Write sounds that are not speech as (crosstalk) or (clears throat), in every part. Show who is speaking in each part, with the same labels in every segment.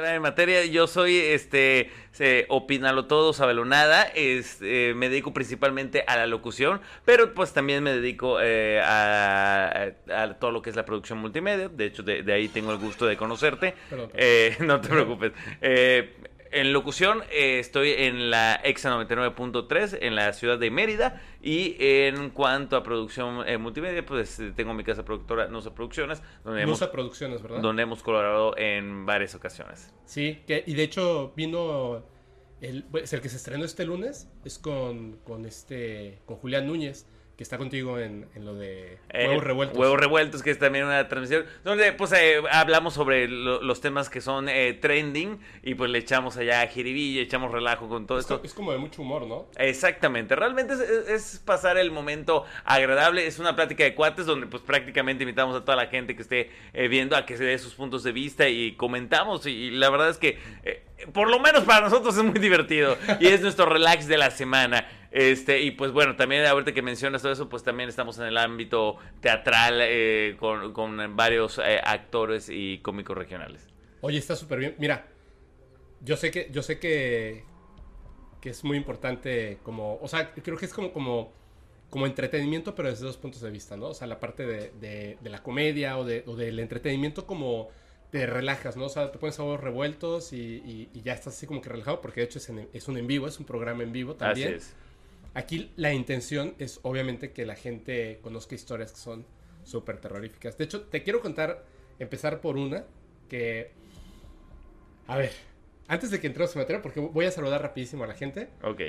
Speaker 1: Entrar en materia, yo soy este se, opinalo todo, sabelo nada, este, me dedico principalmente a la locución, pero pues también me dedico eh, a, todo lo que es la producción multimedia, de hecho de, ahí tengo el gusto de conocerte, eh, (laughs) no te preocupes. En locución eh, estoy en la EXA 99.3 en la ciudad de Mérida y en cuanto a producción eh, multimedia pues eh, tengo mi casa productora Nosa Producciones
Speaker 2: donde hemos, Producciones, ¿verdad?
Speaker 1: Donde hemos colaborado en varias ocasiones.
Speaker 2: Sí, que, y de hecho vino el, pues, el que se estrenó este lunes es con, con este con Julián Núñez que está contigo en, lo de
Speaker 1: eh, Huevos Revueltos. Huevos Revueltos, que es también una transmisión, donde pues eh, hablamos sobre los temas que son eh, trending y pues le echamos allá a jiribilla, echamos relajo con todo esto.
Speaker 2: es como de mucho humor, ¿no?
Speaker 1: Exactamente, realmente es, pasar el momento agradable, es una plática de cuates donde pues prácticamente invitamos a toda la gente que esté viendo a que se dé sus puntos de vista y comentamos y la verdad es que por lo menos para nosotros es muy (laughs) divertido y es nuestro relax de la semana. Este, y pues bueno, también ahorita que mencionas todo eso, pues también estamos en el ámbito teatral eh, con, varios eh, actores y cómicos regionales.
Speaker 2: Oye, está súper bien. Mira, yo sé que, yo sé que, que es muy importante como, o sea, creo que es como, como, como entretenimiento, pero desde dos puntos de vista, ¿no? O sea, la parte de, la comedia o, de, o del entretenimiento como te relajas, ¿no? O sea, te pones a revueltos y, ya estás así como que relajado, porque de hecho es, es un en vivo, es un programa en vivo también. Así es. Aquí la intención es obviamente que la gente conozca historias que son súper terroríficas. De hecho, te quiero contar, empezar por una que... A ver, antes de que entremos en materia, porque voy a saludar rapidísimo a la gente.
Speaker 1: Ok.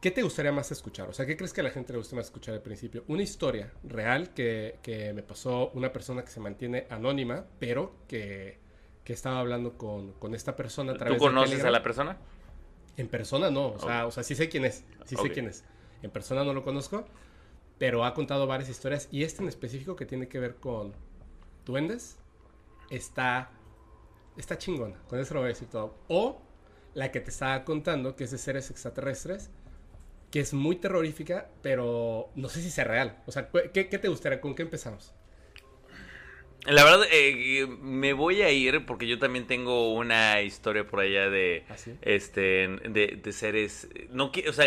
Speaker 2: ¿Qué te gustaría más escuchar? O sea, ¿qué crees que a la gente le gusta más escuchar al principio? Una historia real que, que me pasó una persona que se mantiene anónima, pero que, que estaba hablando con, con, esta persona a
Speaker 1: través ¿Tú conoces a la persona?
Speaker 2: En persona no, o sea, o sea sí sé quién es, sí sé quién es. En persona no lo conozco, pero ha contado varias historias y este en específico que tiene que ver con duendes está está chingona, con eso lo voy a decir todo. O la que te estaba contando, que es de seres extraterrestres, que es muy terrorífica, pero no sé si sea real. O sea, ¿qué, te gustaría? ¿Con qué empezamos?
Speaker 1: La verdad, eh, me voy a ir porque yo también tengo una historia por allá de, ¿Ah, este, de, de, seres, no, o sea,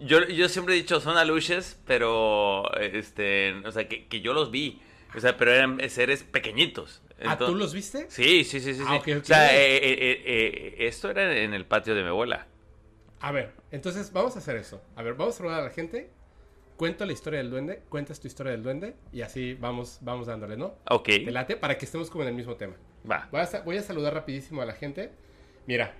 Speaker 1: yo, yo siempre he dicho son aluches, pero este, o sea, que, que yo los vi. O sea, pero eran seres pequeñitos.
Speaker 2: ¿Ah, tú los viste?
Speaker 1: Sí, sí, sí, sí. Ah, O sea, eh, eh, eh, esto era en el patio de mi abuela.
Speaker 2: A ver, entonces vamos a hacer eso. A ver, vamos a saludar a la gente. Cuento la historia del duende, cuentas tu historia del duende y así vamos, vamos dándole, ¿no?
Speaker 1: Ok.
Speaker 2: Te late para que estemos como en el mismo tema.
Speaker 1: Va.
Speaker 2: Voy a, voy a saludar rapidísimo a la gente. Mira,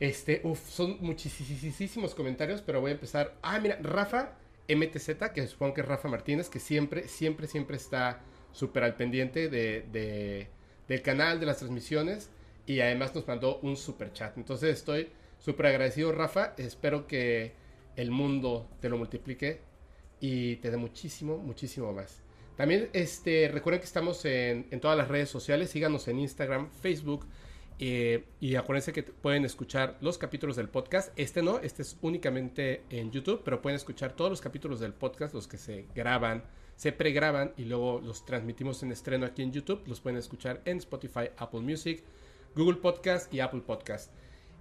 Speaker 2: este, uff, son muchísimos comentarios, pero voy a empezar. Ah, mira, Rafa MTZ, que supongo que es Rafa Martínez, que siempre, siempre, siempre está súper al pendiente de, del canal, de las transmisiones, y además nos mandó un super chat. Entonces estoy súper agradecido, Rafa. Espero que el mundo te lo multiplique y te dé muchísimo, muchísimo más. También este, recuerden que estamos en, en todas las redes sociales. Síganos en Instagram, Facebook, eh, y acuérdense que pueden escuchar los capítulos del podcast. Este no, este es únicamente en YouTube, pero pueden escuchar todos los capítulos del podcast, los que se graban, se pregraban y luego los transmitimos en estreno aquí en YouTube. Los pueden escuchar en Spotify, Apple Music, Google Podcast y Apple Podcast.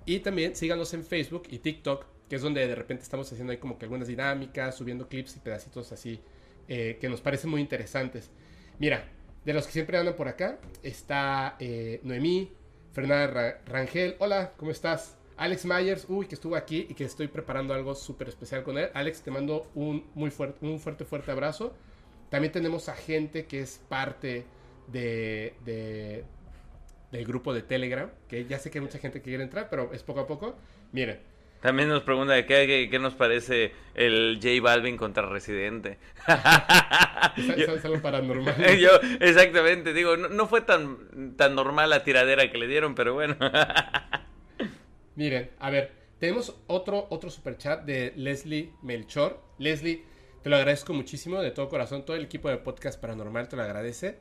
Speaker 2: Y también síganos en Facebook y TikTok, que es donde de repente estamos haciendo ahí como que algunas dinámicas, subiendo clips y pedacitos así eh, que nos parecen muy interesantes. Mira, de los que siempre andan por acá, está eh, Noemí, Fernanda Rangel. Hola, ¿cómo estás? Alex Myers, uy, que estuvo aquí y que estoy preparando algo súper especial con él. Alex, te mando un muy fuerte, un fuerte, fuerte abrazo. También tenemos a gente que es parte de, de, del grupo de Telegram, que ya sé que hay mucha gente que quiere entrar, pero es poco a poco. Miren.
Speaker 1: También nos pregunta ¿qué, qué, qué nos parece el J Balvin contra Residente.
Speaker 2: es, algo paranormal. (laughs)
Speaker 1: Yo, exactamente, digo, no, no, fue tan, tan normal la tiradera que le dieron, pero bueno. (laughs)
Speaker 2: Miren, a ver, tenemos otro, otro super chat de Leslie Melchor. Leslie, te lo agradezco muchísimo de todo corazón. Todo el equipo de Podcast Paranormal te lo agradece.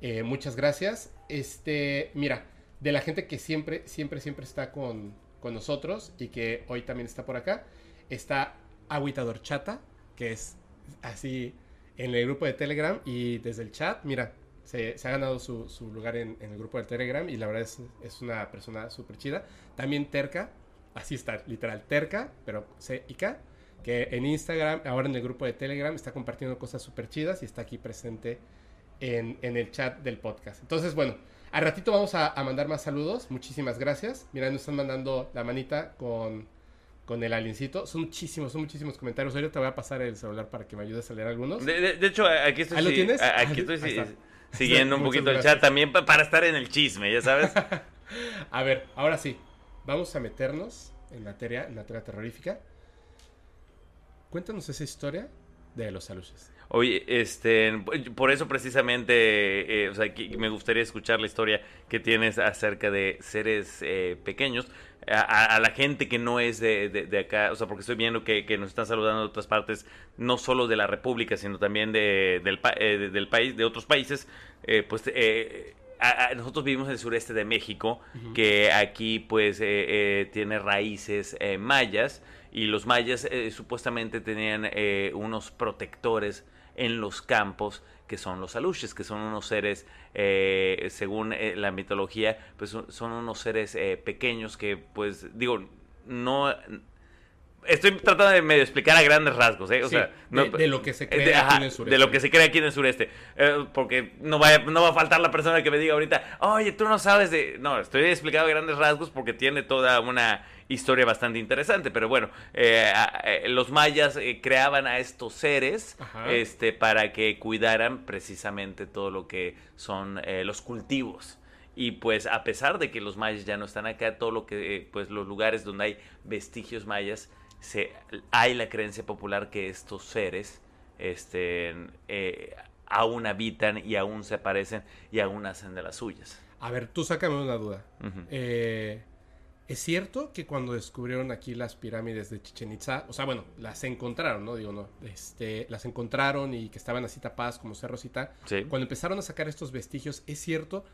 Speaker 2: Eh, muchas gracias. Este, mira, de la gente que siempre, siempre, siempre está con, con nosotros y que hoy también está por acá, está Aguitador Chata, que es así en el grupo de Telegram y desde el chat, mira, se, ha ganado su, lugar en, el grupo de Telegram y la verdad es, es una persona súper chida. También Terca, así está, literal, Terca, pero C y K, que en Instagram, ahora en el grupo de Telegram, está compartiendo cosas súper chidas y está aquí presente en, el chat del podcast. Entonces, bueno, al ratito vamos a, mandar más saludos. Muchísimas gracias. Mira, nos están mandando la manita con, con el aliencito. Son muchísimos, son muchísimos comentarios. Ahorita te voy a pasar el celular para que me ayudes a leer algunos.
Speaker 1: De, hecho, aquí estoy.
Speaker 2: ¿Ahí lo tienes?
Speaker 1: Aquí estoy siguiendo un poquito el chat también para estar en el chisme, ya sabes. (laughs)
Speaker 2: a ver, ahora sí. Vamos a meternos en materia, en materia terrorífica. Cuéntanos esa historia de los aluches.
Speaker 1: Oye, este, por eso precisamente, eh, o sea, me gustaría escuchar la historia que tienes acerca de seres eh, pequeños. A, la gente que no es de, acá, o sea, porque estoy viendo que, nos están saludando de otras partes, no solo de la República, sino también de, del, eh, del país, de otros países, pues nosotros vivimos en el sureste de México, que aquí pues tiene raíces mayas y los mayas supuestamente tenían unos protectores en los campos que son los aluches, que son unos seres, eh, según eh, la mitología, pues son, unos seres eh, pequeños que, pues, digo, no... Estoy tratando de medio explicar a grandes rasgos, ¿eh? O sea,
Speaker 2: de, lo que se cree aquí en el sureste.
Speaker 1: De lo que se cree aquí en el sureste. porque no, vaya, no va a faltar la persona que me diga ahorita, oye, tú no sabes de... No, estoy explicando a grandes rasgos porque tiene toda una historia bastante interesante. Pero bueno, eh, eh, los mayas eh, creaban a estos seres este, para que cuidaran precisamente todo lo que son los cultivos. Y pues a pesar de que los mayas ya no están acá, todo lo que, pues los lugares donde hay vestigios mayas, se, hay la creencia popular que estos seres este, aún habitan y aún se aparecen y aún hacen de las suyas.
Speaker 2: A ver, tú sácame una duda. eh, es cierto que cuando descubrieron aquí las pirámides de Chichen Itza, o sea, bueno, las encontraron, ¿no? Digo, no, este, las encontraron y que estaban así tapadas como cerros y tal. Cuando empezaron a sacar estos vestigios, es cierto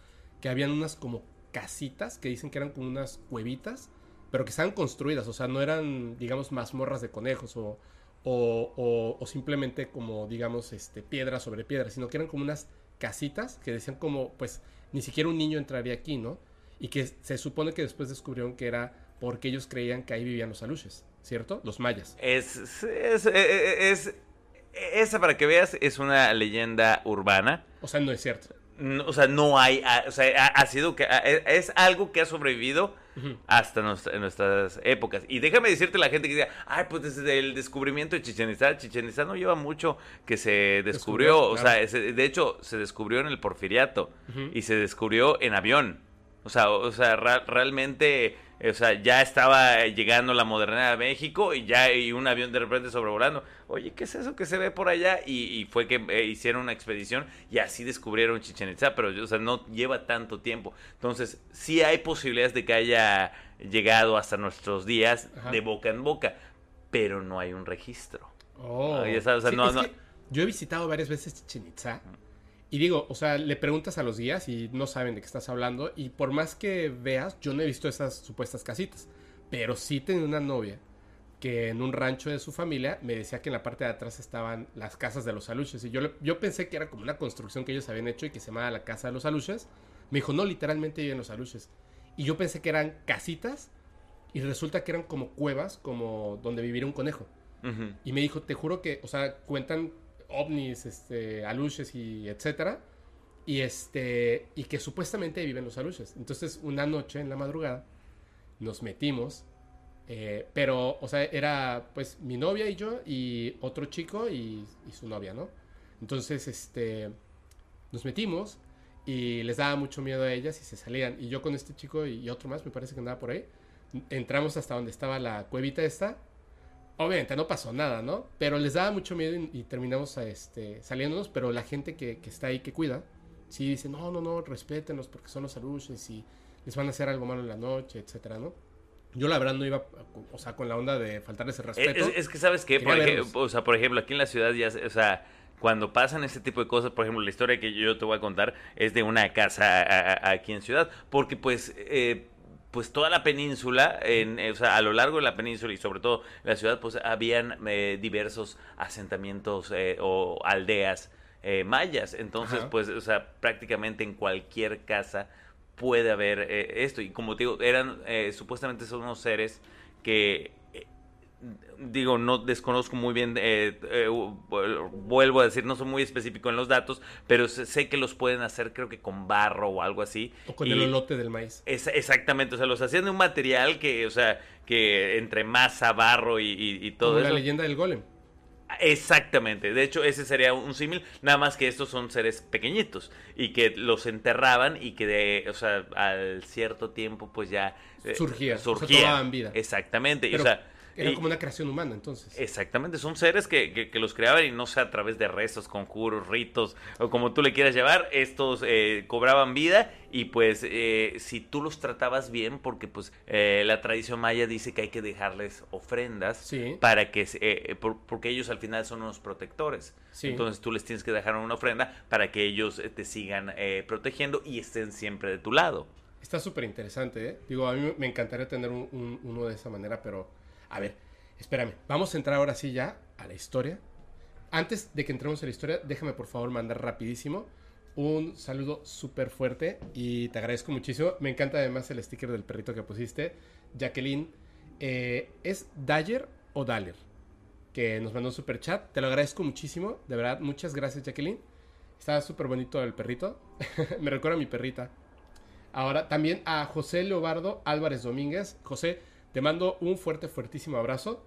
Speaker 2: que habían unas como casitas que dicen que eran como unas cuevitas, pero que estaban construidas, o sea, no eran, digamos, mazmorras de conejos o, o, o, simplemente como, digamos, este, piedra sobre piedra, sino que eran como unas casitas que decían como, pues, ni siquiera un niño entraría aquí, ¿no? Y que se supone que después descubrieron que era porque ellos creían que ahí vivían los aluches, ¿cierto? Los mayas.
Speaker 1: Es, es, es, esa para que veas es una leyenda urbana.
Speaker 2: O sea, no es cierto.
Speaker 1: o sea, no hay, o sea, ha, sido que es algo que ha sobrevivido hasta nuestras épocas. Y déjame decirte la gente que diga, ay, pues desde el descubrimiento de Chichen Itza, Chichen Itza no lleva mucho que se descubrió, o sea, de hecho se descubrió en el Porfiriato y se descubrió en avión. O sea, o sea realmente, o sea, ya estaba llegando la modernidad a México y ya y un avión de repente sobrevolando. Oye, ¿qué es eso que se ve por allá? Y, fue que eh, hicieron una expedición y así descubrieron Chichen Itza, pero o sea, no lleva tanto tiempo. Entonces, sí hay posibilidades de que haya llegado hasta nuestros días de boca en boca, pero no hay un registro.
Speaker 2: Oh. yo he visitado varias veces Chichen Itza. Y digo, o sea, le preguntas a los guías y no saben de qué estás hablando. Y por más que veas, yo no he visto esas supuestas casitas. Pero sí tenía una novia que en un rancho de su familia me decía que en la parte de atrás estaban las casas de los aluches. Y yo, yo pensé que era como una construcción que ellos habían hecho y que se llamaba la casa de los aluches. Me dijo, no, literalmente viven los aluches. Y yo pensé que eran casitas y resulta que eran como cuevas, como donde viviera un conejo. Y me dijo, te juro que, o sea, cuentan ovnis, este, aluches y etcétera. Y este, y que supuestamente viven los aluches. Entonces, una noche en la madrugada, nos metimos. eh, pero, o sea, era pues mi novia y yo y otro chico y, y su novia, ¿no? Entonces, este, nos metimos y les daba mucho miedo a ellas y se salían. Y yo con este chico y otro más, me parece que andaba por ahí, entramos hasta donde estaba la cuevita esta. Obviamente no pasó nada, ¿no? Pero les daba mucho miedo y, y terminamos este, saliéndonos, pero la gente que, que está ahí, que cuida, sí dice, no, no, no, respétenos porque son los aluches y les van a hacer algo malo en la noche, etcétera, ¿no? Yo la verdad no iba, o sea, con la onda de faltarles el respeto.
Speaker 1: Es, es que, ¿sabes qué? Por, ej-
Speaker 2: verlos.
Speaker 1: o sea, por ejemplo, aquí en la ciudad ya, o sea, cuando pasan este tipo de cosas, por ejemplo, la historia que yo te voy a contar es de una casa a- a- aquí en ciudad, porque pues... eh, pues toda la península, en, eh, o sea, a lo largo de la península y sobre todo en la ciudad, pues habían eh, diversos asentamientos eh, o aldeas eh, mayas. Entonces,
Speaker 2: Ajá.
Speaker 1: pues, o sea, prácticamente en cualquier casa puede haber eh, esto. Y como te digo, eran, eh, supuestamente son unos seres que digo, no desconozco muy bien, eh, eh, vu- vuelvo a decir, no soy muy específico en los datos, pero sé, que los pueden hacer creo que con barro o algo así.
Speaker 2: o con
Speaker 1: Y-
Speaker 2: el olote del maíz.
Speaker 1: es- exactamente, o sea, los hacían de un material que, o sea, que entre masa, barro y, y- y todo
Speaker 2: Como la leyenda del golem.
Speaker 1: Exactamente, de hecho ese sería un símil, nada más que estos son seres pequeñitos y que los enterraban y que de, o sea, al cierto tiempo pues ya eh,
Speaker 2: Surgía, o sea,
Speaker 1: surgía.
Speaker 2: tomaban vida.
Speaker 1: Exactamente, y, o sea,
Speaker 2: Era
Speaker 1: y-
Speaker 2: como una creación humana, entonces.
Speaker 1: Exactamente, son seres que, que- que los creaban y no sé a través de rezos, conjuros, ritos o como tú le quieras llevar, estos eh, cobraban vida y pues eh, si tú los tratabas bien, porque pues eh, la tradición maya dice que hay que dejarles ofrendas
Speaker 2: Sí.
Speaker 1: para que, se- eh, por- porque ellos al final son unos protectores.
Speaker 2: Sí.
Speaker 1: Entonces tú les tienes que dejar una ofrenda para que ellos eh, te sigan eh, protegiendo y estén siempre de tu lado.
Speaker 2: Está súper interesante, ¿eh? Digo, a mí me encantaría tener un- un- uno de esa manera, pero a ver, espérame. Vamos a entrar ahora sí ya a la historia. Antes de que entremos a la historia, déjame por favor mandar rapidísimo un saludo súper fuerte y te agradezco muchísimo. Me encanta además el sticker del perrito que pusiste. Jacqueline, eh, ¿es Dyer o Daller? Que nos mandó un super chat. Te lo agradezco muchísimo. De verdad, muchas gracias, Jacqueline. Está súper bonito el perrito. (laughs) me recuerda a mi perrita. Ahora también a José Leobardo Álvarez Domínguez. José, te mando un fuerte, fuertísimo abrazo.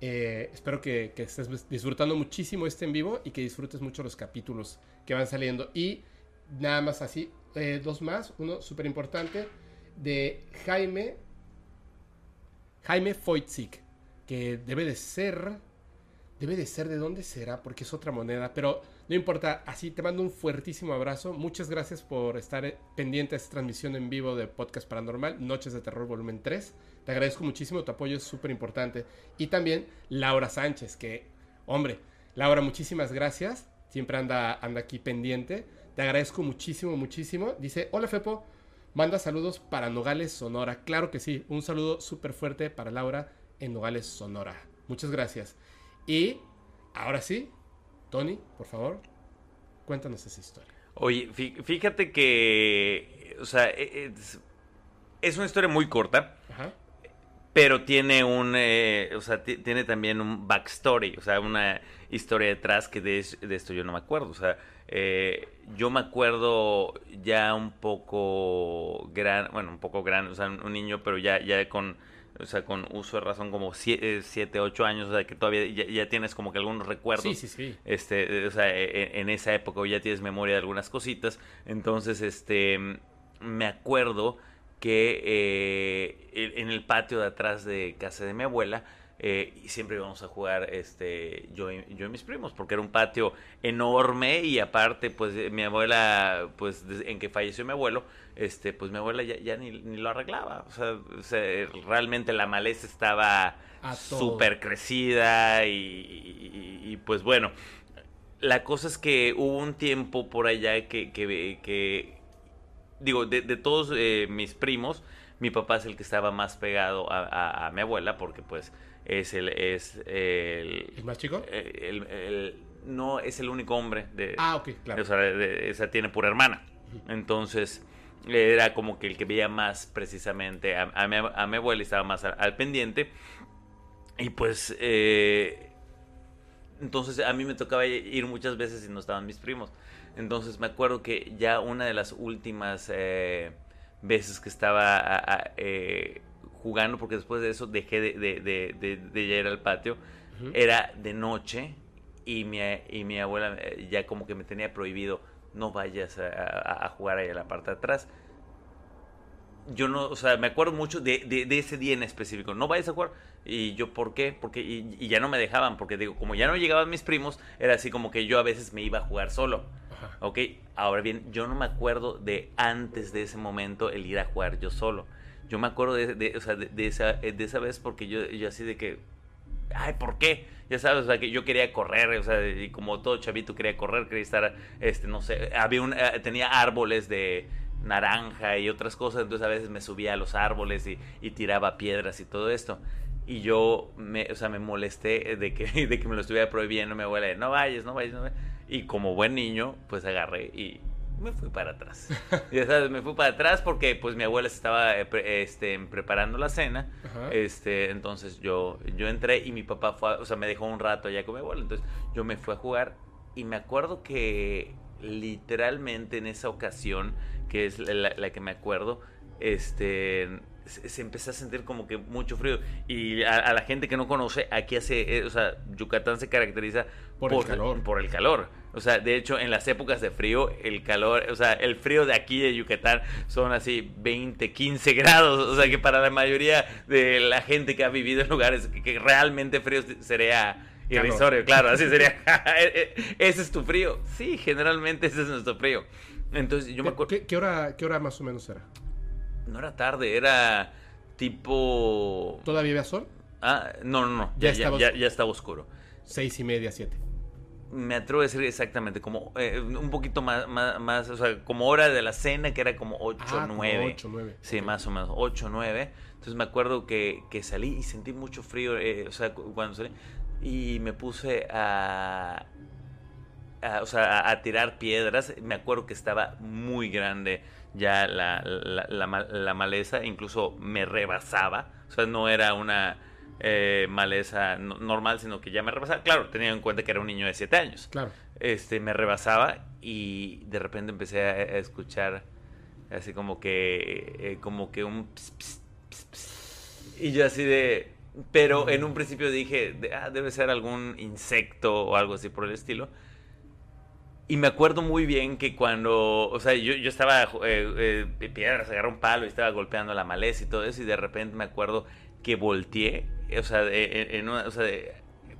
Speaker 2: Eh, espero que, estés disfrutando muchísimo este en vivo y que disfrutes mucho los capítulos que van saliendo. Y nada más así, eh, dos más. Uno súper importante de Jaime. Jaime Foitzik, que debe de ser. Debe de ser de dónde será, porque es otra moneda, pero no importa, así te mando un fuertísimo abrazo. Muchas gracias por estar eh, pendiente a esta transmisión en vivo de Podcast Paranormal, Noches de Terror Volumen 3. Te agradezco muchísimo, tu apoyo es súper importante. Y también Laura Sánchez, que, hombre, Laura, muchísimas gracias. Siempre anda, anda aquí pendiente. Te agradezco muchísimo, muchísimo. Dice, hola Fepo, manda saludos para Nogales, Sonora. Claro que sí, un saludo súper fuerte para Laura en Nogales, Sonora. Muchas gracias. Y ahora sí, Tony, por favor, cuéntanos esa historia.
Speaker 1: Oye, fí- fíjate que, o sea, e- es, es una historia muy corta,
Speaker 2: Ajá.
Speaker 1: Pero tiene un, eh, o sea, ti- tiene también un backstory, o sea, una historia detrás que de, de esto yo no me acuerdo, o sea, eh, yo me acuerdo ya un poco gran, bueno, un poco grande, o sea, un niño, pero ya, ya con, o sea, con uso de razón como 7, 8 años, o sea, que todavía ya, ya tienes como que algunos recuerdos
Speaker 2: Sí, sí, sí.
Speaker 1: este, o sea, e- en, esa época ya tienes memoria de algunas cositas. Entonces, este, me acuerdo que eh, en el patio de atrás de casa de mi abuela, eh, y siempre íbamos a jugar este, yo, y, yo y mis primos, porque era un patio enorme y aparte, pues eh, mi abuela, pues en que falleció mi abuelo, este, pues mi abuela ya, ya ni, ni lo arreglaba. O sea, o sea, realmente la maleza estaba súper crecida y, y- y, pues bueno, la cosa es que hubo un tiempo por allá que, que, que digo, de, de todos eh, mis primos, mi papá es el que estaba más pegado a, a- a mi abuela porque pues es el, es el,
Speaker 2: ¿El más chico?
Speaker 1: el- el- no es el único hombre de,
Speaker 2: Ah, ok, claro.
Speaker 1: o sea, de- de- esa tiene pura hermana. Entonces, era como que el que veía más precisamente a, a mi, a mi abuela y estaba más al, al pendiente. Y pues, eh, entonces a mí me tocaba ir muchas veces y no estaban mis primos. Entonces me acuerdo que ya una de las últimas eh, veces que estaba a- a- eh, jugando, porque después de eso dejé de, de, ir al patio, era de noche y mi, y mi abuela eh, ya como que me tenía prohibido no vayas a, jugar ahí a la parte de atrás. Yo no, o sea, me acuerdo mucho de, de- de ese día en específico. No vayas a jugar. Y yo, ¿por qué? Porque, y, y ya no me dejaban, porque digo, como ya no llegaban mis primos, era así como que yo a veces me iba a jugar solo.
Speaker 2: Ajá.
Speaker 1: Ok, ahora bien, yo no me acuerdo de antes de ese momento el ir a jugar yo solo. Yo me acuerdo de, de- o sea, de, de esa, de esa vez porque yo, yo así de que, ay, ¿por qué? Ya sabes, o sea, que yo quería correr, o sea, y como todo chavito quería correr, quería estar, este, no sé, había un, eh, tenía árboles de naranja y otras cosas, entonces a veces me subía a los árboles y, y tiraba piedras y todo esto. Y yo, me, o sea, me molesté de que, (laughs) de que me lo estuviera prohibiendo mi abuela, no vayas, no vayas, no vayas. Y como buen niño, pues agarré y me fui para atrás. (laughs) Ya sabes, me fui para atrás porque pues mi abuela estaba eh, este, preparando la cena.
Speaker 2: Ajá.
Speaker 1: Este, entonces yo, yo entré y mi papá fue, a- o sea, me dejó un rato allá con mi abuela. Entonces yo me fui a jugar y me acuerdo que literalmente en esa ocasión, que es la, la que me acuerdo, este, se, se empezó a sentir como que mucho frío. Y a, a la gente que no conoce, aquí hace, eh, o sea, Yucatán se caracteriza
Speaker 2: Por el calor.
Speaker 1: por el calor. O sea, de hecho, en las épocas de frío, el calor, o sea, el frío de aquí de Yucatán son así 20, 15 grados. O sea, que para la mayoría de la gente que ha vivido en lugares que, realmente frío sería irrisorio, claro, así sería. (laughs) ese es tu frío. Sí, generalmente ese es nuestro frío. Entonces, yo me acuerdo.
Speaker 2: ¿Qué, qué hora, ¿Qué hora más o menos era?
Speaker 1: No era tarde, era tipo.
Speaker 2: ¿Todavía había sol?
Speaker 1: Ah, no, no, no.
Speaker 2: Ya
Speaker 1: Ya,
Speaker 2: estaba
Speaker 1: ya, estaba oscuro.
Speaker 2: Seis y media, siete.
Speaker 1: Me atrevo a decir exactamente, como eh, un poquito más, más, más, o sea, como hora de la cena, que era como 8,
Speaker 2: Ah, como
Speaker 1: 9.
Speaker 2: ocho, nueve.
Speaker 1: Sí,
Speaker 2: Ok.
Speaker 1: más o menos, 8, 9. Entonces me acuerdo que, que salí y sentí mucho frío, eh, o sea, cu- cuando salí. Y me puse a, a- o sea, a, a tirar piedras. Me acuerdo que estaba muy grande ya la, la, la ma- la maleza, incluso me rebasaba. O sea, no era una eh, maleza no- normal, sino que ya me rebasaba. Claro, tenía en cuenta que era un niño de 7 años
Speaker 2: Claro.
Speaker 1: este, me rebasaba y de repente empecé a, a escuchar así como que, eh, como que un ps, ps, ps, ps. y yo así de, pero en un principio dije, de- ah, debe ser algún insecto o algo así por el estilo. Y me acuerdo muy bien que cuando, o sea, yo, yo estaba eh, eh, piedras, agarré un palo y estaba golpeando la maleza y todo eso, y de repente me acuerdo que volteé, o sea, de- en- en una- o sea, de-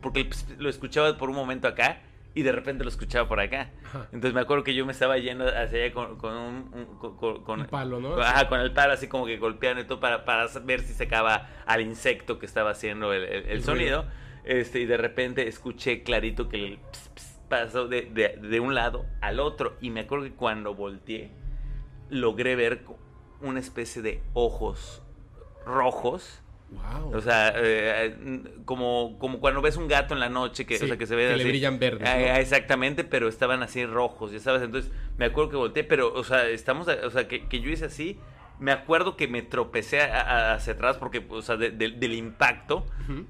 Speaker 1: porque ps- lo escuchaba por un momento acá y de repente lo escuchaba por acá. Entonces me acuerdo que yo me estaba yendo hacia allá con, con un, un- con, con-
Speaker 2: Un palo, ¿no?
Speaker 1: Ajá, con el palo así como que golpeando y todo para, para ver si sacaba al insecto que estaba haciendo el, el- el
Speaker 2: El
Speaker 1: sonido.
Speaker 2: ruido.
Speaker 1: Este, y de repente escuché clarito que el ps, ps pasó de, de- de un lado al otro. Y me acuerdo que cuando volteé, logré ver una especie de ojos rojos.
Speaker 2: Wow.
Speaker 1: O sea, eh, como, como cuando ves un gato en la noche que, o
Speaker 2: Sí,
Speaker 1: sea, que se ve
Speaker 2: que le brillan verdes,
Speaker 1: Ah,
Speaker 2: ¿no?
Speaker 1: ah, exactamente, pero estaban así rojos, ya sabes. Entonces, me acuerdo que volteé, pero, o sea, estamos, o sea, que, que yo hice así. Me acuerdo que me tropecé a- a- hacia atrás porque, o sea, de- de- del impacto.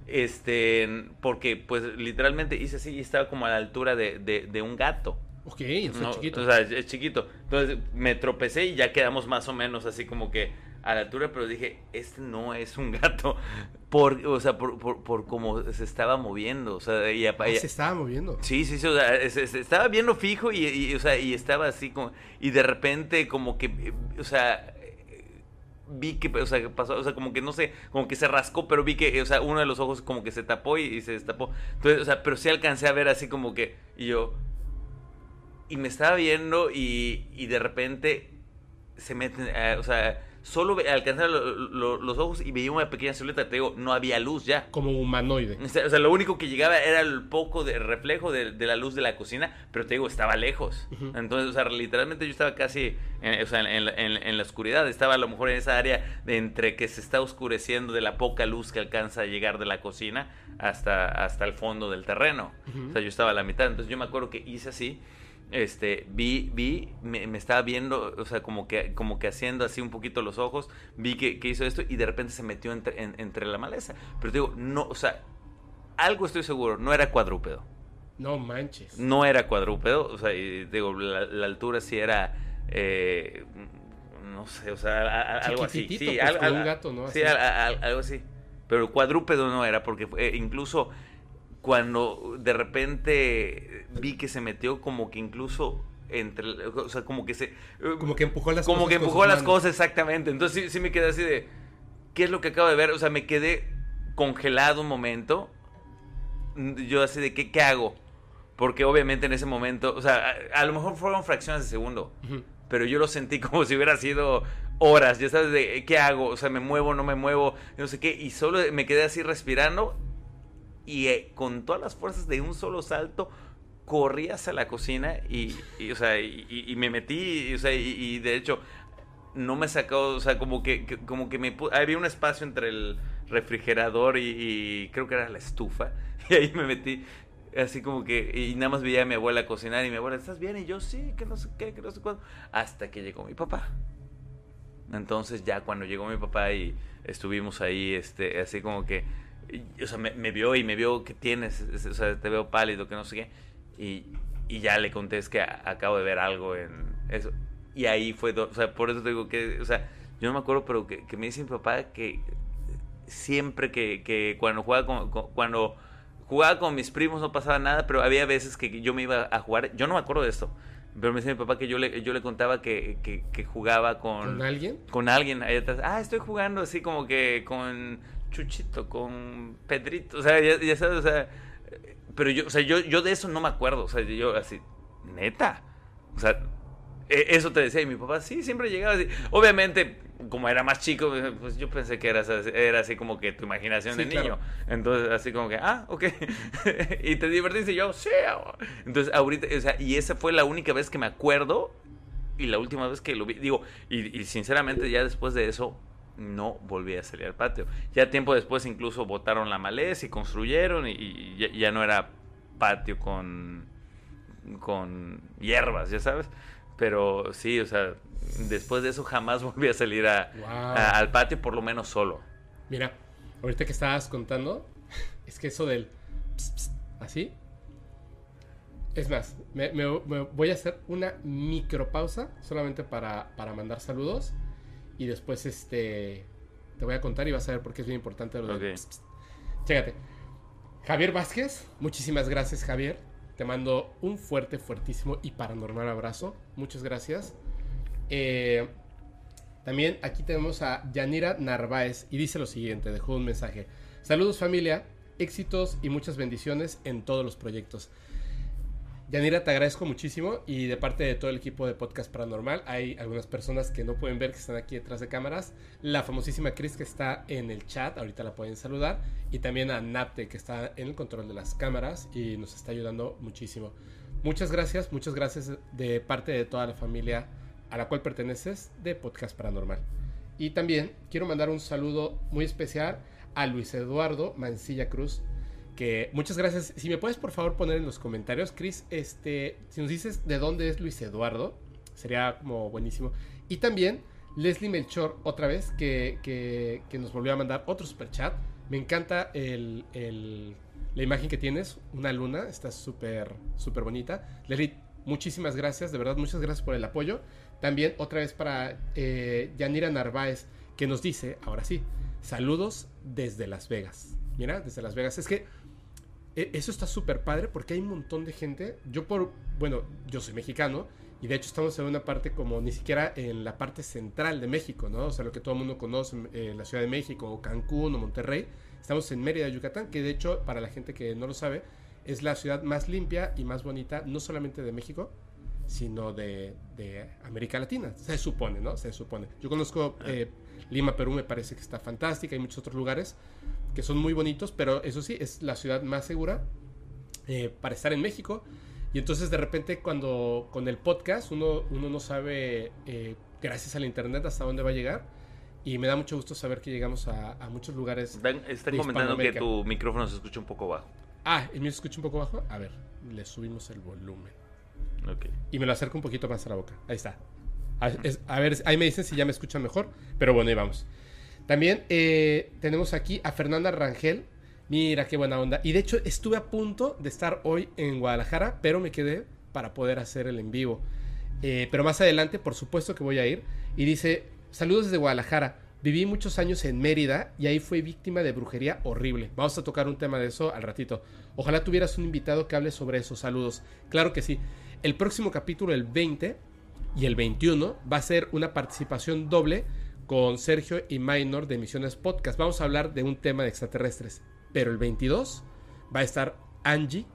Speaker 1: Este, porque, pues, literalmente hice así y estaba como a la altura de, de- un gato.
Speaker 2: Ok,
Speaker 1: No,
Speaker 2: es chiquito.
Speaker 1: O sea, es, chiquito. Entonces me tropecé y ya quedamos más o menos así como que a la altura, pero dije, este no es un gato. (laughs) Por, o sea, por, por, por cómo se estaba moviendo. O sea, y, apa-
Speaker 2: Ah,
Speaker 1: y-
Speaker 2: se estaba moviendo.
Speaker 1: Sí, sí, sí, o sea, se, se estaba viendo fijo y, y, o sea, y estaba así como, y de repente como que, o sea, vi que, o sea, pasó, o sea, como que no sé, como que se rascó, pero vi que, o sea, uno de los ojos como que se tapó y, y se destapó. Entonces, o sea, pero sí alcancé a ver así como que, y yo, y me estaba viendo y, y de repente se meten, eh, o sea, solo alcanzaba lo- lo- los ojos y veía una pequeña silueta, te digo, no había luz ya.
Speaker 2: Como humanoide.
Speaker 1: O sea, o sea, lo único que llegaba era el poco de reflejo de, de la luz de la cocina, pero te digo, estaba lejos. Entonces, o sea, literalmente yo estaba casi en, o sea, en, la- en- en la oscuridad. Estaba a lo mejor en esa área de entre que se está oscureciendo de la poca luz que alcanza a llegar de la cocina hasta, hasta el fondo del terreno. O sea, yo estaba a la mitad. Entonces, yo me acuerdo que hice así. Este, vi, vi, me, me estaba viendo, o sea, como que, como que haciendo así un poquito los ojos, vi que, que hizo esto y de repente se metió entre, en- entre la maleza. Pero te digo, no, o sea, algo estoy seguro, no era cuadrúpedo.
Speaker 2: No manches.
Speaker 1: No era cuadrúpedo, o sea, y digo, la, la altura sí era, eh, no sé, o sea, a- a- algo así. Sí,
Speaker 2: pues,
Speaker 1: al-
Speaker 2: como
Speaker 1: al-
Speaker 2: un gato, ¿no?
Speaker 1: Sí,
Speaker 2: Así.
Speaker 1: al- algo así. Pero cuadrúpedo no era, porque fue- eh, incluso cuando de repente vi que se metió como que incluso entre, o sea, como que se...
Speaker 2: Como que empujó las
Speaker 1: como
Speaker 2: cosas
Speaker 1: que
Speaker 2: con
Speaker 1: empujó las
Speaker 2: manos.
Speaker 1: cosas exactamente. Entonces sí, sí me quedé así de, ¿qué es lo que acabo de ver? O sea, me quedé congelado un momento. Yo así de, ¿qué, qué hago? Porque obviamente en ese momento, o sea, a, a lo mejor fueron fracciones de segundo,
Speaker 2: Ujú.
Speaker 1: pero yo lo sentí (laughs) como si hubiera sido horas, ya sabes, de qué hago, o sea, me muevo, no me muevo, no sé qué, y solo me quedé así respirando y eh, con todas las fuerzas de un solo salto corrí hacia la cocina y, o sea, y, me metí, y, o sea, y, de hecho no me sacó, o sea, como que, que- como que había un espacio entre el refrigerador y, creo que era la estufa (laughs) y ahí me metí así como que y nada más veía a mi abuela cocinar y mi abuela, ¿estás bien? Y yo, sí, que no sé qué, que no sé cuándo, hasta que llegó mi papá. Entonces ya cuando llegó mi papá y estuvimos ahí, este, así como que, o sea, me, me vio y me vio que tienes, es- o sea, te veo pálido, que no sé qué, y, y ya le conté es que a- acabo de ver algo en eso. Y ahí fue, do- o sea, por eso te digo que, o sea, yo no me acuerdo, pero que, que me dice mi papá que siempre que, que cuando jugaba con, con- cuando jugaba con mis primos no pasaba nada, pero había veces que yo me iba a jugar, yo no me acuerdo de esto, pero me dice mi papá que yo le, yo le contaba que, que, que jugaba
Speaker 2: ¿Con alguien?
Speaker 1: con alguien ahí atrás. Ah, estoy jugando así como que con Chuchito, con Pedrito, o sea, ya, ya sabes, o sea, pero yo, o sea, yo, yo de eso no me acuerdo, o sea, yo así, neta, o sea, e- eso te decía y mi papá, sí, siempre llegaba así. Obviamente, como era más chico, pues yo pensé que era, así- era así como que tu imaginación
Speaker 2: Sí,
Speaker 1: de
Speaker 2: claro.
Speaker 1: niño. Entonces, así como que, ah, ok. (laughs) y te divertiste y yo, sí. ah". Entonces, ahorita, o sea, y esa fue la única vez que me acuerdo y la última vez que lo vi. Digo, y, y sinceramente ya después de eso no volví a salir al patio. Ya tiempo después incluso botaron la maleza y construyeron y, y ya, ya no era patio con, con hierbas, ya sabes. Pero sí, o sea, después de eso jamás (laughs) volví a salir a-
Speaker 2: Wow.
Speaker 1: a- al patio, por lo menos solo.
Speaker 2: Mira, ahorita que estabas contando, (laughs) es que eso del ps, ps, así. Es más, me, me- me voy a hacer una micropausa solamente para, para mandar saludos. Y después este te voy a contar y vas a ver por qué es bien importante lo del
Speaker 1: Ok.
Speaker 2: ps, ps. Chécate. Javier Vázquez, muchísimas gracias Javier. Te mando un fuerte, fuertísimo y paranormal abrazo. Muchas gracias. Eh, también aquí tenemos a Yanira Narváez y dice lo siguiente, dejó un mensaje. Saludos familia, éxitos y muchas bendiciones en todos los proyectos. Yanira, te agradezco muchísimo y de parte de todo el equipo de Podcast Paranormal hay algunas personas que no pueden ver que están aquí detrás de cámaras. La famosísima Chris que está en el chat, ahorita la pueden saludar. Y también a Napte que está en el control de las cámaras y nos está ayudando muchísimo. Muchas gracias, muchas gracias de parte de toda la familia a la cual perteneces de Podcast Paranormal. Y también quiero mandar un saludo muy especial a Luis Eduardo Mancilla Cruz, que muchas gracias. Si me puedes por favor poner en los comentarios, Chris, este, si nos dices de dónde es Luis Eduardo, sería como buenísimo. Y también Leslie Melchor, otra vez, que, que- nos volvió a mandar otro super chat. Me encanta el, el- la imagen que tienes, una luna, está súper, súper bonita. Leslie, muchísimas gracias, de verdad, muchas gracias por el apoyo. También otra vez para eh, Yanira Narváez, que nos dice, ahora sí, saludos desde Las Vegas. Mira, desde Las Vegas. Es que eso está súper padre porque hay un montón de gente. Yo por, bueno, yo soy mexicano y de hecho estamos en una parte como ni siquiera en la parte central de México, ¿no? O sea, lo que todo el mundo conoce, eh, la Ciudad de México o Cancún o Monterrey. Estamos en Mérida, Yucatán, que de hecho, para la gente que no lo sabe, es la ciudad más limpia y más bonita, no solamente de México, sino de, de América Latina. Se supone, ¿no? Se supone. Yo conozco eh, Lima, Perú, me parece que está fantástica. Hay muchos otros lugares que son muy bonitos, pero eso sí, es la ciudad más segura eh, para estar en México. Y entonces de repente cuando con el podcast uno, uno no sabe, eh, gracias al internet, hasta dónde va a llegar. Y me da mucho gusto saber que llegamos a, a muchos lugares.
Speaker 1: Están, están comentando que tu micrófono se escucha un poco bajo.
Speaker 2: Ah, ¿el mío se escucha un poco bajo? A ver, le subimos el volumen.
Speaker 1: Ok.
Speaker 2: Y me lo acerco un poquito más a la boca. Ahí está. A, es- a ver, ahí me dicen si ya me escuchan mejor. Pero bueno, ahí vamos. También eh, tenemos aquí a Fernanda Rangel. Mira qué buena onda. Y de hecho estuve a punto de estar hoy en Guadalajara, pero me quedé para poder hacer el en vivo. Eh, pero más adelante, por supuesto que voy a ir. Y dice, saludos desde Guadalajara. Viví muchos años en Mérida y ahí fui víctima de brujería horrible. Vamos a tocar un tema de eso al ratito. Ojalá tuvieras un invitado que hable sobre esos saludos. Claro que sí. El próximo capítulo, el 20 y el 21, va a ser una participación doble con Sergio y Minor de Misiones Podcast. Vamos a hablar de un tema de extraterrestres. Pero el 22 va a estar Angie,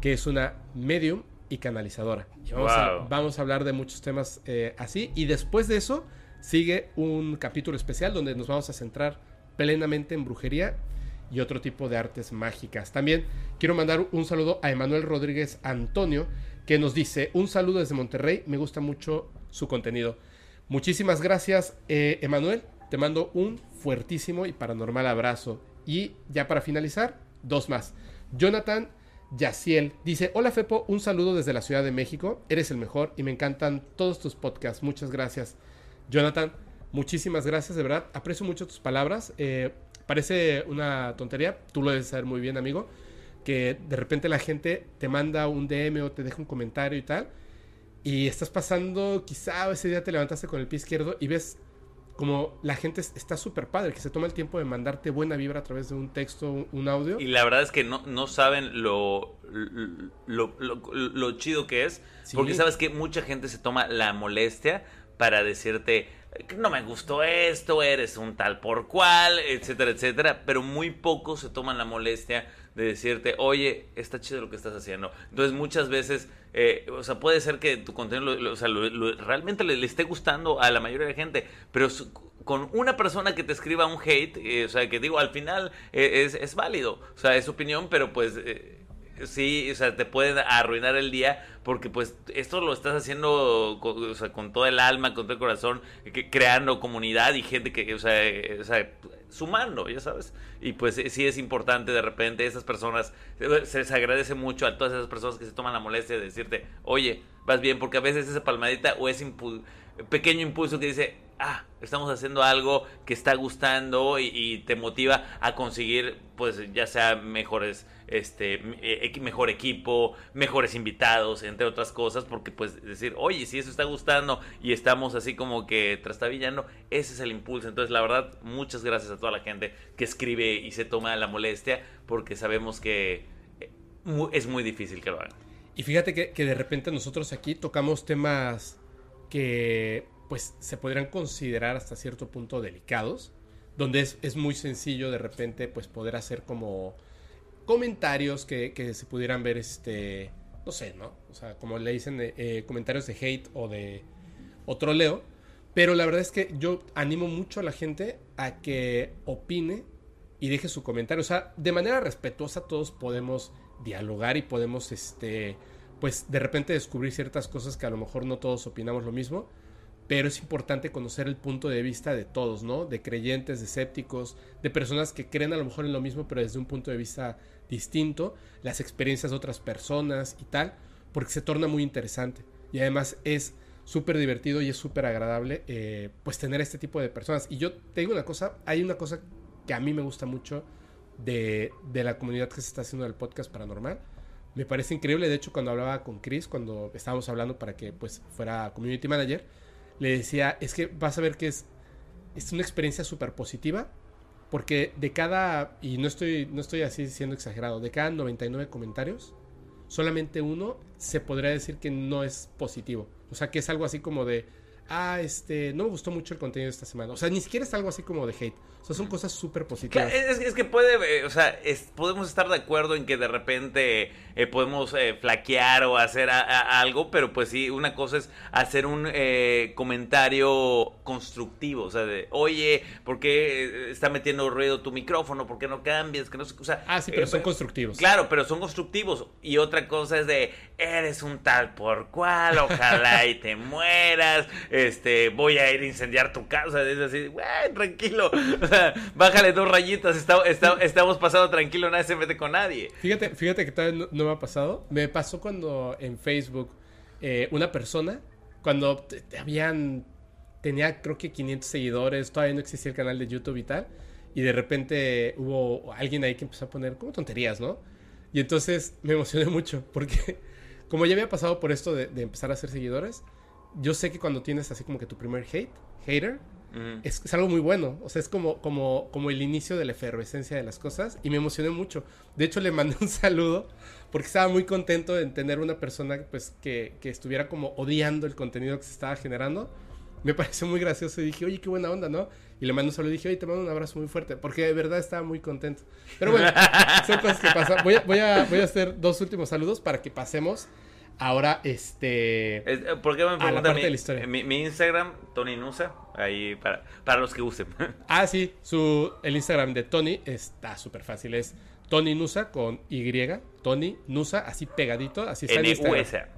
Speaker 2: que es una medium y canalizadora. Y vamos, a,
Speaker 1: Wow.
Speaker 2: vamos a hablar de muchos temas eh, así. Y después de eso sigue un capítulo especial donde nos vamos a centrar plenamente en brujería y otro tipo de artes mágicas. También quiero mandar un saludo a Emanuel Rodríguez Antonio, que nos dice, un saludo desde Monterrey, me gusta mucho su contenido. Muchísimas gracias, eh, Emanuel. Te mando un fuertísimo y paranormal abrazo. Y ya para finalizar, dos más. Jonathan Yaciel dice, hola Fepo, un saludo desde la Ciudad de México. Eres el mejor y me encantan todos tus podcasts. Muchas gracias. Jonathan, muchísimas gracias, de verdad. Aprecio mucho tus palabras. Eh, parece una tontería, tú lo debes saber muy bien, amigo, que de repente la gente te manda un DM o te deja un comentario y tal, y estás pasando, quizá ese día te levantaste con el pie izquierdo y ves como la gente es- está súper padre, que se toma el tiempo de mandarte buena vibra a través de un texto, un, audio.
Speaker 1: Y la verdad es que no, no saben lo, lo, lo- lo chido que es.
Speaker 2: Sí.
Speaker 1: Porque sabes que mucha gente se toma la molestia para decirte que no me gustó esto, eres un tal por cual, etcétera, etcétera. Pero muy pocos se toman la molestia de decirte, oye, está chido lo que estás haciendo. Entonces muchas veces, eh, o sea, puede ser que tu contenido lo- o sea, lo- realmente le, esté gustando a la mayoría de gente, pero con una persona que te escriba un hate, eh, o sea, que digo, al final eh, es, es válido, o sea, es opinión, pero pues... eh, Sí, o sea, te pueden arruinar el día porque pues esto lo estás haciendo con, o sea, con todo el alma, con todo el corazón, que- creando comunidad y gente que, o sea, o sea, sumando, ya sabes. Y pues eh, sí es importante de repente esas personas, eh, se les agradece mucho a todas esas personas que se toman la molestia de decirte, oye, vas bien, porque a veces esa palmadita o ese pequeño impulso que dice, ah, estamos haciendo algo que está gustando y, y te motiva a conseguir, pues ya sea mejores, este, eh, mejor equipo, mejores invitados, entre otras cosas, porque pues decir, oye, si eso está gustando y estamos así como que trastabillando, ese es el impulso. Entonces, la verdad, muchas gracias a toda la gente que escribe y se toma la molestia, porque sabemos que eh, es muy difícil que lo hagan.
Speaker 2: Y fíjate que, que de repente nosotros aquí tocamos temas que pues se podrían considerar hasta cierto punto delicados, donde es, es muy sencillo de repente pues poder hacer como comentarios que, que se pudieran ver este, no sé, ¿no? O sea, como le dicen eh, eh, comentarios de hate o de o troleo, pero la verdad es que yo animo mucho a la gente a que opine y deje su comentario. O sea, de manera respetuosa todos podemos dialogar y podemos, este, pues de repente descubrir ciertas cosas que a lo mejor no todos opinamos lo mismo. Pero es importante conocer el punto de vista de todos, ¿no? De creyentes, de escépticos, de personas que creen a lo mejor en lo mismo, pero desde un punto de vista distinto, las experiencias de otras personas y tal, porque se torna muy interesante. Y además es súper divertido y es súper agradable, eh, pues tener este tipo de personas. Y yo te digo una cosa, hay una cosa que a mí me gusta mucho de, de la comunidad que se está haciendo del podcast paranormal. Me parece increíble, de hecho cuando hablaba con Chris, cuando estábamos hablando para que pues fuera community manager, le decía, es que vas a ver que es, es una experiencia súper positiva, porque de cada, y no estoy, no estoy así siendo exagerado, de cada 99 comentarios, solamente uno se podría decir que no es positivo. O sea, que es algo así como de, ah, este, no me gustó mucho el contenido de esta semana. O sea, ni siquiera es algo así como de hate. O sea, son cosas súper positivas.
Speaker 1: Claro, es, es que puede, eh, o sea, es- podemos estar de acuerdo en que de repente eh, podemos eh, flaquear o hacer a- a- algo, pero pues sí, una cosa es hacer un eh, comentario constructivo, o sea, de, oye, ¿por qué está metiendo ruido tu micrófono? ¿Por qué no cambias? Que no o sea,
Speaker 2: Ah, sí, pero son constructivos.
Speaker 1: Claro, pero son constructivos. Y otra cosa es de, eres un tal por cual, ojalá y te mueras, este, voy a ir a incendiar tu casa. Es así, güey, tranquilo. (laughs) O sea, (laughs) bájale dos rayitas, está- está- estamos pasando tranquilo, nadie se mete con nadie.
Speaker 2: Fíjate, fíjate que todavía no, no me ha pasado. Me pasó cuando en Facebook eh, una persona, cuando te- habían, tenía creo que 500 seguidores, todavía no existía el canal de YouTube y tal, y de repente hubo alguien ahí que empezó a poner como tonterías, ¿no? Y entonces me emocioné mucho, porque (laughs) como ya había pasado por esto de, de empezar a hacer seguidores, yo sé que cuando tienes así como que tu primer hate, hater, Es, es algo muy bueno. O sea, es como, como, como el inicio de la efervescencia de las cosas. Y me emocioné mucho. De hecho, le mandé (laughs) un saludo porque estaba muy contento de tener una persona pues, que, que estuviera como odiando el contenido que se estaba generando. Me (laughs) pareció muy gracioso y dije, oye, qué buena onda, ¿no? Y le mandé un saludo y dije, oye, te mando un abrazo muy fuerte. Porque de verdad estaba muy contento. Pero bueno, (laughs) son cosas que pasan. Voy a, voy, a, voy a hacer dos últimos saludos para que pasemos ahora, este...
Speaker 1: Es- eh, ¿Por qué me
Speaker 2: la
Speaker 1: preguntan
Speaker 2: parte
Speaker 1: mi,
Speaker 2: de la historia.
Speaker 1: Mi, mi Instagram, Tony Nusa, ahí para, para los que usen. (laughs)
Speaker 2: Ah, sí, su, el Instagram de Tony está súper fácil. Es Tony Nusa con Y. Tony Nusa, así pegadito. Así está.
Speaker 1: NUSA.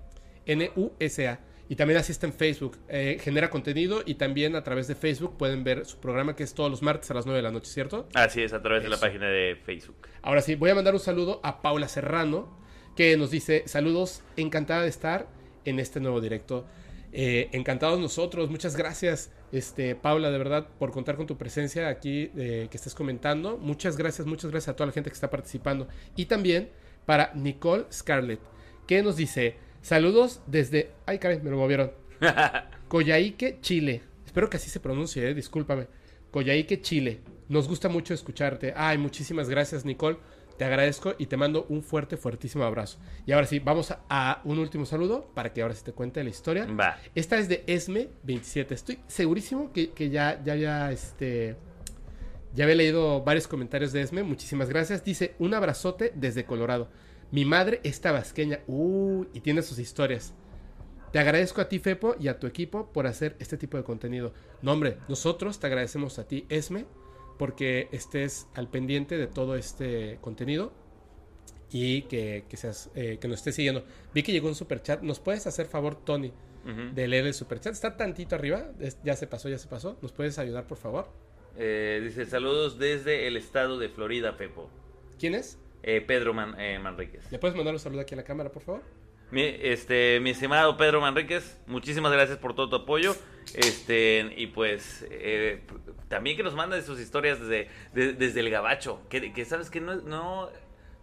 Speaker 2: N-U-S-A. Y también así está en Facebook. Eh, genera contenido y también a través de Facebook pueden ver su programa que es todos los martes a las 9 de la noche, ¿cierto?
Speaker 1: Así es, a través de la página de Facebook.
Speaker 2: Ahora sí, voy a mandar un saludo a Paula Serrano, que nos dice, saludos, encantada de estar en este nuevo directo. Eh, encantados nosotros, muchas gracias, este, Paula, de verdad, por contar con tu presencia aquí, eh, que estés comentando. Muchas gracias, muchas gracias a toda la gente que está participando. Y también para Nicole Scarlett, que nos dice, saludos desde... Ay, caray, me lo movieron. (laughs) Coyhaique, Chile. Espero que así se pronuncie, eh, discúlpame. Coyhaique, Chile. Nos gusta mucho escucharte. Ay, muchísimas gracias, Nicole. Te agradezco y te mando un fuerte, fuertísimo abrazo. Y ahora sí, vamos a, a un último saludo para que ahora sí te cuente la historia.
Speaker 1: Va.
Speaker 2: Esta es de Esme27. Estoy segurísimo que, que ya, ya, ya, este... Ya había leído varios comentarios de Esme. Muchísimas gracias. Dice, un abrazote desde Colorado. Mi madre es tabasqueña. Uh, y tiene sus historias. Te agradezco a ti, Fepo, y a tu equipo por hacer este tipo de contenido. No, hombre, nosotros te agradecemos a ti, Esme, porque estés al pendiente de todo este contenido y que, que seas, eh, que nos estés siguiendo. Vi que llegó un super chat. ¿Nos puedes hacer favor, Tony,
Speaker 1: Ujú.
Speaker 2: de leer el super chat? Está tantito arriba. Es- ya se pasó, ya se pasó. ¿Nos puedes ayudar, por favor?
Speaker 1: Eh, dice, saludos desde el estado de Florida, Pepo.
Speaker 2: ¿Quién es?
Speaker 1: Eh, Pedro Man- eh, Manríquez.
Speaker 2: ¿Le puedes mandar un saludo aquí a la cámara, por favor?
Speaker 1: Mi, este, mi estimado Pedro Manríquez, muchísimas gracias por todo tu apoyo. Este, y pues eh, también que nos manda sus historias desde, de- desde el gabacho. Que, que sabes que no, no,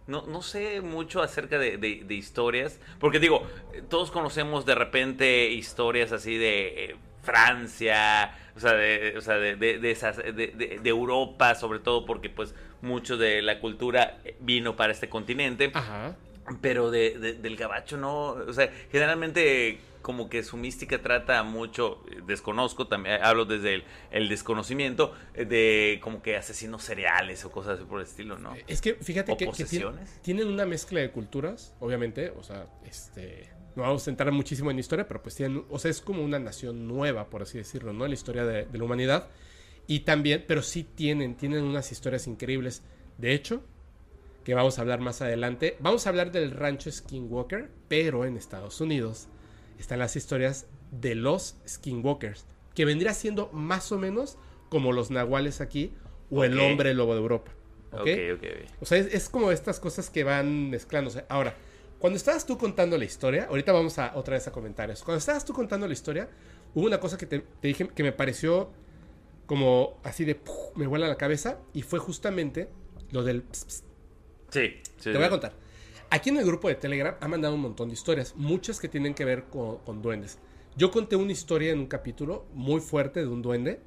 Speaker 1: no, no sé mucho acerca de, de- historias. Porque digo, todos conocemos de repente historias así de eh, Francia, o sea, de, o sea, de, esas, de Europa, sobre todo porque pues mucho de la cultura vino para este continente.
Speaker 2: Ajá.
Speaker 1: Pero de, de- del gabacho no, o sea, generalmente como que su mística trata mucho, eh, desconozco, también hablo desde el, el desconocimiento, eh, de como que asesinos cereales o cosas así por el estilo, ¿no?
Speaker 2: Es que fíjate
Speaker 1: ¿O
Speaker 2: que, que tiene-
Speaker 1: posesiones?
Speaker 2: tienen una mezcla de culturas, obviamente, o sea, este, no vamos a entrar muchísimo en historia, pero pues tienen, o sea, es como una nación nueva, por así decirlo, ¿no? En la historia de, de la humanidad. Y también, pero sí tienen, tienen unas historias increíbles. De hecho, que vamos a hablar más adelante, vamos a hablar del rancho Skinwalker, pero en Estados Unidos están las historias de los Skinwalkers, que vendría siendo más o menos como los nahuales aquí o el hombre lobo de Europa. ¿ok?
Speaker 1: Ok, ok, ok.
Speaker 2: O sea, es, es como estas cosas que van mezclándose. Ahora, cuando estabas tú contando la historia, ahorita vamos a otra vez a comentarios. Cuando estabas tú contando la historia, hubo una cosa que te, te dije que me pareció como así de ¡puf! me vuela la cabeza y fue justamente lo del ps, ps.
Speaker 1: Sí, sí.
Speaker 2: Te voy a contar. Aquí en el grupo de Telegram ha mandado un montón de historias, muchas que tienen que ver con, con duendes. Yo conté una historia en un capítulo muy fuerte de un duende.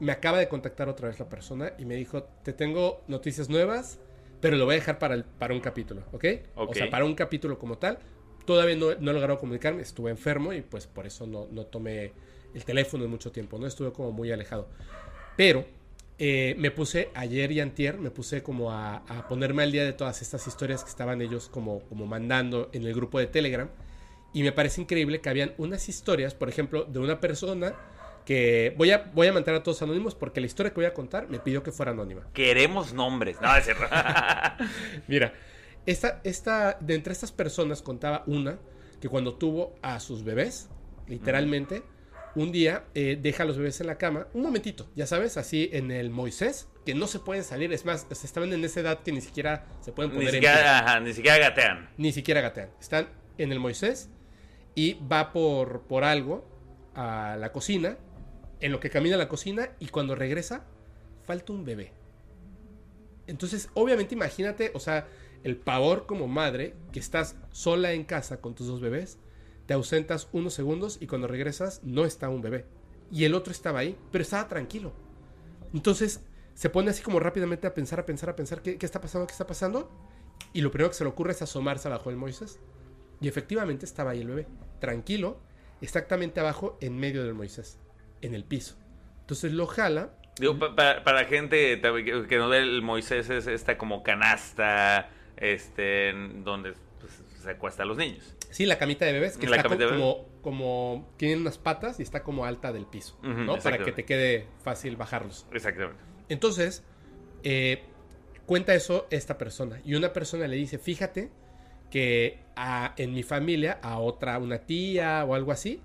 Speaker 2: Me acaba de contactar otra vez la persona y me dijo, te tengo noticias nuevas, pero lo voy a dejar para, el- para un capítulo, ¿ok? O sea, para un capítulo como tal. Todavía no, no he logrado comunicarme, estuve enfermo y pues por eso no, no tomé el teléfono en mucho tiempo, ¿no? Estuve como muy alejado. Pero eh, me puse ayer y antier, me puse como a, a ponerme al día de todas estas historias que estaban ellos como, como mandando en el grupo de Telegram. Y me parece increíble que habían unas historias, por ejemplo, de una persona que voy a, voy a mantener a todos anónimos porque la historia que voy a contar me pidió que fuera anónima.
Speaker 1: Queremos nombres. No, es cierto. (laughs)
Speaker 2: Mira, esta, esta, de entre estas personas contaba una que cuando tuvo a sus bebés, literalmente, un día eh, deja a los bebés en la cama, un momentito, ya sabes, así en el Moisés, que no se pueden salir, es más, estaban en esa edad que ni siquiera se pueden
Speaker 1: ni,
Speaker 2: poner en pie.
Speaker 1: siquiera, ajá, ni siquiera gatean.
Speaker 2: Ni siquiera gatean. Están en el Moisés y va por, por algo a la cocina, en lo que camina a la cocina y cuando regresa, falta un bebé. Entonces, obviamente imagínate, o sea, el pavor como madre, que estás sola en casa con tus dos bebés, te ausentas unos segundos y cuando regresas no está un bebé. Y el otro estaba ahí, pero estaba tranquilo. Entonces se pone así como rápidamente a pensar, a pensar, a pensar, ¿qué, qué está pasando? ¿Qué está pasando? Y lo primero que se le ocurre es asomarse abajo del Moisés. Y efectivamente estaba ahí el bebé, tranquilo, exactamente abajo, en medio del Moisés, en el piso. Entonces lo jala.
Speaker 1: Digo, pa- para, gente que no ve el Moisés es esta como canasta, este, donde se acuesta a los niños.
Speaker 2: Sí, la camita de bebés, que
Speaker 1: La
Speaker 2: está
Speaker 1: camita de
Speaker 2: como, como, tiene unas patas y está como alta del piso, ¿no? Para que te quede fácil bajarlos.
Speaker 1: Exactamente.
Speaker 2: Entonces, eh, cuenta eso esta persona. Y una persona le dice, fíjate que a- en mi familia, a otra, una tía o algo así,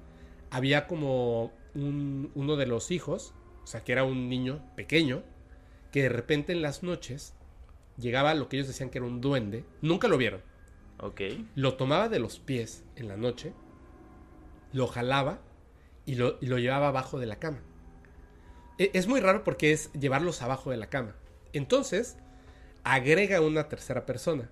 Speaker 2: había como un- uno de los hijos, o sea, que era un niño pequeño, que de repente en las noches llegaba lo que ellos decían que era un duende. Nunca lo vieron.
Speaker 1: Ok.
Speaker 2: Lo tomaba de los pies en la noche, lo jalaba y lo, y lo llevaba abajo de la cama. E- Es muy raro porque es llevarlos abajo de la cama. Entonces, agrega una tercera persona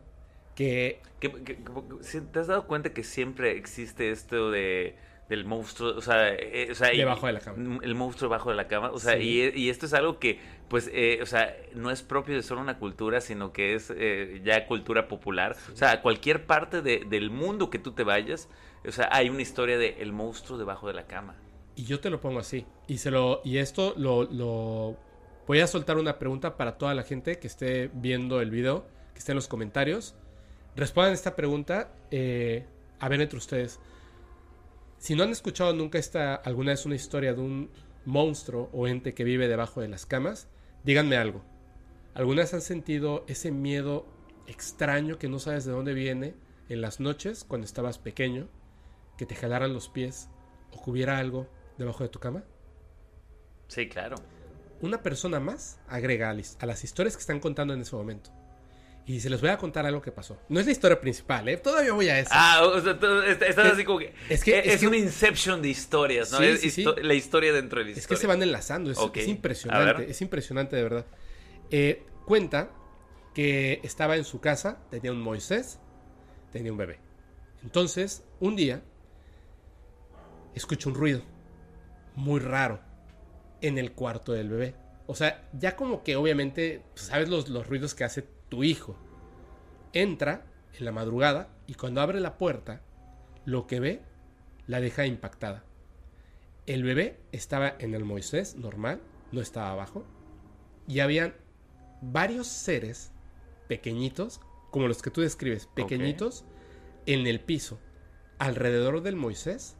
Speaker 2: que
Speaker 1: Que- que- que- ¿sí ¿Te has dado cuenta que siempre existe esto de del monstruo, o sea, eh, o sea, y-
Speaker 2: Debajo de la cama.
Speaker 1: El monstruo debajo de la cama, o sea,
Speaker 2: Sí.
Speaker 1: y, y esto es algo que, pues, eh, o sea, no es propio de solo una cultura, sino que es eh, ya cultura popular. O sea, a cualquier parte de- del mundo que tú te vayas, o sea, hay una historia de el monstruo debajo de la cama.
Speaker 2: Y yo te lo pongo así. Y se lo. Y esto lo, lo- Voy a soltar una pregunta para toda la gente que esté viendo el video, que esté en los comentarios. Respondan esta pregunta. eh, a ver entre ustedes. Si no han escuchado nunca esta, alguna vez una historia de un monstruo o ente que vive debajo de las camas, díganme algo. ¿Alguna vez han sentido ese miedo extraño que no sabes de dónde viene en las noches cuando estabas pequeño? Que te jalaran los pies o que hubiera algo debajo de tu cama?
Speaker 1: Sí, claro.
Speaker 2: Una persona más agrega a las historias que están contando en ese momento. Y se les voy a contar algo que pasó. No es la historia principal, ¿eh? Todavía voy a eso.
Speaker 1: Ah, o sea, tú estás
Speaker 2: Es-
Speaker 1: así como que...
Speaker 2: es que-
Speaker 1: es,
Speaker 2: es que-
Speaker 1: un inception de historias, ¿no?
Speaker 2: Sí,
Speaker 1: es
Speaker 2: sí, sí.
Speaker 1: histo- la historia dentro de la historia.
Speaker 2: Es que se van enlazando, es, impresionante, es impresionante de verdad. Eh, cuenta que estaba en su casa, tenía un Moisés, tenía un bebé. Entonces, un día, escucha un ruido muy raro en el cuarto del bebé. O sea, ya como que obviamente, pues, sabes los, los ruidos que hace tu hijo. Entra en la madrugada y cuando abre la puerta, lo que ve la deja impactada. El bebé estaba en el Moisés normal, no estaba abajo. Y habían varios seres pequeñitos, como los que tú describes, pequeñitos, en el piso, alrededor del Moisés.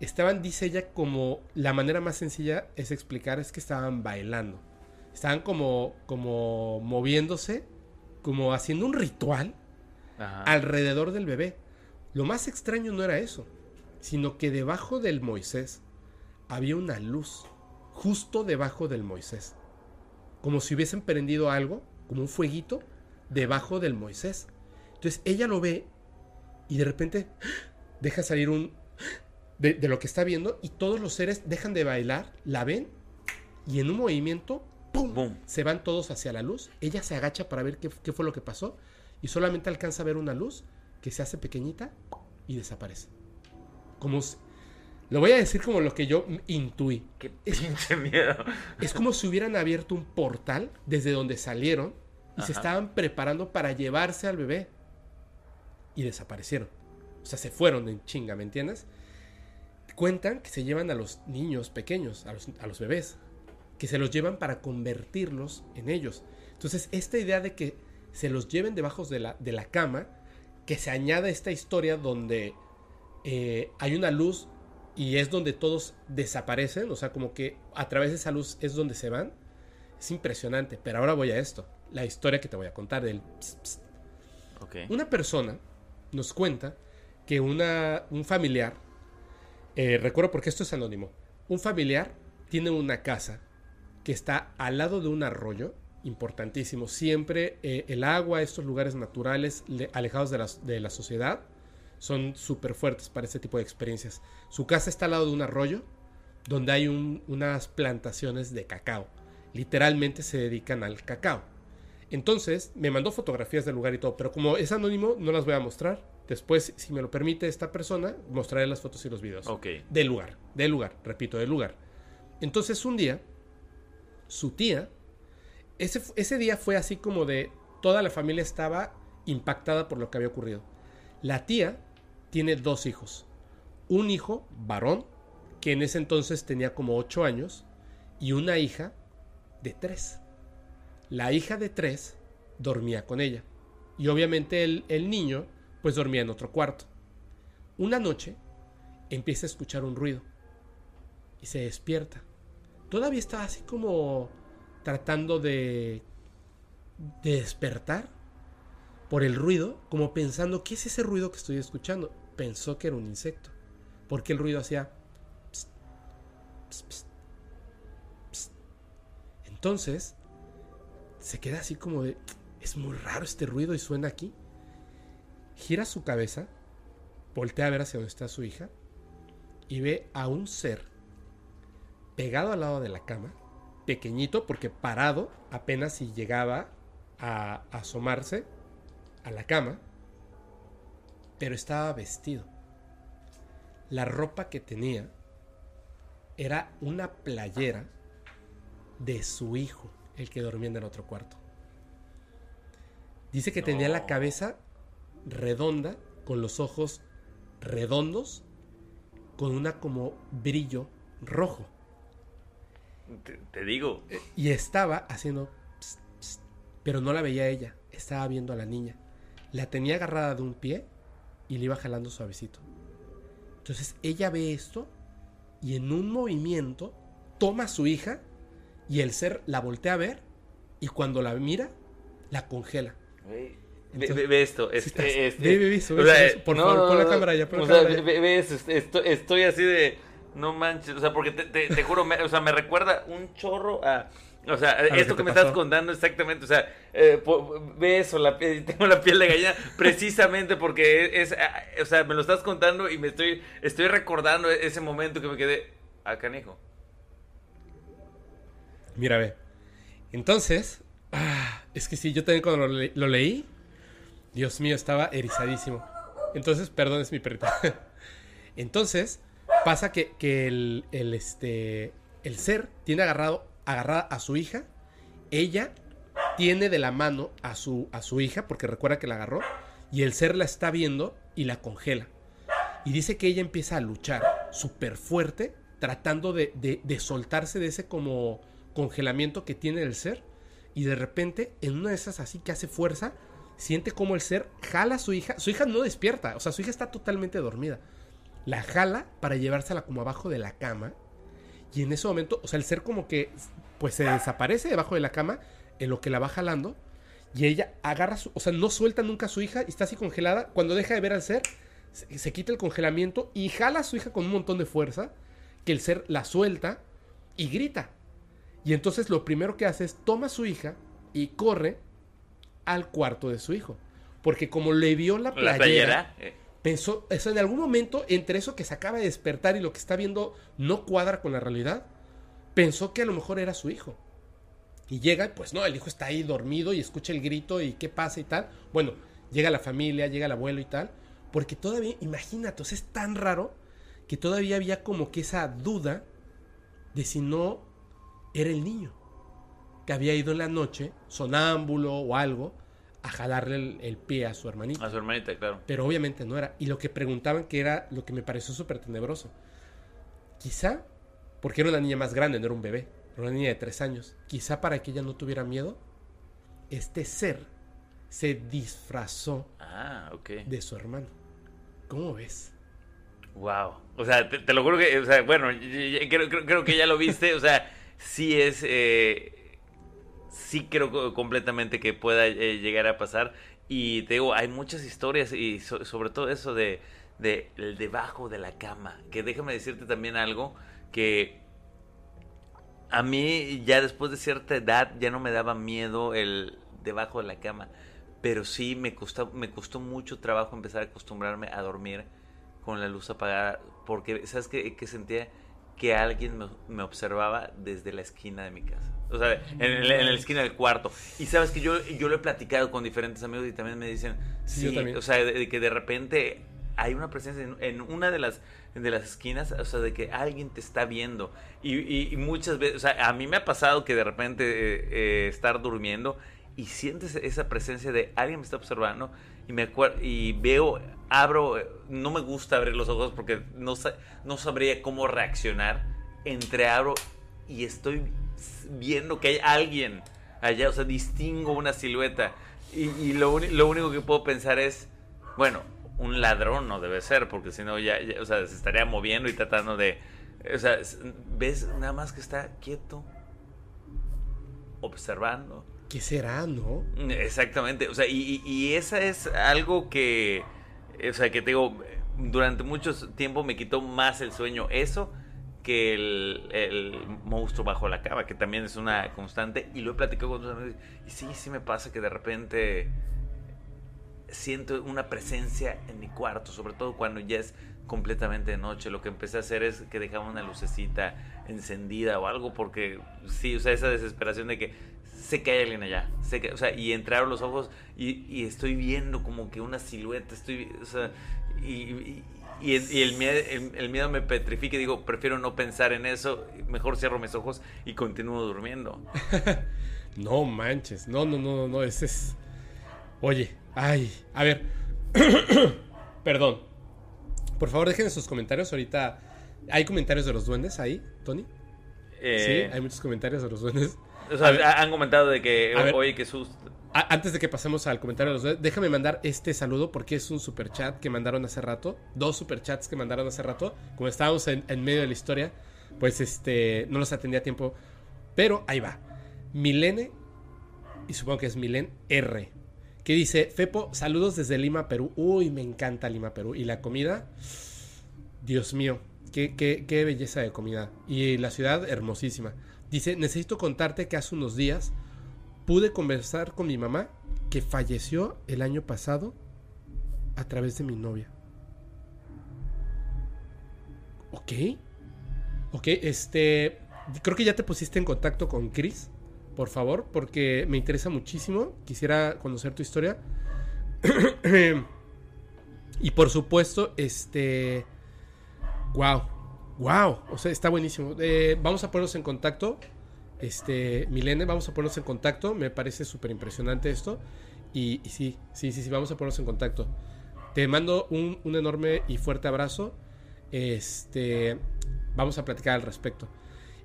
Speaker 2: Estaban, dice ella, como la manera más sencilla es explicar es que estaban bailando. Estaban como, como moviéndose, como haciendo un ritual
Speaker 1: Ajá.
Speaker 2: alrededor del bebé. Lo más extraño no era eso, sino que debajo del Moisés había una luz, justo debajo del Moisés. Como si hubiesen prendido algo, como un fueguito, debajo del Moisés. Entonces ella lo ve y de repente (gasps) deja salir un... (gasps) De, de lo que está viendo y todos los seres dejan de bailar, la ven y en un movimiento, Se van todos hacia la luz. Ella se agacha para ver qué, qué fue lo que pasó y solamente alcanza a ver una luz que se hace pequeñita y desaparece. Como si- lo voy a decir como lo que yo intuí.
Speaker 1: Qué
Speaker 2: Es-
Speaker 1: pinche miedo.
Speaker 2: Es como si hubieran abierto un portal desde donde salieron y se estaban preparando para llevarse al bebé. Y desaparecieron. O sea, se fueron en chinga, ¿me entiendes? Cuentan que se llevan a los niños pequeños, a los, a los bebés, que se los llevan para convertirlos en ellos. Entonces, esta idea de que se los lleven debajo de la, de la cama, que se añade esta historia donde eh, hay una luz y es donde todos desaparecen, o sea, como que a través de esa luz es donde se van, es impresionante. Pero ahora voy a esto, la historia que te voy a contar del... pss, pss.
Speaker 1: Ok.
Speaker 2: Una persona nos cuenta que una, un familiar, eh, recuerdo porque esto es anónimo, un familiar tiene una casa que está al lado de un arroyo importantísimo. Siempre eh, el agua, estos lugares naturales le- alejados de la, de la sociedad, son súper fuertes para este tipo de experiencias. Su casa está al lado de un arroyo donde hay un- unas plantaciones de cacao. Literalmente se dedican al cacao. Entonces me mandó fotografías del lugar y todo, pero como es anónimo no las voy a mostrar. Después, si me lo permite esta persona, mostraré las fotos y los videos.
Speaker 1: Ok.
Speaker 2: Del lugar, del lugar, repito, del lugar. Entonces un día, su tía, ese, ese día fue así como de toda la familia estaba impactada por lo que había ocurrido. La tía tiene dos hijos. Un hijo varón, que en ese entonces tenía como 8 años, y una hija de 3. La hija de 3 dormía con ella. Y obviamente el, el niño pues dormía en otro cuarto. Una noche empieza a escuchar un ruido y se despierta. Todavía estaba así como tratando de, de despertar por el ruido, como pensando, ¿qué es ese ruido que estoy escuchando? Pensó que era un insecto, porque el ruido hacía... pst, pst, pst. Entonces, se queda así como de, es muy raro este ruido y suena aquí. Gira su cabeza, voltea a ver hacia donde está su hija y ve a un ser pegado al lado de la cama, pequeñito porque parado apenas si llegaba a asomarse a la cama, pero estaba vestido. La ropa que tenía era una playera de su hijo, el que dormía en el otro cuarto. Dice que tenía la cabeza redonda, con los ojos redondos, con una como brillo rojo.
Speaker 1: Te, te digo.
Speaker 2: Y estaba haciendo... pst, pst, pero no la veía ella, estaba viendo a la niña. La tenía agarrada de un pie y le iba jalando suavecito. Entonces ella ve esto y en un movimiento toma a su hija y el ser la voltea a ver y cuando la mira, la congela.
Speaker 1: Ve,
Speaker 2: Entonces,
Speaker 1: ve- ve esto. Este, este,
Speaker 2: ve, ve,
Speaker 1: o sea,
Speaker 2: por
Speaker 1: no,
Speaker 2: favor, pon la cámara ya, pon la
Speaker 1: o sea,
Speaker 2: cámara ya.
Speaker 1: ve- estoy así de. No manches. O sea, porque te, te, te juro, me, o sea, me recuerda un chorro a. O sea, esto que me estás contando exactamente, o sea, eh, po- ve eso, la, piel- (laughs) tengo la piel de gallina, precisamente porque es, o sea, me lo estás contando y me estoy, estoy recordando ese momento que me quedé, ah, canijo.
Speaker 2: Mira, ve. Entonces, ah, es que sí, yo también cuando lo, le- lo leí, Dios mío, estaba erizadísimo. Entonces, perdón, es mi perrita. (laughs) Entonces, pasa que, el, este, el ser tiene agarrado, agarrada a su hija. Ella tiene de la mano a su, a su hija, porque recuerda que la agarró. Y el ser la está viendo y la congela. Y dice que ella empieza a luchar súper fuerte, tratando de, de- de soltarse de ese como congelamiento que tiene el ser. Y de repente, en una de esas así que hace fuerza, siente como el ser jala a su hija. Su hija no despierta, o sea, su hija está totalmente dormida. La jala para llevársela como abajo de la cama. Y en ese momento, o sea, el ser como que pues se desaparece debajo de la cama en lo que la va jalando. Y ella agarra su, o sea, no suelta nunca a su hija y está así congelada. Cuando deja de ver al ser, se, se quita el congelamiento y jala a su hija con un montón de fuerza. Que el ser la suelta y grita. Y entonces lo primero que hace es toma a su hija y corre al cuarto de su hijo. Porque como le vio la playera,
Speaker 1: La playera.
Speaker 2: Pensó, eso en algún momento, entre eso que se acaba de despertar y lo que está viendo no cuadra con la realidad, pensó que a lo mejor era su hijo. Y llega, pues no, el hijo está ahí dormido y escucha el grito y qué pasa y tal. Bueno, llega la familia, llega el abuelo y tal. Porque todavía, imagínate, o es tan raro que todavía había como que esa duda de si no era el niño. Que había ido en la noche, sonámbulo o algo, a jalarle el, el pie a su hermanito.
Speaker 1: a su hermanita, claro.
Speaker 2: Pero obviamente no era. Y lo que preguntaban que era lo que me pareció súper tenebroso. Quizá, porque era una niña más grande, no era un bebé, era una niña de tres años. Quizá para que ella no tuviera miedo, este ser se disfrazó
Speaker 1: Ah, ok.
Speaker 2: de su hermano. ¿Cómo ves?
Speaker 1: Wow. O sea, te, te lo juro que, o sea, bueno, creo- creo que ya lo viste, o sea, sí es, eh, sí creo co- completamente que pueda eh, llegar a pasar. Y te digo, hay muchas historias y so- sobre todo eso de, de el debajo de la cama. Que déjame decirte también algo que a mí ya después de cierta edad ya no me daba miedo el debajo de la cama. pero sí me costó, me costó mucho trabajo empezar a acostumbrarme a dormir con la luz apagada, porque, ¿sabes qué? Que sentía que alguien me observaba desde la esquina de mi casa. O sea, en, el- en la esquina del cuarto. Y sabes que yo, yo lo he platicado con diferentes amigos y también me dicen,
Speaker 2: Sí,
Speaker 1: o sea, de, de que de repente hay una presencia en, en una de las, de las esquinas, o sea, de que alguien te está viendo. Y, y- y muchas veces, o sea, a mí me ha pasado que de repente eh, eh, estar durmiendo y sientes esa presencia de alguien me está observando y me y veo abro no me gusta abrir los ojos porque no no sabría cómo reaccionar entreabro y estoy viendo que hay alguien allá o sea distingo una silueta. Y, y lo, único que puedo pensar es bueno un ladrón no debe ser porque si no ya, ya, o sea se estaría moviendo y tratando de o sea ves nada más que está quieto observando.
Speaker 2: ¿Qué será, no?
Speaker 1: Exactamente, o sea, y esa es algo que, o sea, que te digo, durante mucho tiempo me quitó más el sueño eso que el, monstruo bajo la cama, que también es una constante, y lo he platicado con otros amigos, y sí, sí me pasa que de repente siento una presencia en mi cuarto, sobre todo cuando ya es completamente de noche. Lo que empecé a hacer es que dejaba una lucecita encendida o algo, porque sí, o sea, esa desesperación de que sé que hay alguien allá, sé que, o sea, y entraron los ojos y, estoy viendo como que una silueta, estoy, o sea, y- y el, y el miedo, el, el miedo me petrifica y digo, prefiero no pensar en eso, mejor cierro mis ojos y continúo durmiendo. (laughs)
Speaker 2: No manches. No, no, no, no, no. Ese es. Oye, ay. A ver. (coughs) Perdón. Por favor, dejen sus comentarios. Ahorita. ¿Hay comentarios de los duendes ahí, Tony?
Speaker 1: Eh,
Speaker 2: sí, hay muchos comentarios de los duendes.
Speaker 1: o sea, han comentado de que, oye, qué susto.
Speaker 2: Antes de que pasemos al comentario de los déjame mandar este saludo porque es un super chat que mandaron hace rato. Dos super chats que mandaron hace rato. Como estábamos en, medio de la historia, pues este. No los atendí a tiempo. Pero ahí va. Milene. Y supongo que es Milen R. Que dice: Fepo, saludos desde Lima, Perú. Uy, me encanta Lima, Perú. Y la comida. Dios mío, qué, qué, qué belleza de comida. Y la ciudad hermosísima. Dice, necesito contarte que hace unos días pude conversar con mi mamá que falleció el año pasado a través de mi novia. Ok. Ok, este... Creo que ya te pusiste en contacto con Chris, por favor, porque me interesa muchísimo. Quisiera conocer tu historia. (clears throat) y por supuesto, este... Wow. Wow. O sea, está buenísimo. Eh, vamos a ponernos en contacto. Este, Milene, vamos a ponernos en contacto. Me parece súper impresionante esto. Y, y sí, sí, sí, sí, vamos a ponernos en contacto. Te mando un, un enorme y fuerte abrazo. Este, vamos a platicar al respecto.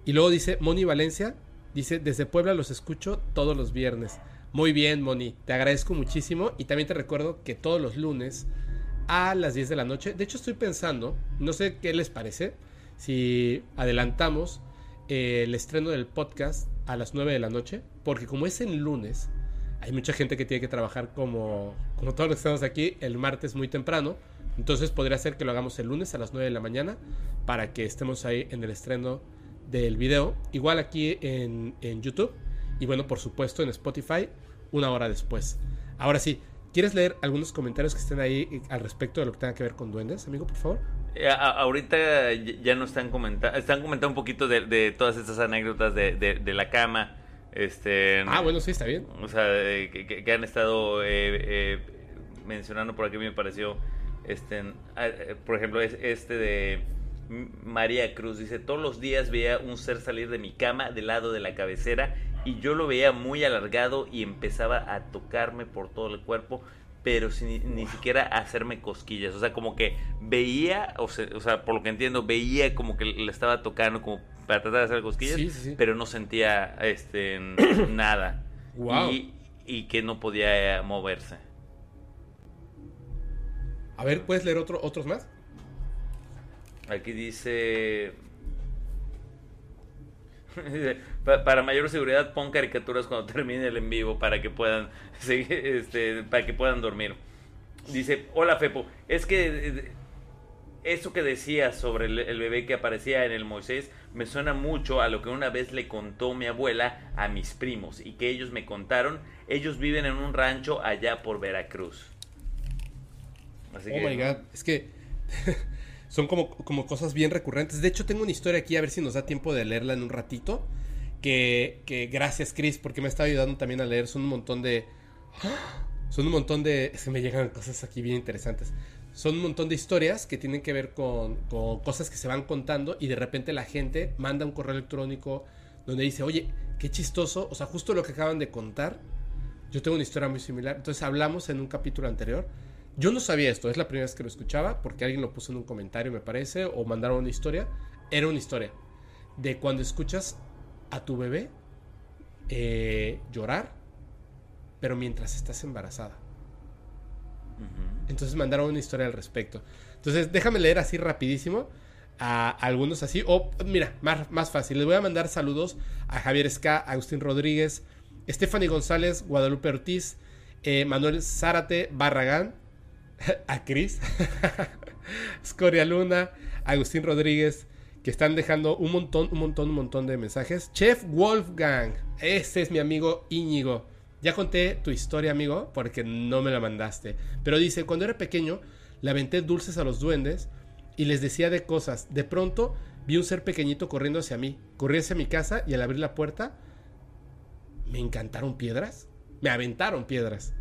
Speaker 2: Y luego dice Moni Valencia, dice, desde Puebla los escucho todos los viernes. Muy bien, Moni, te agradezco muchísimo. Y también te recuerdo que todos los lunes a las 10 de la noche, de hecho estoy pensando, no sé qué les parece, si adelantamos eh, el estreno del podcast a las 9 de la noche, porque como es en lunes, hay mucha gente que tiene que trabajar como, como todos los que estamos aquí el martes muy temprano. Entonces podría ser que lo hagamos el lunes a las 9 de la mañana para que estemos ahí en el estreno del video. Igual aquí en, en YouTube y bueno, por supuesto en Spotify una hora después. Ahora sí, ¿quieres leer algunos comentarios que estén ahí eh, al respecto de lo que tenga que ver con duendes, amigo, por favor?
Speaker 1: Eh, ahorita ya no están comentando, están comentando un poquito de, de todas estas anécdotas de, de- de la cama. Este,
Speaker 2: Ah, bueno, sí, está bien.
Speaker 1: O sea, que, que- han estado eh, eh, mencionando por aquí me pareció, este, ah, por ejemplo, es este de María Cruz dice todos los días veía un ser salir de mi cama del lado de la cabecera y yo lo veía muy alargado y empezaba a tocarme por todo el cuerpo pero sin ni siquiera hacerme cosquillas, o sea, como que veía, o sea, o sea, por lo que entiendo, veía como que le estaba tocando como para tratar de hacer cosquillas,
Speaker 2: Sí, sí, sí.
Speaker 1: pero no sentía este (coughs) nada. Y que no podía moverse.
Speaker 2: A ver, ¿puedes leer otro, otros más?
Speaker 1: Aquí (laughs) dice... Pa- Para mayor seguridad pon caricaturas cuando termine el en vivo para que puedan (laughs) este, para que puedan dormir. Dice, hola Fepo, es que eh, eso que decías sobre el, el bebé que aparecía en el Moisés me suena mucho a lo que una vez le contó mi abuela a mis primos y que ellos me contaron Ellos viven en un rancho allá por Veracruz.
Speaker 2: oh my god, es que (laughs) son como, como cosas bien recurrentes. De hecho, tengo una historia aquí, a ver si nos da tiempo de leerla en un ratito. Que, que gracias, Chris, porque me está ayudando también a leer. Son un montón de. Son un montón de. Es que me llegan cosas aquí bien interesantes. Son un montón de historias que tienen que ver con, con cosas que se van contando y de repente la gente manda un correo electrónico donde dice, oye, qué chistoso, o sea, justo lo que acaban de contar, yo tengo una historia muy similar. Entonces hablamos en un capítulo anterior. Yo no sabía esto, es la primera vez que lo escuchaba, porque alguien lo puso en un comentario, me parece, o mandaron una historia. Era una historia de cuando escuchas a tu bebé eh, llorar, pero mientras estás embarazada. Entonces mandaron una historia al respecto. Entonces déjame leer así rapidísimo a algunos así. O mira, más, más fácil. Les voy a mandar saludos a Javier Ska, Agustín Rodríguez, Stephanie González, Guadalupe Ortiz, eh, Manuel Zárate, Barragán, (laughs) a Cris, (laughs) Scoria Luna, Agustín Rodríguez, que están dejando un montón, un montón, un montón de mensajes. Chef Wolfgang, ese es mi amigo Íñigo. Ya conté tu historia, amigo, porque no me la mandaste. Pero dice, cuando era pequeño, le aventé dulces a los duendes y les decía de cosas. De pronto vi un ser pequeñito corriendo hacia mí. Corrí hacia mi casa y al abrir la puerta me encantaron piedras. Me aventaron piedras.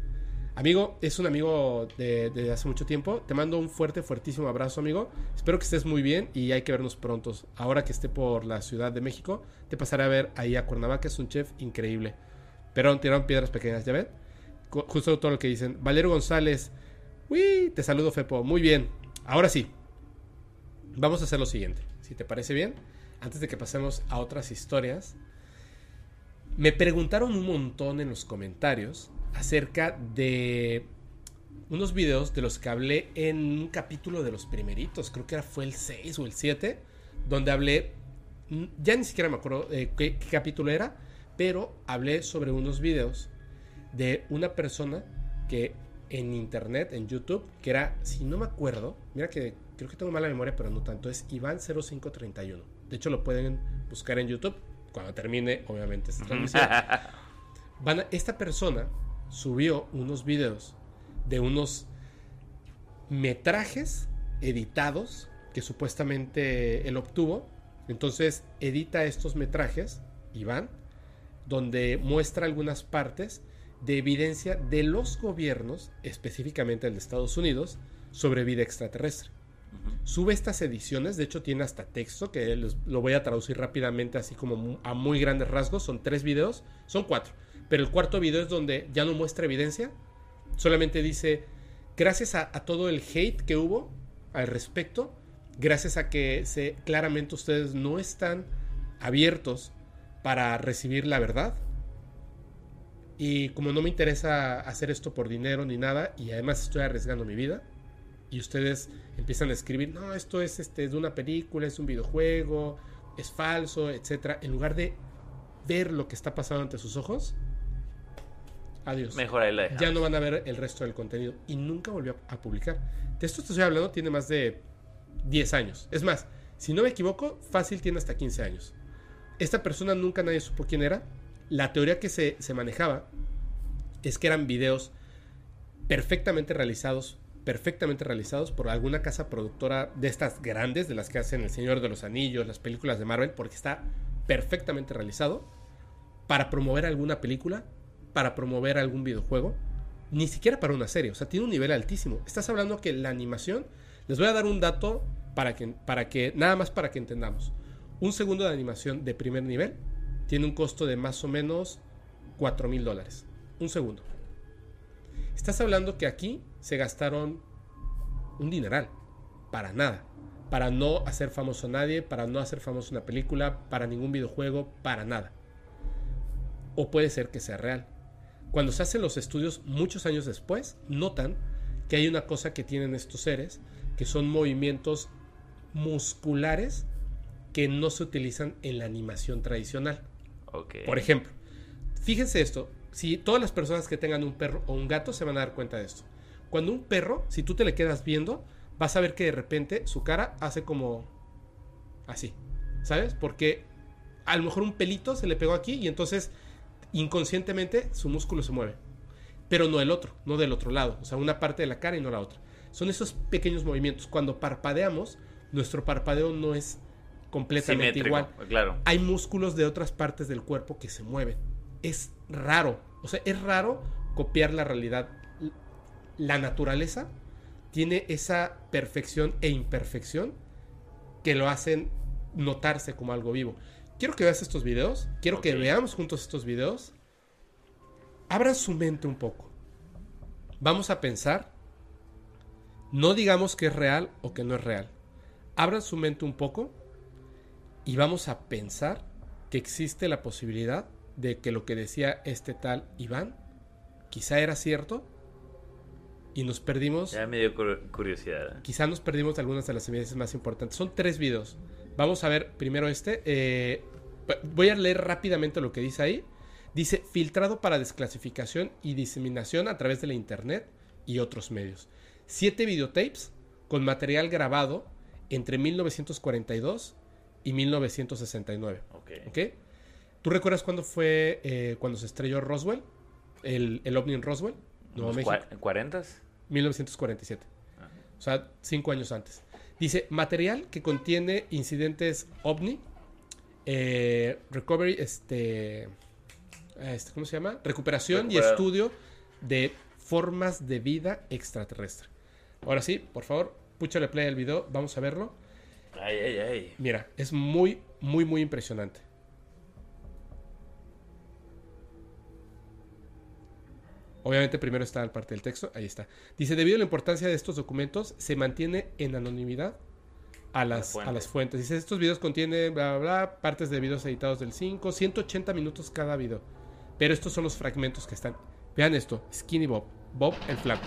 Speaker 2: Amigo, es un amigo de, hace mucho tiempo. Te mando un fuerte, fuertísimo abrazo, amigo. Espero que estés muy bien y hay que vernos pronto. Ahora que esté por la Ciudad de México, te pasaré a ver ahí a Cuernavaca. Es un chef increíble. Pero tiraron piedras pequeñas, ¿ya ven? Justo todo lo que dicen. Valero González. Uy, te saludo, Fepo. Muy bien. Ahora sí. Vamos a hacer lo siguiente. Si te parece bien, antes de que pasemos a otras historias, me preguntaron un montón en los comentarios acerca de unos videos de los que hablé en un capítulo de los primeritos, creo que era, fue el 6 o el 7, donde hablé, mm, ya ni siquiera me acuerdo qué, qué capítulo era, pero hablé sobre unos videos de una persona que en internet, en YouTube, que era, si no me acuerdo, mira que creo que tengo mala memoria, pero no tanto, es Iván0531. De hecho, lo pueden buscar en YouTube cuando termine, obviamente, esta transmisión. (laughs) Van esta persona subió unos videos de unos metrajes editados que supuestamente él obtuvo. Entonces edita estos metrajes, Iván, donde muestra algunas partes de evidencia de los gobiernos, específicamente el de Estados Unidos, sobre vida extraterrestre. Sube estas ediciones, de hecho tiene hasta texto, que lo voy a traducir rápidamente, así como a muy grandes rasgos. Son tres videos, son cuatro. Pero el cuarto video es donde ya no muestra evidencia, solamente dice, gracias a, todo el hate que hubo al respecto, gracias a que se, claramente ustedes no están abiertos para recibir la verdad. Y como no me interesa hacer esto por dinero ni nada, y además estoy arriesgando mi vida, y ustedes empiezan a escribir, no, esto es este, de una película, es un videojuego, es falso, etc. En lugar de ver lo que está pasando ante sus ojos, adiós.
Speaker 1: Mejor ahí la
Speaker 2: Ya no van a ver el resto del contenido. Y nunca volvió a publicar. De esto te estoy hablando, tiene más de 10 años. Es más, si no me equivoco, fácil tiene hasta 15 años. Esta persona nunca nadie supo quién era. La teoría que se, se manejaba es que eran videos perfectamente realizados perfectamente realizados por alguna casa productora de estas grandes, de las que hacen El Señor de los Anillos, las películas de Marvel, porque está perfectamente realizado para promover alguna película, para promover algún videojuego, ni siquiera para una serie, o sea, tiene un nivel altísimo. Estás hablando que la animación, les voy a dar un dato para que, para que nada más para que entendamos. Un segundo de animación de primer nivel tiene un costo de más o menos 4 mil dólares. Un segundo. Estás hablando que aquí se gastaron un dineral. Para nada. Para no hacer famoso a nadie, para no hacer famoso una película, para ningún videojuego, para nada. O puede ser que sea real. Cuando se hacen los estudios muchos años después, notan que hay una cosa que tienen estos seres, que son movimientos musculares que no se utilizan en la animación tradicional. Por ejemplo, fíjense esto, si todas las personas que tengan un perro o un gato se van a dar cuenta de esto. Cuando un perro, si tú te le quedas viendo, vas a ver que de repente su cara hace como así, ¿sabes? Porque a lo mejor un pelito se le pegó aquí y entonces inconscientemente su músculo se mueve, pero no el otro, no del otro lado, o sea, una parte de la cara y no la otra. Son esos pequeños movimientos. Cuando parpadeamos, nuestro parpadeo no es completamente
Speaker 1: Simétrico,
Speaker 2: igual.
Speaker 1: Claro.
Speaker 2: Hay músculos de otras partes del cuerpo que se mueven. Es raro, o sea, es raro copiar la realidad. La naturaleza tiene esa perfección e imperfección que lo hacen notarse como algo vivo. Quiero que veas estos videos, quiero que veamos juntos estos videos. Abran su mente un poco. Vamos a pensar, no digamos que es real o que no es real. Abran su mente un poco y vamos a pensar que existe la posibilidad de que lo que decía este tal Iván quizá era cierto y nos perdimos
Speaker 1: Ya me dio cur- curiosidad. ¿eh?
Speaker 2: quizá nos perdimos algunas de las evidencias más importantes. Son tres videos. Vamos a ver primero este. eh, voy a leer rápidamente lo que dice ahí. Dice filtrado para desclasificación y diseminación a través de la internet y otros medios. Siete videotapes con material grabado entre 1942 y 1969.
Speaker 1: Ok.
Speaker 2: ¿Tú recuerdas cuándo fue eh, cuando se estrelló Roswell? El, el ovni en Roswell, Nuevo
Speaker 1: ¿Unos
Speaker 2: México.
Speaker 1: cua- ¿Cuarentas?
Speaker 2: 1947.
Speaker 1: Ah.
Speaker 2: O sea, cinco años antes. Dice, material que contiene incidentes ovni, eh, recovery, este, este, ¿cómo se llama? Recuperación y estudio de formas de vida extraterrestre. Ahora sí, por favor, púchale play al video, vamos a verlo.
Speaker 1: Ay, ay, ay.
Speaker 2: Mira, es muy, muy, muy impresionante. Obviamente primero está la parte del texto, ahí está. Dice, debido a la importancia de estos documentos, se mantiene en anonimidad a las, a las fuentes. Dice, estos videos contienen, bla, bla, bla, partes de videos editados del 5, 180 minutos cada video. Pero estos son los fragmentos que están. Vean esto, Skinny Bob, Bob el flaco.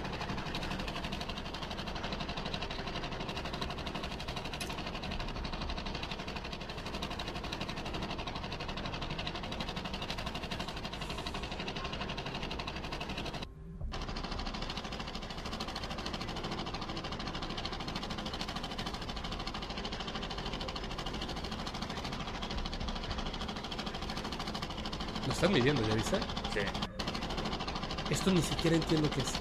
Speaker 2: Lo están midiendo, ¿ya viste?
Speaker 1: Sí.
Speaker 2: Esto ni siquiera entiendo qué es.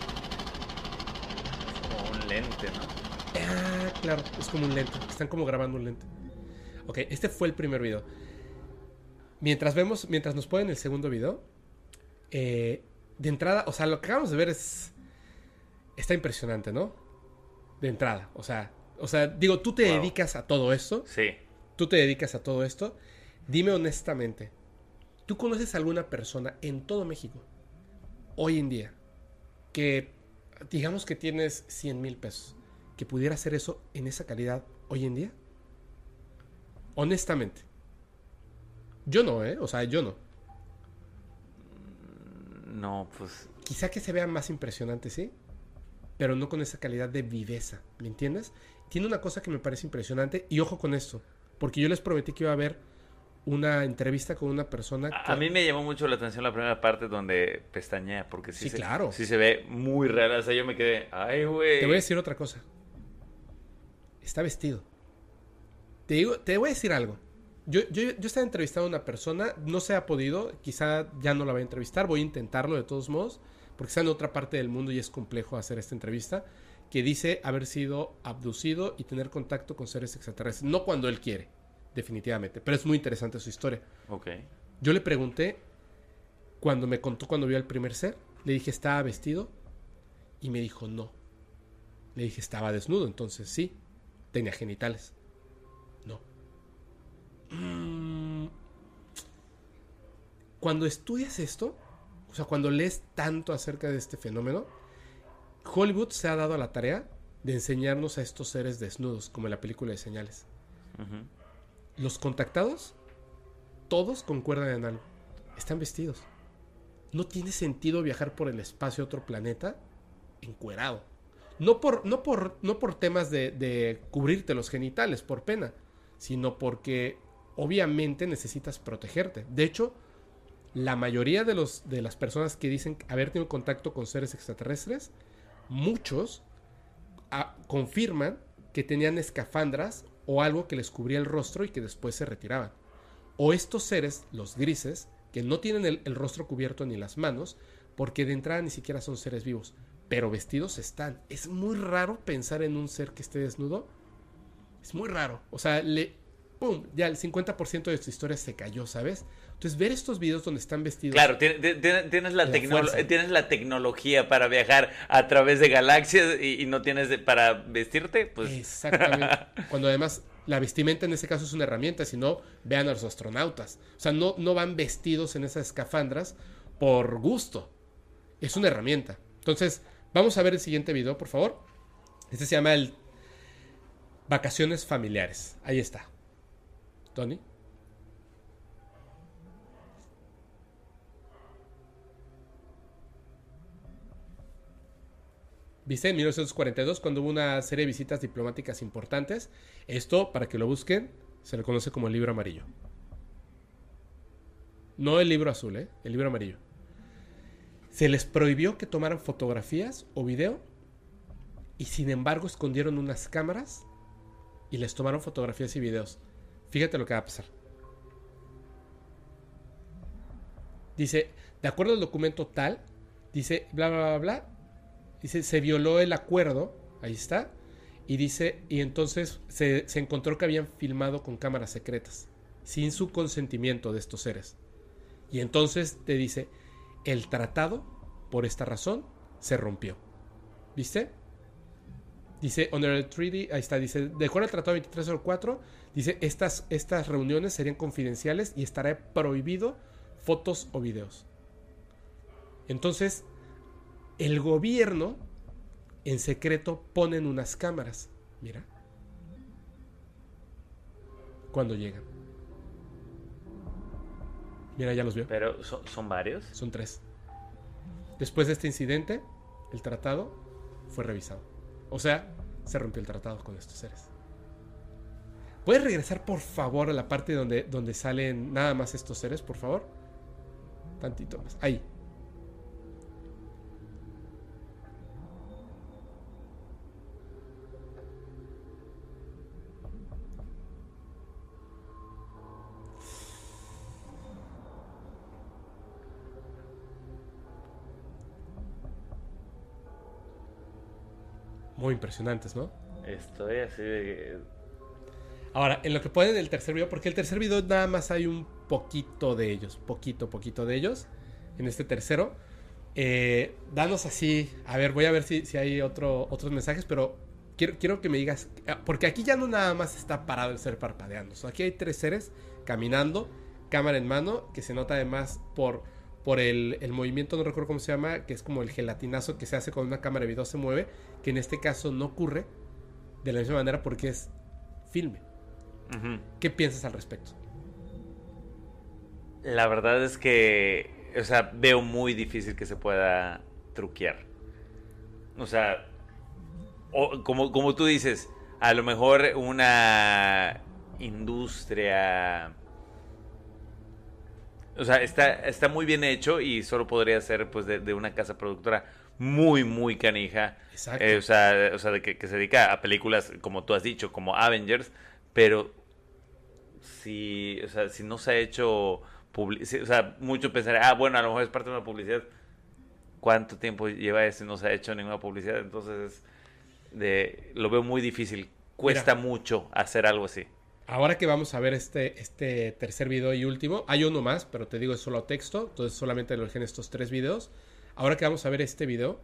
Speaker 1: Como un lente, ¿no?
Speaker 2: Ah, claro, es como un lente. Están como grabando un lente. Ok, este fue el primer video. Mientras vemos, mientras nos ponen el segundo video, eh, de entrada, o sea, lo que acabamos de ver es. Está impresionante, ¿no? De entrada, o sea, o sea, digo, tú te
Speaker 1: Wow.
Speaker 2: dedicas a todo esto,
Speaker 1: Sí.
Speaker 2: tú te dedicas a todo esto. Dime honestamente, ¿tú conoces a alguna persona en todo México, hoy en día, que digamos que tienes 100 mil pesos, que pudiera hacer eso en esa calidad hoy en día? Honestamente. Yo no, ¿eh? O sea, yo no.
Speaker 1: No, pues.
Speaker 2: Quizá que se vea más impresionante, ¿sí? Pero no con esa calidad de viveza, ¿me entiendes? Tiene una cosa que me parece impresionante y ojo con esto, porque yo les prometí que iba a haber una entrevista con una persona
Speaker 1: A,
Speaker 2: que...
Speaker 1: a mí me llamó mucho la atención la primera parte donde pestañea, porque sí,
Speaker 2: Sí,
Speaker 1: se,
Speaker 2: claro.
Speaker 1: sí se ve muy rara. O sea, yo me quedé, ay, güey.
Speaker 2: Te voy a decir otra cosa. Está vestido. Te, digo, te voy a decir algo. Yo, yo, yo estaba entrevistando a una persona, no se ha podido, quizá ya no la voy a entrevistar, voy a intentarlo de todos modos, porque está en otra parte del mundo y es complejo hacer esta entrevista, que dice haber sido abducido y tener contacto con seres extraterrestres. No cuando él quiere, definitivamente, pero es muy interesante su historia.
Speaker 1: Ok.
Speaker 2: Yo le pregunté, cuando me contó cuando vio al primer ser, le dije, ¿estaba vestido? Y me dijo, no. Le dije, estaba desnudo, entonces sí, tenía genitales. No. Mm. Cuando estudias esto, o sea, cuando lees tanto acerca de este fenómeno, Hollywood se ha dado a la tarea de enseñarnos a estos seres desnudos, como en la película de señales.
Speaker 1: Ujú.
Speaker 2: Los contactados, todos concuerdan en algo. Están vestidos. No tiene sentido viajar por el espacio a otro planeta encuerado. No por, no por, no por temas de, cubrirte los genitales, por pena, sino porque obviamente necesitas protegerte. De hecho, la mayoría de, los, de las personas que dicen haber tenido contacto con seres extraterrestres, muchos ah, confirman que tenían escafandras o algo que les cubría el rostro y que después se retiraban. O estos seres, los grises, que no tienen el, rostro cubierto ni las manos, porque de entrada ni siquiera son seres vivos, pero vestidos están. Es muy raro pensar en un ser que esté desnudo. Es muy raro. O sea, le... ¡Pum! Ya el 50% de su historia se cayó, ¿sabes? Entonces, ver estos videos donde están vestidos...
Speaker 1: Claro, ti- ti- ti- tienes la,
Speaker 2: La
Speaker 1: tecnolo-
Speaker 2: fuerza.
Speaker 1: tienes la tecnología para viajar a través de galaxias y, y no tienes de- para vestirte, pues
Speaker 2: Exactamente. (laughs) Cuando además la vestimenta en ese caso es una herramienta, si no, vean a los astronautas. O sea, no, no van vestidos en esas escafandras por gusto. Es una herramienta. Entonces, vamos a ver el siguiente video, por favor. Este se llama el Vacaciones familiares. Ahí está. Tony. ¿Viste? En 1942, cuando hubo una serie de visitas diplomáticas importantes. Esto, para que lo busquen, se le conoce como el libro amarillo. No el libro azul, ¿eh? El libro amarillo. Se les prohibió que tomaran fotografías o video. Y sin embargo, escondieron unas cámaras y les tomaron fotografías y videos. Fíjate lo que va a pasar. Dice, de acuerdo al documento tal, dice, bla, bla, bla, bla, dice, se violó el acuerdo, ahí está, y dice, y entonces se, se encontró que habían filmado con cámaras secretas, sin su consentimiento de estos seres. Y entonces te dice, el tratado, por esta razón, se rompió. ¿Viste? Dice, under treaty, ahí está, dice, de acuerdo al tratado 2304, dice, estas, estas reuniones serían confidenciales y estará prohibido fotos o videos. Entonces, el gobierno en secreto ponen unas cámaras. Mira. Cuando llegan. Mira, ya los vio.
Speaker 1: pero son, son varios.
Speaker 2: Son tres. Después de este incidente, el tratado fue revisado. O sea, se rompió el tratado con estos seres. ¿Puedes regresar, por favor, a la parte donde, donde salen nada más estos seres, por favor? Tantito más. Ahí. Muy impresionantes, ¿no?
Speaker 1: Estoy así de...
Speaker 2: Ahora, en lo que ponen el tercer video, porque el tercer video nada más hay un poquito de ellos, poquito, poquito de ellos. En este tercero, Eh, danos así, a ver, voy a ver si, si hay otro, otros mensajes, pero quiero, quiero que me digas, ah, porque aquí ya no nada más está parado el ser parpadeando, o sea, aquí hay tres seres caminando, cámara en mano, que se nota además por, por el, el movimiento, no recuerdo cómo se llama, que es como el gelatinazo que se hace con una cámara de video se mueve, que en este caso no ocurre de la misma manera porque es filme. ¿Qué piensas al respecto?
Speaker 1: La verdad es que, o sea, veo muy difícil que se pueda truquear. O sea, o- como, como tú dices, a lo mejor una industria... O sea, está, está muy bien hecho y solo podría ser pues de, de una casa productora muy, muy canija.
Speaker 2: Exacto.
Speaker 1: Eh, o sea, o sea de que, que se dedica a películas, como tú has dicho, como Avengers, pero si, o sea, si no se ha hecho publicidad, o sea, mucho pensar, ah, bueno, a lo mejor es parte de una publicidad. ¿Cuánto tiempo lleva eso y no se ha hecho ninguna publicidad? Entonces, de, lo veo muy difícil. Cuesta mucho hacer algo así.
Speaker 2: Ahora que vamos a ver este, este tercer video y último, hay uno más, pero te digo es solo texto, entonces solamente lo dejé en estos tres videos. Ahora que vamos a ver este video,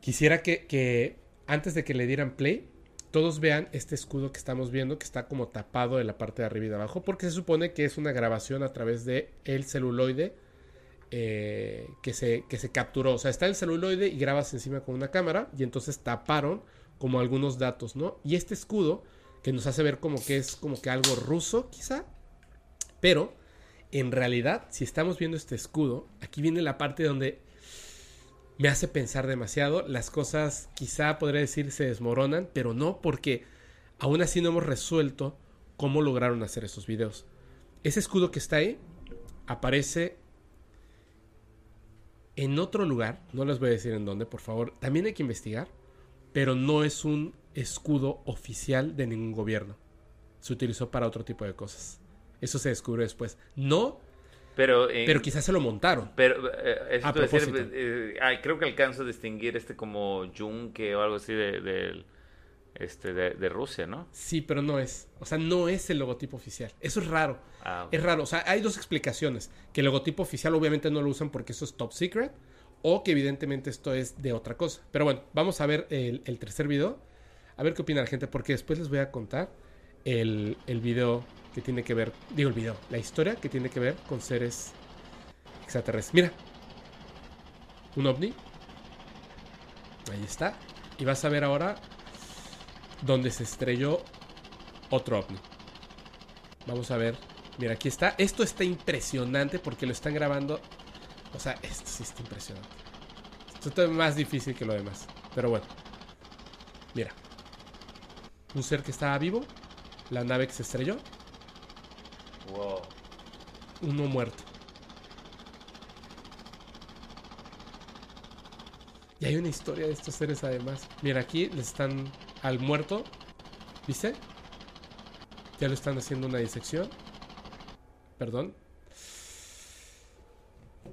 Speaker 2: quisiera que, que antes de que le dieran play, todos vean este escudo que estamos viendo, que está como tapado de la parte de arriba y de abajo, porque se supone que es una grabación a través de el celuloide eh, que, se, que se capturó. O sea, está el celuloide y grabas encima con una cámara y entonces taparon como algunos datos, ¿no? Y este escudo que nos hace ver como que es como que algo ruso, quizá. Pero, en realidad, si estamos viendo este escudo, aquí viene la parte donde me hace pensar demasiado. Las cosas, quizá podría decir, se desmoronan, pero no porque aún así no hemos resuelto cómo lograron hacer esos videos. Ese escudo que está ahí aparece en otro lugar, no les voy a decir en dónde, por favor. También hay que investigar, pero no es un escudo oficial de ningún gobierno. Se utilizó para otro tipo de cosas. Eso se descubrió después. No
Speaker 1: Pero, eh,
Speaker 2: Pero quizás se lo montaron.
Speaker 1: Pero, eh, eso
Speaker 2: A
Speaker 1: decir,
Speaker 2: propósito.
Speaker 1: eh, creo que alcanzo a distinguir este como yunque o algo así de, este, de, de Rusia, ¿no?
Speaker 2: Sí, pero no es. O sea, no es el logotipo oficial. Eso es raro.
Speaker 1: Ah,
Speaker 2: Es raro. O sea, hay dos explicaciones. Que el logotipo oficial obviamente no lo usan porque eso es top secret. O que evidentemente esto es de otra cosa. Pero bueno, vamos a ver el, el tercer video. A ver qué opina la gente. Porque después les voy a contar el, el video que tiene que ver. Digo el video. La historia que tiene que ver con seres extraterrestres. Mira. Un ovni. Ahí está. Y vas a ver ahora donde se estrelló otro ovni. Vamos a ver. Mira, aquí está. Esto está impresionante porque lo están grabando. O sea, esto sí está impresionante. Esto es más difícil que lo demás. Pero bueno. Mira. Un ser que estaba vivo. La nave que se estrelló.
Speaker 1: wow.
Speaker 2: Uno muerto. Y hay una historia de estos seres además. Mira, aquí le están al muerto. ¿Viste? Ya lo están haciendo una disección. Perdón.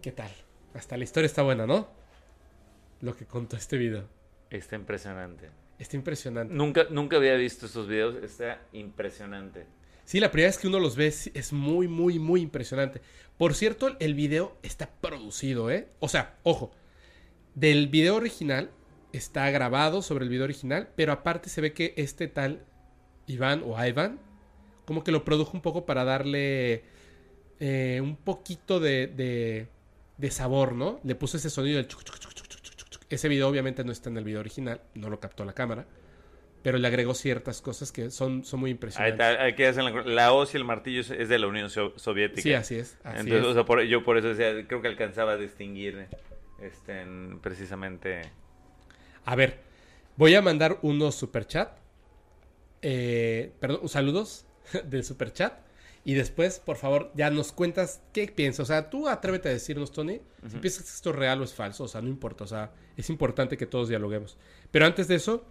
Speaker 2: ¿Qué tal? Hasta la historia está buena, ¿no? Lo que contó este video.
Speaker 1: Está impresionante.
Speaker 2: Está impresionante.
Speaker 1: Nunca, nunca había visto estos videos. Está impresionante.
Speaker 2: Sí, la primera vez que uno los ve es- muy, muy, muy impresionante. Por cierto, el video está producido, ¿eh? O sea, ojo, del video original está grabado sobre el video original, pero aparte se ve que este tal Iván o Ivan, como que lo produjo un poco para darle eh, un poquito de, de, de sabor, ¿no? Le puso ese sonido del chuc, chuc, chuc, chuc, chuc, chuc, chuc. Ese video obviamente no está en el video original, no lo captó la cámara, pero le agregó ciertas cosas que son, son muy
Speaker 1: Ahí
Speaker 2: impresionantes.
Speaker 1: está, aquí hacen la, la hoz y el martillo es- de la Unión So- Soviética.
Speaker 2: Sí, así es. Así
Speaker 1: Entonces,
Speaker 2: es.
Speaker 1: o sea, por- yo por eso decía, creo que alcanzaba a distinguir este, en- precisamente.
Speaker 2: A ver, voy a mandar unos superchat. Eh, perdón, saludos (laughs) de superchat. Y después, por favor, ya nos cuentas qué piensas. O sea, tú atrévete a decirnos, Tony, si piensas que esto es real o es falso. O sea, no importa. O sea, es importante que todos dialoguemos. Pero antes de eso,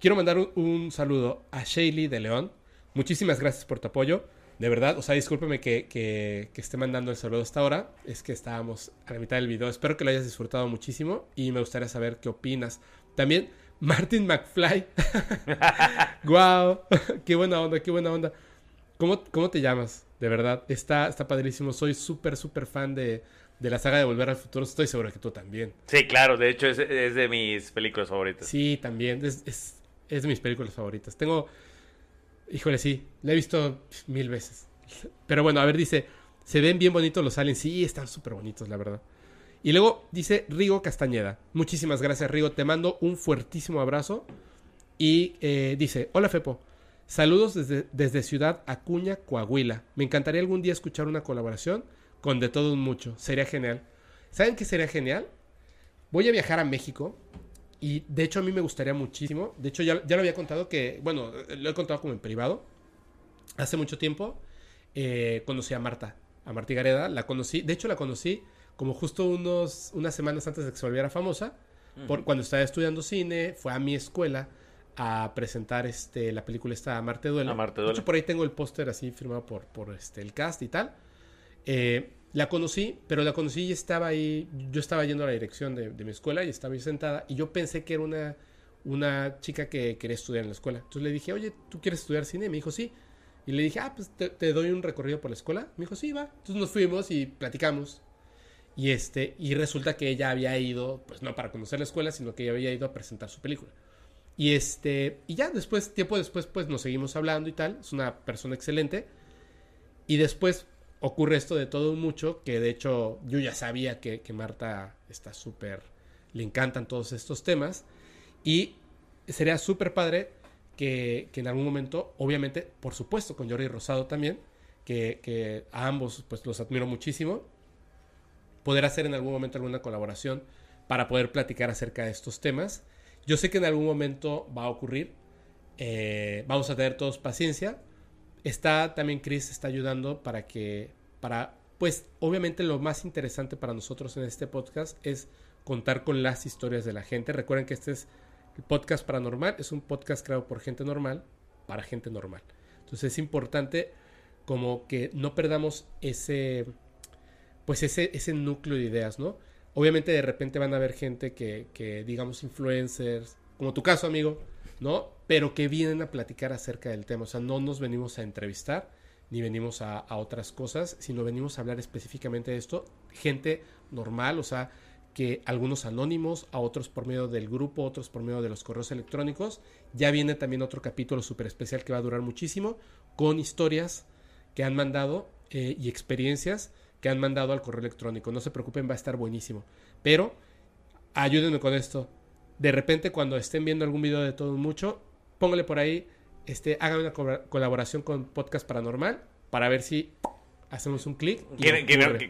Speaker 2: quiero mandar un, un saludo a Shaylee de León. Muchísimas gracias por tu apoyo. De verdad, o sea, discúlpeme que, que- que esté mandando el saludo hasta ahora. Es que estábamos a la mitad del video. Espero que lo hayas disfrutado muchísimo y me gustaría saber qué opinas. También, Martin McFly. (laughs) (laughs) ¡Guau! (laughs) ¡Qué buena onda, qué buena onda! ¿Cómo, cómo te llamas? De verdad, está, está padrísimo. Soy súper, súper fan de, de la saga de Volver al Futuro. Estoy seguro que tú también.
Speaker 1: Sí, claro, de hecho es, es de mis películas favoritas.
Speaker 2: Sí, también. Es, es, es de mis películas favoritas. Tengo. Híjole, sí. La he visto mil veces. Pero bueno, a ver, dice. Se ven bien bonitos los aliens. Sí, están súper bonitos, la verdad. Y luego dice Rigo Castañeda. Muchísimas gracias, Rigo. Te mando un fuertísimo abrazo. Y eh, dice: Hola, Fepo. Saludos desde, desde Ciudad Acuña, Coahuila. Me encantaría algún día escuchar una colaboración con De Todo Un Mucho. Sería genial. ¿Saben qué sería genial? Voy a viajar a México y de hecho a mí me gustaría muchísimo. De hecho ya, ya lo había contado que, bueno, lo he contado como en privado. Hace mucho tiempo eh, conocí a Marta, a Martí Gareda. La conocí, de hecho la conocí como justo unos, unas semanas antes de que se volviera famosa. Por, cuando estaba estudiando cine, fue a mi escuela a presentar este, la película esta Amarte Duele.
Speaker 1: Amarte
Speaker 2: De
Speaker 1: Duele.
Speaker 2: hecho, por ahí tengo el póster así firmado por, por este, el cast y tal. Eh, la conocí, pero la conocí y estaba ahí, yo estaba yendo a la dirección de, de mi escuela y estaba ahí sentada y yo pensé que era una, una chica que quería estudiar en la escuela. Entonces le dije, oye, ¿tú quieres estudiar cine? Y me dijo, sí. Y le dije, ah, pues te, te doy un recorrido por la escuela. Me dijo, sí, va. Entonces nos fuimos y platicamos. Y este, y resulta que ella había ido, pues no para conocer la escuela, sino que ella había ido a presentar su película. Y este, y ya después, tiempo después, pues nos seguimos hablando y tal. Es una persona excelente. Y después ocurre esto de todo mucho, que de hecho yo ya sabía que, que Marta está súper, le encantan todos estos temas. Y sería súper padre que, que en algún momento, obviamente, por supuesto, con Jordi Rosado también, que, que a ambos pues los admiro muchísimo, poder hacer en algún momento alguna colaboración para poder platicar acerca de estos temas. Yo sé que en algún momento va a ocurrir. eh, vamos a tener todos paciencia. Está también Chris está ayudando para que, para, pues obviamente lo más interesante para nosotros en este podcast es contar con las historias de la gente. Recuerden que este es el podcast paranormal, es un podcast creado por gente normal para gente normal. Entonces es importante como que no perdamos ese pues ese, ese núcleo de ideas, ¿no? Obviamente de repente van a haber gente que, que, digamos, influencers, como tu caso, amigo, ¿no? Pero que vienen a platicar acerca del tema. O sea, no nos venimos a entrevistar, ni venimos a, otras cosas, sino venimos a hablar específicamente de esto. Gente normal, o sea, que algunos anónimos, a otros por medio del grupo, otros por medio de los correos electrónicos. Ya viene también otro capítulo súper especial que va a durar muchísimo, con historias que han mandado eh, y experiencias que han mandado al correo electrónico. No se preocupen, va a estar buenísimo. Pero ayúdenme con esto. De repente, cuando estén viendo algún video de todo mucho, póngale por ahí, este, hagan una colaboración con Podcast Paranormal para ver si hacemos un clic.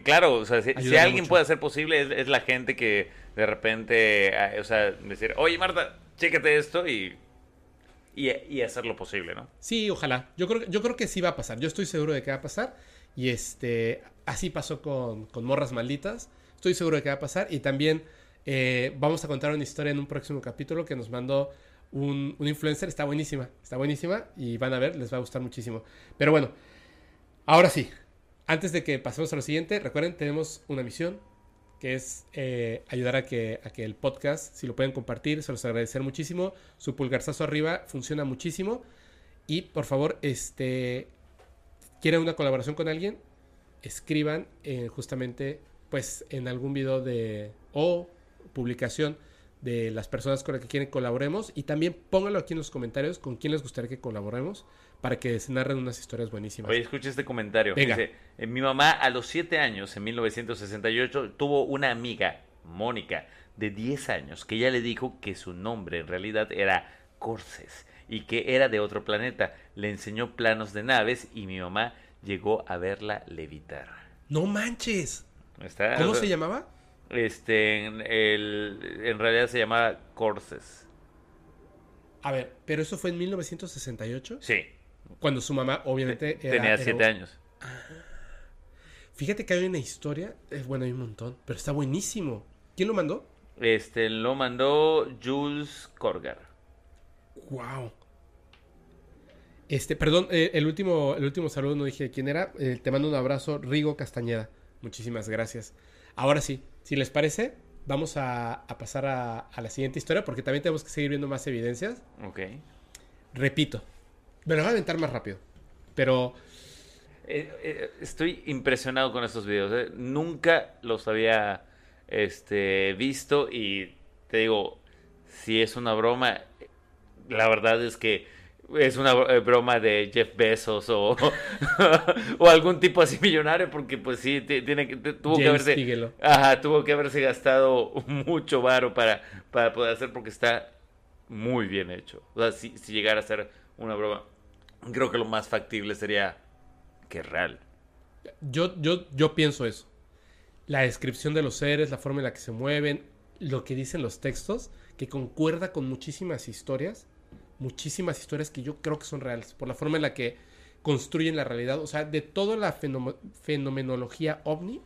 Speaker 1: Claro, o sea, si, alguien puede hacer posible, es, la gente que de repente, ah, o sea, decir, oye Marta, chécate esto y, y, hacer lo posible, ¿no?
Speaker 2: Sí, ojalá. Yo creo, yo creo que sí va a pasar. Yo estoy seguro de que va a pasar. Y este, así pasó con, con Morras Malditas. Estoy seguro de que va a pasar. Y también eh, vamos a contar una historia en un próximo capítulo que nos mandó un, un, influencer. Está buenísima, está buenísima. Y van a ver, les va a gustar muchísimo. Pero bueno, ahora sí. Antes de que pasemos a lo siguiente, recuerden, tenemos una misión que es eh, ayudar a que, a que el podcast, si lo pueden compartir, se los agradecer muchísimo. Su pulgarzazo arriba funciona muchísimo. Y por favor, este, quieren una colaboración con alguien, escriban eh, justamente pues en algún video de o publicación de las personas con las que quieren colaboremos y también pónganlo aquí en los comentarios con quién les gustaría que colaboremos para que se narren unas historias buenísimas.
Speaker 1: Oye, escucha este comentario. Dice, eh, mi mamá a los 7 años, en 1968, tuvo una amiga, Mónica, de 10 años, que ya le dijo que su nombre en realidad era Corses y que era de otro planeta. Le enseñó planos de naves y mi mamá llegó a verla levitar.
Speaker 2: ¡No manches! ¿Cómo se llamaba?
Speaker 1: Este, en, el, en realidad se llamaba Corses.
Speaker 2: A ver, ¿pero eso fue en 1968?
Speaker 1: Sí.
Speaker 2: Cuando su mamá, obviamente,
Speaker 1: Tenía siete años.
Speaker 2: Ah. Fíjate que hay una historia, es bueno, hay un montón, pero está buenísimo. ¿Quién lo mandó?
Speaker 1: Este, lo mandó Jules Corgar.
Speaker 2: Wow. Este, perdón, eh, el, último, el último saludo no dije quién era. Eh, te mando un abrazo, Rigo Castañeda. Muchísimas gracias. Ahora sí, si les parece, vamos a, pasar a, la siguiente historia porque también tenemos que seguir viendo más evidencias.
Speaker 1: Ok.
Speaker 2: Repito, me lo voy a aventar más rápido, pero...
Speaker 1: Eh, estoy impresionado con estos videos. Nunca los había este, visto y te digo, si es una broma, la verdad es que es una eh, broma de Jeff Bezos o, (laughs) o algún tipo así millonario porque pues sí tiene que tuvo que haberse ajá, tuvo que haberse gastado mucho varo para, para poder hacer porque está muy bien hecho. O sea si, si llegara a ser una broma creo que lo más factible sería que real.
Speaker 2: Yo yo yo pienso eso. La descripción de los seres la forma en la que se mueven lo que dicen los textos que concuerda con muchísimas historias muchísimas historias que yo creo que son reales, por la forma en la que construyen la realidad. O sea, de toda la fenomenología ovni,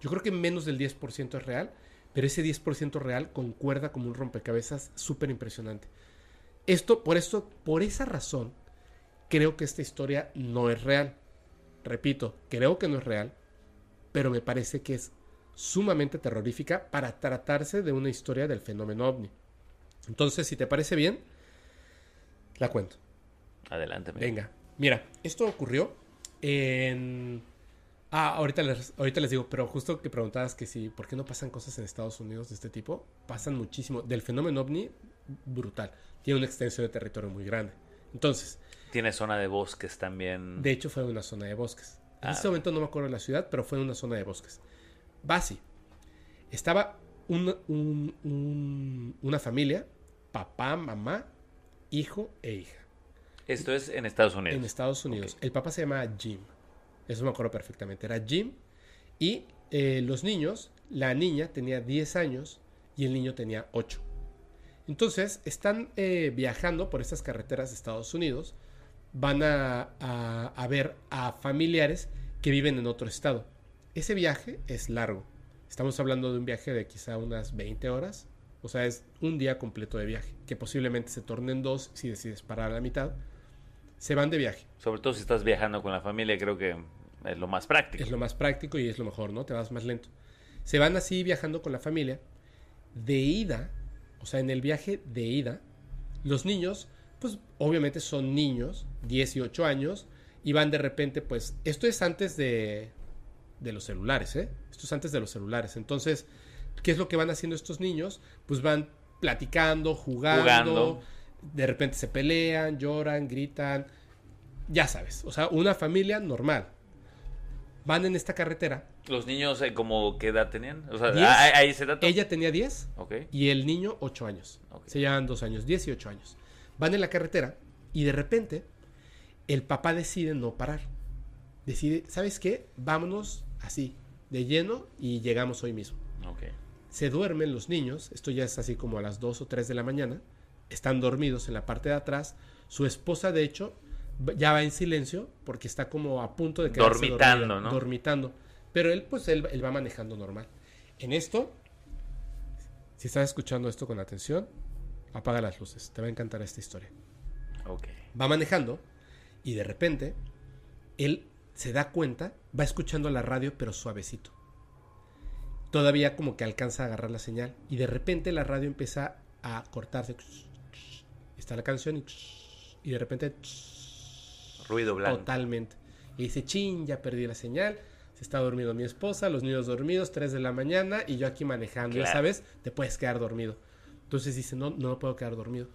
Speaker 2: yo creo que menos del 10% es real, pero ese 10% real concuerda como un rompecabezas súper impresionante. Esto, por esto, por esa razón, creo que esta historia no es real. Repito, creo que no es real, pero me parece que es sumamente terrorífica para tratarse de una historia del fenómeno ovni. Entonces, si te parece bien, la cuento.
Speaker 1: Adelante.
Speaker 2: Venga. Mira, esto ocurrió en... Ah, ahorita les, ahorita les digo, pero justo que preguntabas que si, ¿por qué no pasan cosas en Estados Unidos de este tipo? Pasan muchísimo. Del fenómeno ovni, brutal. Tiene una extensión de territorio muy grande. Entonces...
Speaker 1: Tiene zona de bosques también.
Speaker 2: De hecho, fue una zona de bosques. En este momento no me acuerdo de la ciudad, pero fue una zona de bosques. Basi. Estaba una familia, papá, mamá hijo e hija.
Speaker 1: Esto es en Estados Unidos.
Speaker 2: En Estados Unidos. El papá se llama Jim. Eso me acuerdo perfectamente. Era Jim. Y eh, los niños, la niña tenía 10 años y el niño tenía 8. Entonces, están eh, viajando por estas carreteras de Estados Unidos. Van a, a ver a familiares que viven en otro estado. Ese viaje es largo. Estamos hablando de un viaje de quizá unas 20 horas o sea, es un día completo de viaje, que posiblemente se tornen dos si decides parar a la mitad. Se van de viaje.
Speaker 1: Sobre todo si estás viajando con la familia, creo que Es lo más práctico.
Speaker 2: Es lo más práctico y es lo mejor, ¿no? Te vas más lento. Se van así viajando con la familia. De ida, o sea, en el viaje de ida, los niños, pues obviamente son niños, 18 años, y van de repente, pues, esto es antes de, de los celulares, ¿eh? Esto es antes de los celulares. Entonces, ¿qué es lo que van haciendo estos niños? Pues van platicando, jugando,
Speaker 1: Jugando.
Speaker 2: de repente se pelean, lloran, gritan, ya sabes, o sea, una familia normal. Van en esta carretera,
Speaker 1: Los niños, eh, ¿como qué edad tenían? O sea,
Speaker 2: Diez.
Speaker 1: ¿hay, hay ese dato?
Speaker 2: ella tenía 10
Speaker 1: Ok.
Speaker 2: y el niño 8 años.
Speaker 1: Ok.
Speaker 2: Se llevan dos años, 18 años. Van en la carretera y de repente el papá decide no parar. Decide, ¿sabes qué? Vámonos así, de lleno y llegamos hoy mismo.
Speaker 1: Ok.
Speaker 2: Se duermen los niños, esto ya es así como a las 2 o 3 de la mañana, están dormidos en la parte de atrás. Su esposa, de hecho, ya va en silencio porque está como a punto de quedarse
Speaker 1: Dormitando,
Speaker 2: dormida,
Speaker 1: ¿no?
Speaker 2: Dormitando. Pero él, pues, él, él va manejando normal. En esto, si estás escuchando esto con atención, apaga las luces. Te va a encantar esta historia.
Speaker 1: Ok.
Speaker 2: Va manejando y de repente él se da cuenta, va escuchando la radio pero suavecito. Todavía como que alcanza a agarrar la señal y de repente la radio empieza a cortarse. Está la canción y, y de repente
Speaker 1: Ruido blanco.
Speaker 2: totalmente. Y dice, chin, ya perdí la señal. Se está dormido mi esposa, los niños dormidos, 3 de la mañana y yo aquí manejando. Ya sabes, te puedes quedar dormido. Entonces dice, no, no puedo quedar dormido.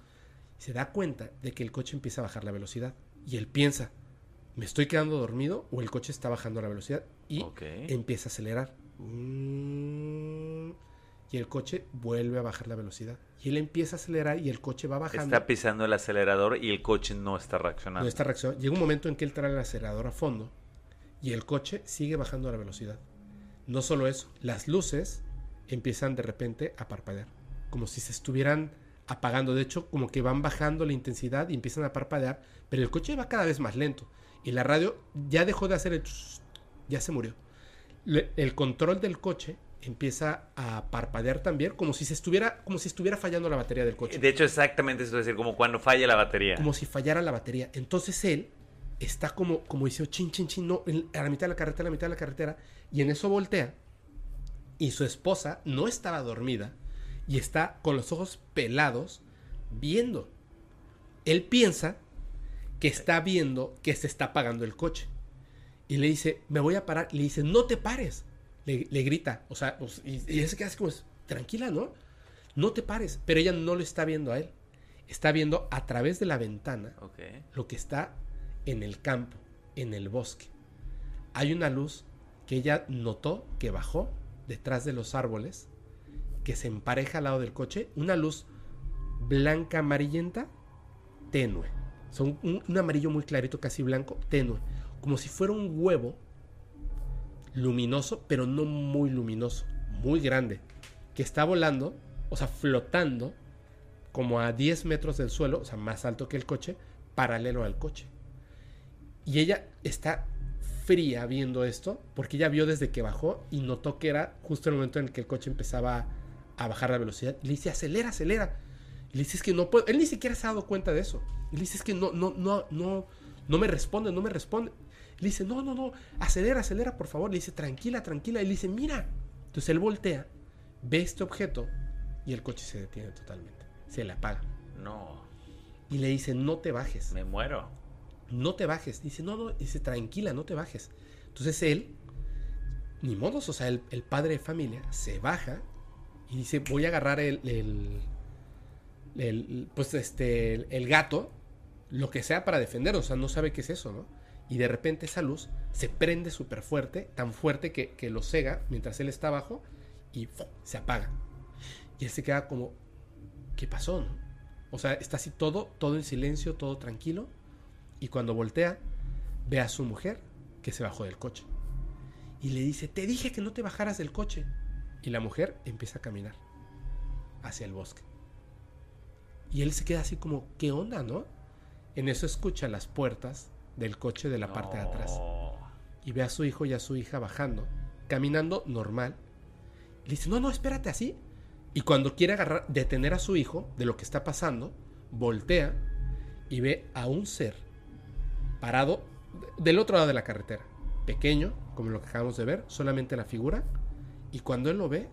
Speaker 2: Se da cuenta de que el coche empieza a bajar la velocidad. Y él piensa, ¿me estoy quedando dormido o el coche está bajando la velocidad? Y empieza a acelerar. Mm, Y el coche vuelve a bajar la velocidad. Y él empieza a acelerar y el coche va bajando.
Speaker 1: Está pisando el acelerador y el coche no está reaccionando.
Speaker 2: No está reaccionando. Llega un momento en que él trae el acelerador a fondo y el coche sigue bajando la velocidad. No solo eso, las luces empiezan de repente a parpadear, como si se estuvieran apagando. De hecho, como que van bajando la intensidad y empiezan a parpadear, pero el coche va cada vez más lento. Y la radio ya dejó de hacer el... tss, ya se murió. Le- el control del coche empieza a parpadear también, como si se estuviera, como si estuviera fallando la batería del coche
Speaker 1: De hecho, exactamente eso es decir, como cuando falla la batería.
Speaker 2: como si fallara la batería. Entonces él está como, como dice, chin, chin, chin, no, en- a la mitad de la carretera, a la mitad de la carretera, y en eso voltea, y su esposa no estaba dormida, y está con los ojos pelados, viendo. Él piensa que está viendo que se está apagando el coche. Y le dice, me voy a parar. Le dice, no te pares. Le, le grita. O sea, pues, y, y él se queda así como, tranquila, ¿no? No te pares. Pero ella no lo está viendo a él. Está viendo a través de la ventana
Speaker 1: Ok.
Speaker 2: lo que está en el campo, en el bosque. Hay una luz que ella notó que bajó detrás de los árboles, que se empareja al lado del coche, una luz blanca amarillenta, tenue. Son un, un amarillo muy clarito, casi blanco, tenue, como si fuera un huevo luminoso, pero no muy luminoso, muy grande, que está volando, o sea, flotando como a 10 metros del suelo, o sea, más alto que el coche, paralelo al coche. Y ella está fría viendo esto, porque ella vio desde que bajó y notó que era justo el momento en el que el coche empezaba a bajar la velocidad. Le dice, acelera, acelera. Y le dice, es que no puedo. Él ni siquiera se ha dado cuenta de eso. Y le dice, es que no, no, no, no, no me responde, no me responde. Le dice, no, no, no, acelera, acelera, por favor. Le dice, tranquila, tranquila. Y le dice, mira. Entonces él voltea, ve este objeto y el coche se detiene totalmente. Se le apaga.
Speaker 1: No,
Speaker 2: Y le dice, no te bajes
Speaker 1: me muero.
Speaker 2: no te bajes. Dice, no, no, dice, tranquila, no te bajes. Entonces él, ni modos, o sea, el, el padre de familia se baja y dice, voy a agarrar el, el, el- pues este, el, el gato, lo que sea para defender, o sea, no sabe qué es eso, ¿no? Y de repente esa luz se prende súper fuerte, tan fuerte que, que lo cega mientras él está abajo y se apaga. Y él se queda como, ¿qué pasó, no? O sea, está así todo, todo en silencio, todo tranquilo. Y cuando voltea, ve a su mujer que se bajó del coche. Y le dice, te dije que no te bajaras del coche. Y la mujer empieza a caminar hacia el bosque. Y él se queda así como, ¿qué onda, no? En eso escucha las puertas del coche de la parte de atrás. Y ve a su hijo y a su hija bajando, caminando normal. Le dice, no, no, espérate así. Y cuando quiere agarrar, detener a su hijo de lo que está pasando, voltea y ve a un ser parado del otro lado de la carretera. pequeño, como lo que acabamos de ver, solamente la figura. Y cuando él lo ve,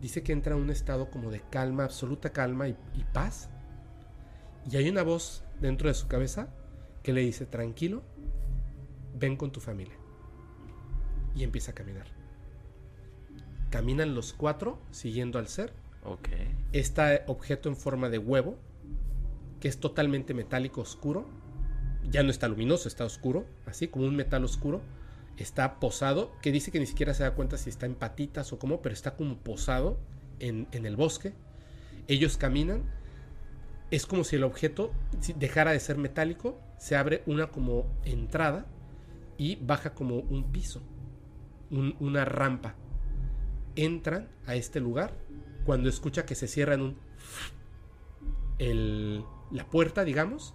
Speaker 2: dice que entra en un estado como de calma, absoluta calma y, y paz. Y hay una voz dentro de su cabeza que le dice, tranquilo, ven con tu familia. Y empieza a caminar. Caminan los cuatro siguiendo al ser.
Speaker 1: Ok.
Speaker 2: Este objeto en forma de huevo, que es totalmente metálico oscuro, ya no está luminoso, está oscuro, así como un metal oscuro, está posado, que dice que ni siquiera se da cuenta si está en patitas o cómo, pero está como posado en, en el bosque. Ellos caminan, es como si el objeto dejara de ser metálico, se abre una como entrada y baja como un piso, un- una rampa. Entran a este lugar cuando escucha que se cierra en un el- la puerta, digamos,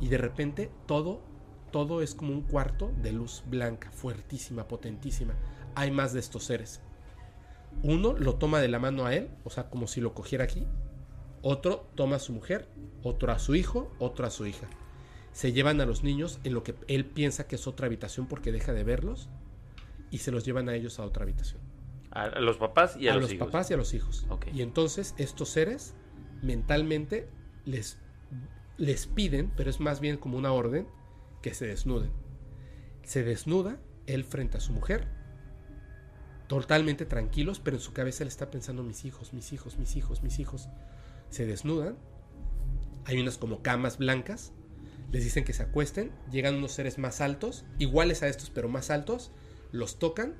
Speaker 2: y de repente todo, todo es como un cuarto de luz blanca, fuertísima, potentísima. Hay más de estos seres. Uno lo toma de la mano a él, o sea, como si lo cogiera aquí. Otro toma a su mujer, otro a su hijo, otro a su hija. Se llevan a los niños en lo que él piensa que es otra habitación porque deja de verlos y se los llevan a ellos a otra habitación
Speaker 1: A, los papás y a,
Speaker 2: a,
Speaker 1: los,
Speaker 2: los
Speaker 1: hijos.
Speaker 2: papás y a los hijos. Y entonces estos seres mentalmente les, les piden, pero es más bien como una orden, que se desnuden. Se desnuda él frente a su mujer, totalmente tranquilos, pero en su cabeza él está pensando mis hijos, mis hijos, mis hijos, mis hijos. Se desnudan. Hay unas como camas blancas. Les dicen que se acuesten. Llegan unos seres más altos, iguales a estos, pero más altos. Los tocan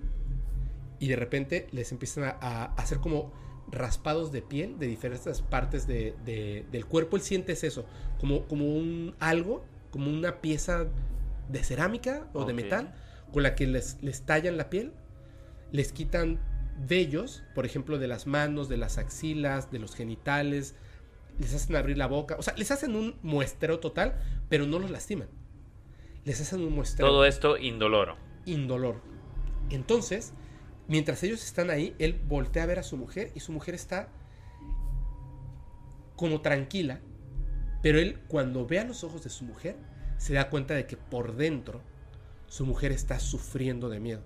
Speaker 2: y de repente les empiezan a, a hacer como raspados de piel de diferentes partes de- de- del cuerpo. Él siente es eso, como, como un algo, como una pieza de cerámica o de metal con la que les, les tallan la piel, les quitan vellos, por ejemplo, de las manos, de las axilas, de los genitales, les hacen abrir la boca, o sea, les hacen un muestreo total, pero no los lastiman. Les hacen un muestreo
Speaker 1: Todo esto indoloro.
Speaker 2: indolor. Entonces, mientras ellos están ahí, él voltea a ver a su mujer y su mujer está como tranquila, pero él cuando ve a los ojos de su mujer, se da cuenta de que por dentro su mujer está sufriendo de miedo.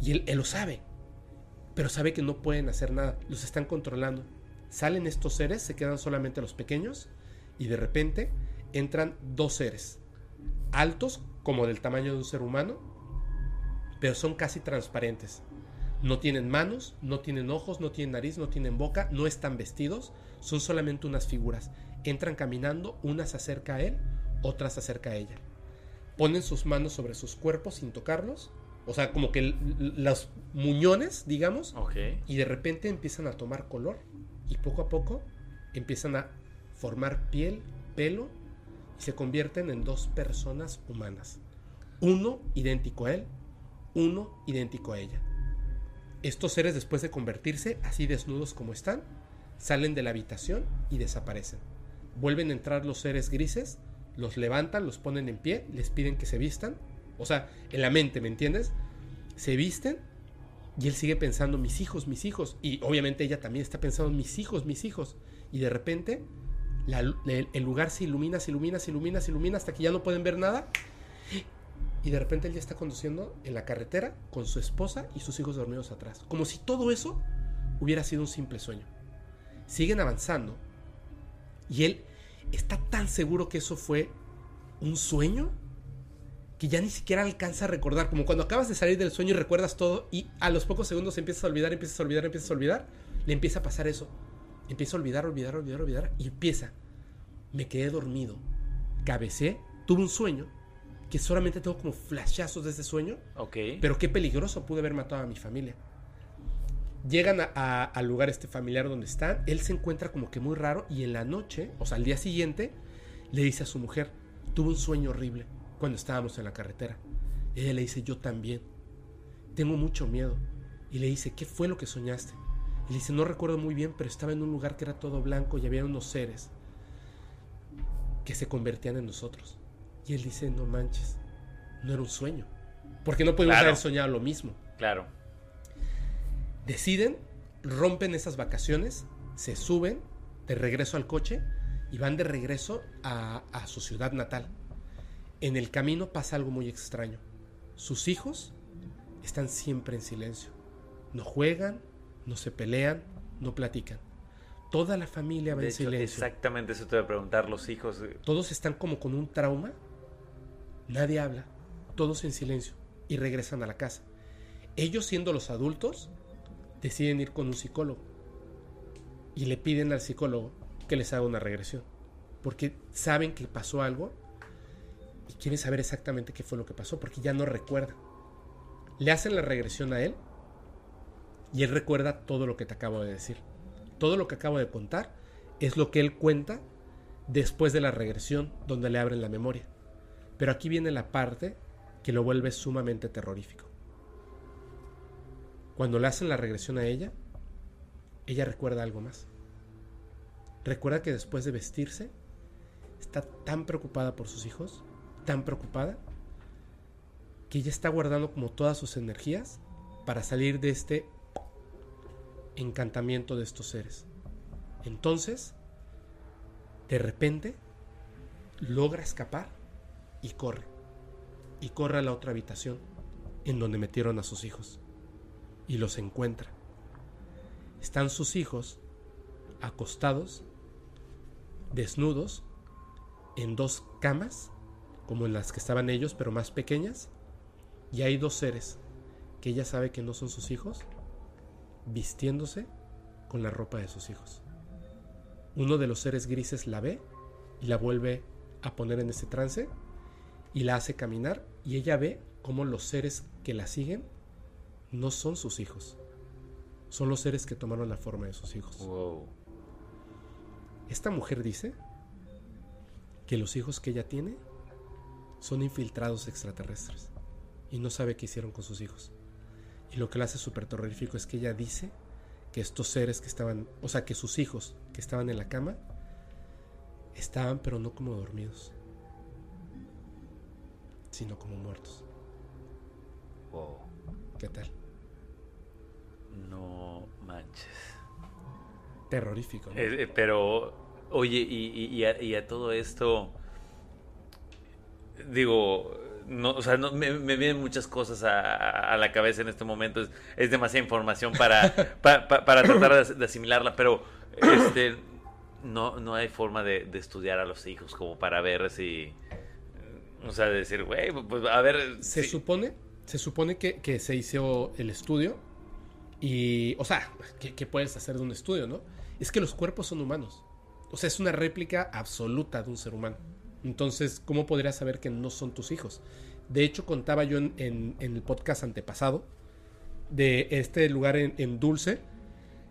Speaker 2: Y él, él lo sabe, pero sabe que no pueden hacer nada, los están controlando. Salen estos seres, se quedan solamente los pequeños y de repente entran dos seres, altos como del tamaño de un ser humano, pero son casi transparentes. No tienen manos, no tienen ojos, no tienen nariz, no tienen boca, no están vestidos, son solamente unas figuras. Entran caminando, una se acerca a él, otra se acerca a ella. Ponen sus manos sobre sus cuerpos sin tocarlos, o sea, como que los muñones, digamos, y de repente empiezan a tomar color y poco a poco empiezan a formar piel, pelo y se convierten en dos personas humanas. Uno idéntico a él, uno idéntico a ella. Estos seres después de convertirse así desnudos como están, salen de la habitación y desaparecen. Vuelven a entrar los seres grises, los levantan, los ponen en pie, les piden que se vistan. O sea, en la mente, ¿me entiendes? Se visten y él sigue pensando, mis hijos, mis hijos. Y obviamente ella también está pensando, mis hijos, mis hijos. Y de repente el, el lugar se ilumina, se ilumina, se ilumina, se ilumina hasta que ya no pueden ver nada. Y de repente él ya está conduciendo en la carretera con su esposa y sus hijos dormidos atrás. Como si todo eso hubiera sido un simple sueño. Siguen avanzando. Y él está tan seguro que eso fue un sueño que ya ni siquiera alcanza a recordar. Como cuando acabas de salir del sueño y recuerdas todo y a los pocos segundos empiezas a olvidar, empiezas a olvidar, empiezas a olvidar. Le empieza a pasar eso. Empieza a olvidar, olvidar, olvidar, olvidar. Y empieza. Me quedé dormido. Cabecé. Tuve un sueño. Que solamente tengo como flashazos de ese sueño.
Speaker 1: Ok.
Speaker 2: Pero qué peligroso pude haber matado a mi familia. Llegan a- a- al lugar este familiar donde están. Él se encuentra como que muy raro. Y en la noche, o sea, al día siguiente, le dice a su mujer: Tuve un sueño horrible cuando estábamos en la carretera. Ella le dice: Yo también. Tengo mucho miedo. Y le dice: ¿Qué fue lo que soñaste? Y le dice: No recuerdo muy bien, pero estaba en un lugar que era todo blanco y había unos seres que se convertían en nosotros. Y él dice: No manches, no era un sueño. Porque no podemos
Speaker 1: Claro.
Speaker 2: haber soñado lo mismo.
Speaker 1: Claro.
Speaker 2: Deciden, rompen esas vacaciones, se suben de regreso al coche y van de regreso a, a su ciudad natal. En el camino pasa algo muy extraño. sus hijos están siempre en silencio. No juegan, no se pelean, no platican. Toda la familia va
Speaker 1: De
Speaker 2: en
Speaker 1: hecho,
Speaker 2: silencio.
Speaker 1: exactamente eso te voy a preguntar, los hijos. eh,
Speaker 2: Todos están como con un trauma. Nadie habla. Todos en silencio. Y regresan a la casa. Ellos siendo los adultos, deciden ir con un psicólogo. Y le piden al psicólogo que les haga una regresión. Porque saben que pasó algo y quieren saber exactamente qué fue lo que pasó, porque ya no recuerda. Le hacen la regresión a él y él recuerda todo lo que te acabo de decir. Todo lo que acabo de contar es lo que él cuenta después de la regresión donde le abren la memoria. Pero aquí viene la parte que lo vuelve sumamente terrorífico. Cuando le hacen la regresión a ella, ella recuerda algo más. Recuerda que después de vestirse, está tan preocupada por sus hijos, tan preocupada, que ella está guardando como todas sus energías para salir de este encantamiento de estos seres. Entonces, de repente, logra escapar y corre. Y corre a la otra habitación, en donde metieron a sus hijos. Y los encuentra. Están sus hijos acostados, desnudos, en dos camas, como en las que estaban ellos, pero más pequeñas. Y hay dos seres que ella sabe que no son sus hijos, vistiéndose con la ropa de sus hijos. Uno de los seres grises la ve y la vuelve a poner en ese trance y la hace caminar y ella ve cómo los seres que la siguen no son sus hijos. Son los seres que tomaron la forma de sus hijos.
Speaker 1: Wow.
Speaker 2: Esta mujer dice que los hijos que ella tiene son infiltrados extraterrestres y no sabe qué hicieron con sus hijos. Y lo que la hace súper terrorífico es que ella dice que estos seres que estaban, o sea, que sus hijos que estaban en la cama, estaban pero no como dormidos, sino como muertos.
Speaker 1: Wow.
Speaker 2: ¿Qué tal?
Speaker 1: No manches.
Speaker 2: Terrorífico. ¿no?
Speaker 1: Eh, eh, pero, oye, y, y- y a, y a todo esto, digo, no, o sea, no, me, me vienen muchas cosas a, a la cabeza en este momento. Es, es demasiada información para, (laughs) pa- pa- para tratar de, as- de asimilarla, pero este, no, no hay forma de, de estudiar a los hijos como para ver si, o sea, decir, güey, pues a ver.
Speaker 2: Se
Speaker 1: si-
Speaker 2: supone, se supone que, que se hizo el estudio y, o sea, ¿qué, qué puedes hacer de un estudio, no? Es que los cuerpos son humanos. O sea, es una réplica absoluta de un ser humano. Entonces, ¿cómo podrías saber que no son tus hijos? De hecho, contaba yo en, el podcast antepasado de este lugar en, en Dulce,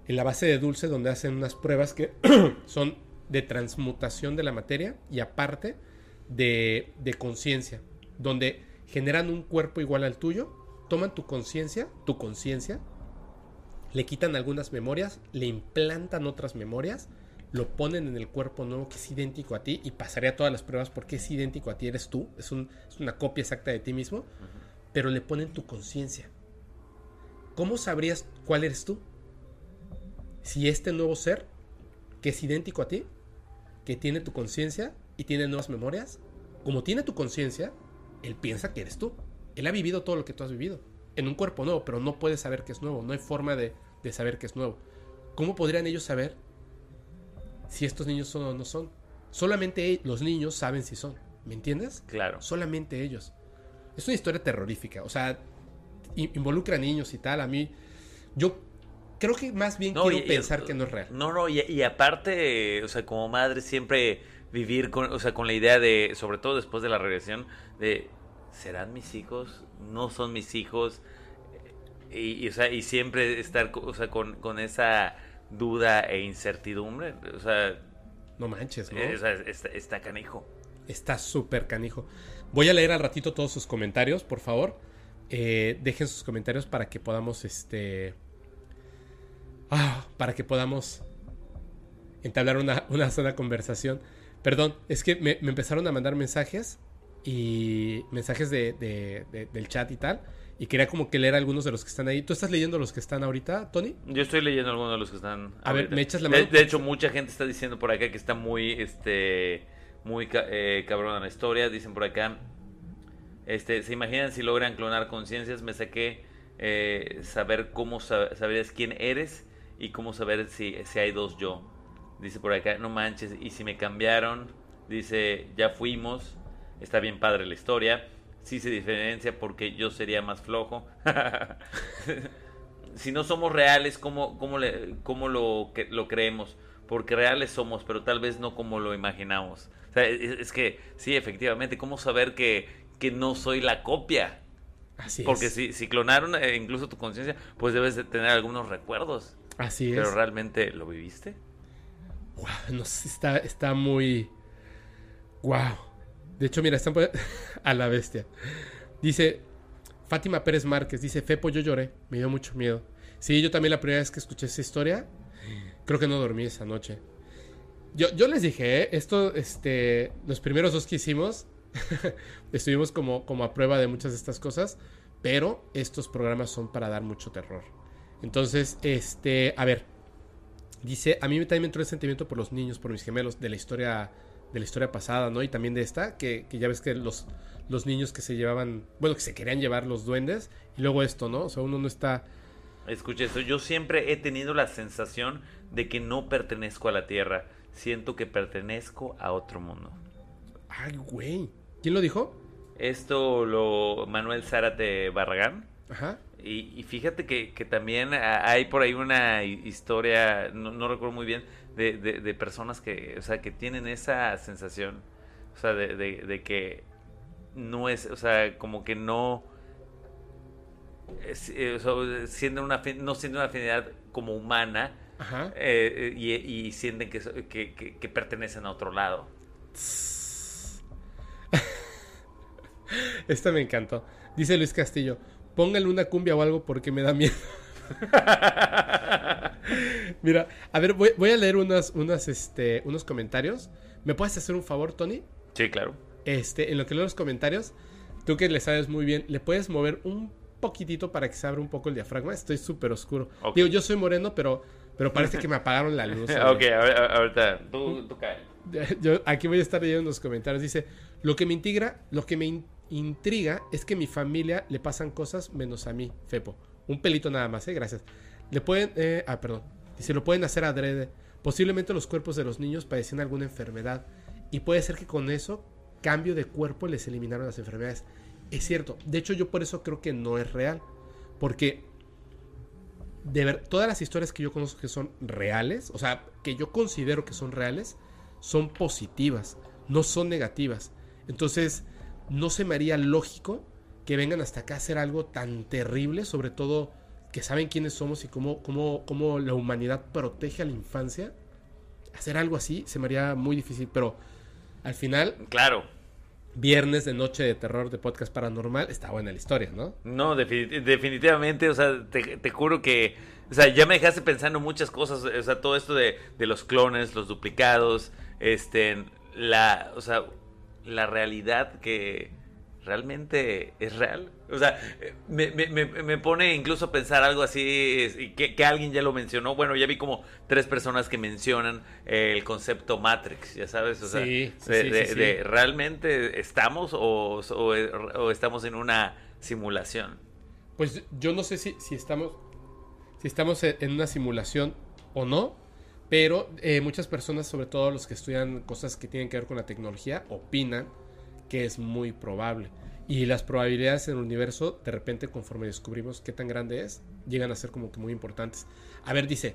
Speaker 2: en la base de Dulce, donde hacen unas pruebas que (clears throat) son de transmutación de la materia y aparte de, de conciencia, donde generan un cuerpo igual al tuyo, toman tu conciencia, tu conciencia, le quitan algunas memorias, le implantan otras memorias, lo ponen en el cuerpo nuevo que es idéntico a ti y pasaría todas las pruebas porque es idéntico a ti, eres tú, es, un- es una copia exacta de ti mismo, pero le ponen tu conciencia. ¿Cómo sabrías cuál eres tú? Si este nuevo ser, que es idéntico a ti, que tiene tu conciencia y tiene nuevas memorias, como tiene tu conciencia, él piensa que eres tú. Él ha vivido todo lo que tú has vivido en un cuerpo nuevo, pero no puede saber que es nuevo, no hay forma de, de saber que es nuevo. ¿Cómo podrían ellos saber si estos niños son o no son? Solamente e- los niños saben si son, ¿me entiendes?
Speaker 1: Claro.
Speaker 2: Solamente ellos. Es una historia terrorífica, o sea, in- involucra a niños y tal. A mí, yo creo que más bien
Speaker 1: No,
Speaker 2: quiero
Speaker 1: y- y-
Speaker 2: pensar que no es real.
Speaker 1: No, no, y, y aparte, o sea, como madre siempre vivir con, o sea, con la idea de, sobre todo después de la regresión, de, ¿serán mis hijos? ¿No son mis hijos? Y, o sea, y siempre estar, o sea, con, con esa duda e incertidumbre, o sea,
Speaker 2: No manches, ¿no?
Speaker 1: eh, o sea, está, está canijo.
Speaker 2: Está súper canijo. Voy a leer al ratito todos sus comentarios, por favor. Eh, dejen sus comentarios para que podamos, este... ah, para que podamos entablar una, una sana conversación. Perdón, es que me, me empezaron a mandar mensajes y mensajes de, de- de- del chat y tal. Y quería como que leer algunos de los que están ahí. ¿Tú estás leyendo los que están ahorita, Tony?
Speaker 1: Yo estoy leyendo algunos de los que están.
Speaker 2: A ver. ¿me echas la mano?
Speaker 1: De, hecho, mucha gente está diciendo por acá que está muy, este, muy eh, cabrona la historia. Dicen por acá, Este, ¿se imaginan si logran clonar conciencias? Me saqué eh, saber cómo sa- sabrías quién eres y cómo saber si, si hay dos yo. Dice por acá, no manches, y si me cambiaron, dice, ya fuimos, está bien padre la historia, sí se diferencia porque yo sería más flojo. (laughs) si no somos reales, ¿cómo, cómo, le- cómo lo, que- lo creemos? Porque reales somos, pero tal vez no como lo imaginamos. O sea, es, es que, sí, efectivamente, ¿cómo saber que, que no soy la copia?
Speaker 2: Así
Speaker 1: Porque
Speaker 2: es.
Speaker 1: si, si clonaron eh, incluso tu conciencia, pues debes de tener algunos recuerdos.
Speaker 2: Así es.
Speaker 1: Pero realmente lo viviste.
Speaker 2: Guau, no sé, está, está muy. Wow. De hecho, mira, están (laughs) a la bestia. Dice Fátima Pérez Márquez, dice, Fepo, yo lloré, me dio mucho miedo. Sí, yo también la primera vez que escuché esa historia, creo que no dormí esa noche. Yo, yo les dije, ¿eh? esto, este, los primeros dos que hicimos, (laughs) estuvimos como, como a prueba de muchas de estas cosas, pero estos programas son para dar mucho terror. Entonces, este, a ver, Dice, a mí también me entró el sentimiento por los niños, por mis gemelos, de la historia, de la historia pasada, ¿no? Y también de esta, que, que ya ves que los, los niños que se llevaban, bueno, que se querían llevar los duendes, y luego esto, ¿no? O sea, uno no está...
Speaker 1: Escucha esto, yo siempre he tenido la sensación de que no pertenezco a la Tierra. Siento que pertenezco a otro mundo.
Speaker 2: Ay, güey. ¿Quién lo dijo?
Speaker 1: Esto lo Manuel Zárate Barragán.
Speaker 2: Ajá.
Speaker 1: Y, y fíjate que, que también ah, hay por ahí una hi- historia, no, no recuerdo muy bien, de, de- de personas que, o sea, que tienen esa sensación, o sea, de, de- que no es, o sea, como que no, es- eh, sienten una, no sienten una afinidad como humana
Speaker 2: Ajá.
Speaker 1: eh, y, y sienten que, que- que pertenecen a otro lado. (laughs)
Speaker 2: Esta me encantó. Dice Luis Castillo, póngale una cumbia o algo porque me da miedo. (laughs) Mira, a ver, voy, voy a leer unas, unas, este, unos comentarios. ¿Me puedes hacer un favor, Tony?
Speaker 1: Sí, claro.
Speaker 2: Este, en lo que leo los comentarios, tú que le sabes muy bien, ¿le puedes mover un poquitito para que se abra un poco el diafragma? Estoy súper oscuro. Digo, yo soy moreno, pero, pero parece que me apagaron la luz. (laughs)
Speaker 1: ok, ahorita, tú, tú cae. (laughs)
Speaker 2: Yo aquí voy a estar leyendo los comentarios. Dice, lo que me intriga, lo que me in- intriga es que mi familia le pasan cosas menos a mí, Fepo. Un pelito nada más, eh, gracias. Le pueden, eh, ah, perdón. Dice, lo pueden hacer adrede. Posiblemente los cuerpos de los niños padecían alguna enfermedad. Y puede ser que con eso, cambio de cuerpo, les eliminaron las enfermedades. Es cierto. De hecho, yo por eso creo que no es real. Porque de ver, todas las historias que yo conozco que son reales, o sea, que yo considero que son reales, son positivas, no son negativas. Entonces, no se me haría lógico que vengan hasta acá a hacer algo tan terrible, sobre todo que saben quiénes somos y cómo, cómo, cómo la humanidad protege a la infancia. Hacer algo así se me haría muy difícil, pero al final,
Speaker 1: Claro.
Speaker 2: viernes de noche de terror de podcast paranormal, está buena la historia, ¿no?
Speaker 1: No, defini- definitivamente, o sea, te, te juro que, o sea, ya me dejaste pensando muchas cosas, o sea, todo esto de, de los clones, los duplicados, este, la, o sea, la realidad que realmente es real. O sea, me, me, me, me pone incluso a pensar algo así, que, que alguien ya lo mencionó. Bueno, ya vi como tres personas que mencionan eh, el concepto Matrix, ya sabes, o sea,
Speaker 2: Sí, sí,
Speaker 1: de,
Speaker 2: sí,
Speaker 1: de- de ¿realmente estamos o, o- o estamos en una simulación?
Speaker 2: Pues yo no sé si, si estamos si estamos en en una simulación o no, pero eh, muchas personas, sobre todo los que estudian cosas que tienen que ver con la tecnología, opinan que es muy probable. Y las probabilidades en el universo, de repente, conforme descubrimos qué tan grande es, llegan a ser como que muy importantes. A ver, dice,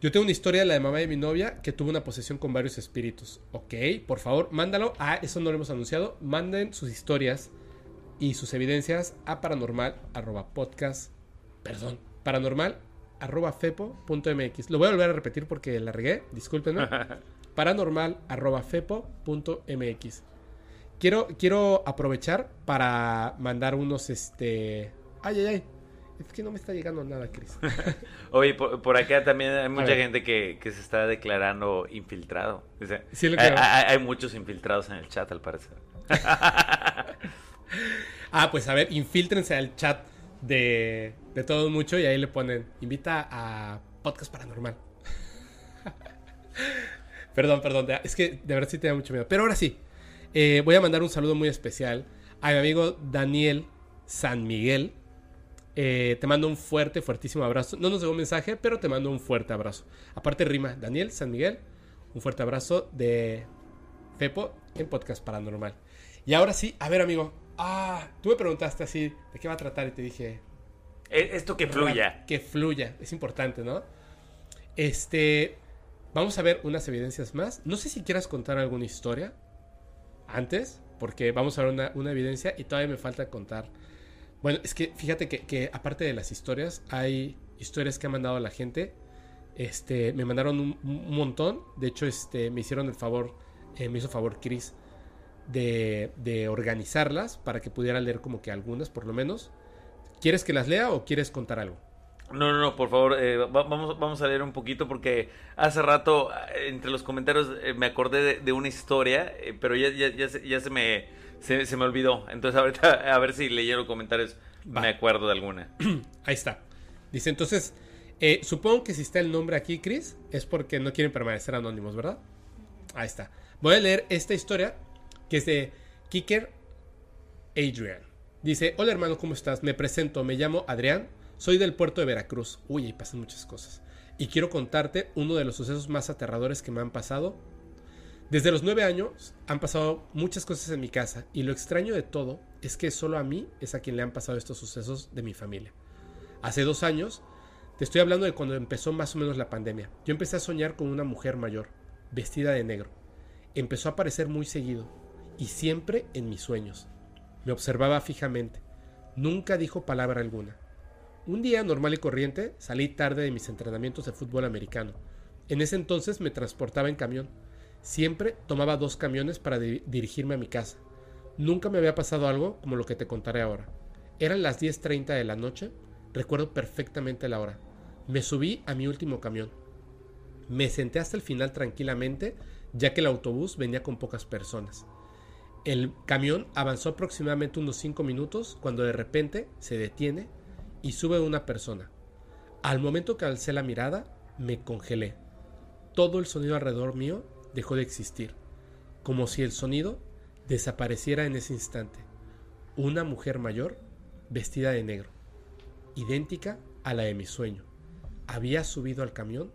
Speaker 2: yo tengo una historia de la de mamá de mi novia que tuvo una posesión con varios espíritus. Ok, por favor, mándalo. Ah, eso no lo hemos anunciado. Manden sus historias y sus evidencias a paranormal arroba podcast perdón paranormal arroba fepo punto mx lo voy a volver a repetir porque la regué discúlpenme (laughs) paranormal arroba fepo punto mx quiero quiero aprovechar para mandar unos este ay ay ay es que no me está llegando nada Chris (laughs)
Speaker 1: Oye, por, por acá también hay mucha gente que, que se está declarando infiltrado. O sea,
Speaker 2: Sí, lo
Speaker 1: hay, hay- hay muchos infiltrados en el chat, al parecer. (laughs)
Speaker 2: Ah, pues a ver, infíltrense al chat de, de todo mucho y ahí le ponen, invita a podcast paranormal. (laughs) perdón, perdón, es que de verdad sí te da mucho miedo. Pero ahora sí, eh, voy a mandar un saludo muy especial A mi amigo Daniel San Miguel. eh, te mando un fuerte, fuertísimo abrazo. No nos llegó un mensaje, pero te mando un fuerte abrazo. Aparte rima, Daniel San Miguel, un fuerte abrazo de Fepo en Podcast Paranormal. Y ahora sí, a ver amigo, ah, tú me preguntaste así, ¿de qué va a tratar? Y te dije,
Speaker 1: E- Esto que fluya.
Speaker 2: que fluya, es importante, ¿no? Este, vamos a ver unas evidencias más. No sé si quieras contar alguna historia antes, porque vamos a ver una, evidencia y todavía me falta contar. Bueno, es que fíjate que, aparte de las historias, hay historias que ha mandado la gente. Este, me mandaron un, un montón. De hecho, este, me hicieron el favor, eh, me hizo favor Chris, de, de organizarlas para que pudiera leer como que algunas, por lo menos. ¿Quieres que las lea o quieres contar algo?
Speaker 1: No, no, no, por favor, eh, va- vamos, vamos a leer un poquito porque hace rato eh, entre los comentarios eh, me acordé de, de una historia, eh, pero ya, ya, ya, se, ya se me se, se me olvidó. Entonces ahorita a ver si leyeron comentarios
Speaker 2: Va.
Speaker 1: me acuerdo de alguna. (clears throat)
Speaker 2: Ahí está. Dice entonces, supongo que si está el nombre aquí, Chris, es porque no quieren permanecer anónimos, ¿verdad? Ahí está. Voy a leer esta historia que es de Kicker Adrian. Dice, hola hermano, ¿cómo estás? Me presento, me llamo Adrián, soy del puerto de Veracruz. Uy, ahí pasan muchas cosas. Y quiero contarte uno de los sucesos más aterradores que me han pasado. Desde los nueve años han pasado muchas cosas en mi casa y lo extraño de todo es que solo a mí es a quien le han pasado estos sucesos de mi familia. Hace dos años, te estoy hablando de cuando empezó más o menos la pandemia. Yo empecé a soñar con una mujer mayor, vestida de negro. Empezó a aparecer muy seguido y siempre en mis sueños. Me observaba fijamente. Nunca dijo palabra alguna. Un día normal y corriente salí tarde de mis entrenamientos de fútbol americano. En ese entonces me transportaba en camión. Siempre tomaba dos camiones para di- dirigirme a mi casa. Nunca me había pasado algo como lo que te contaré ahora. Eran las 10.30 de la noche, recuerdo perfectamente la hora. Me subí a mi último camión. Me senté hasta el final tranquilamente, ya que el autobús venía con pocas personas. El camión avanzó aproximadamente unos 5 minutos cuando de repente se detiene y sube una persona. Al momento que alcé la mirada, me congelé. Todo el sonido alrededor mío dejó de existir, como si el sonido desapareciera en ese instante. Una mujer mayor, vestida de negro, idéntica a la de mi sueño, había subido al camión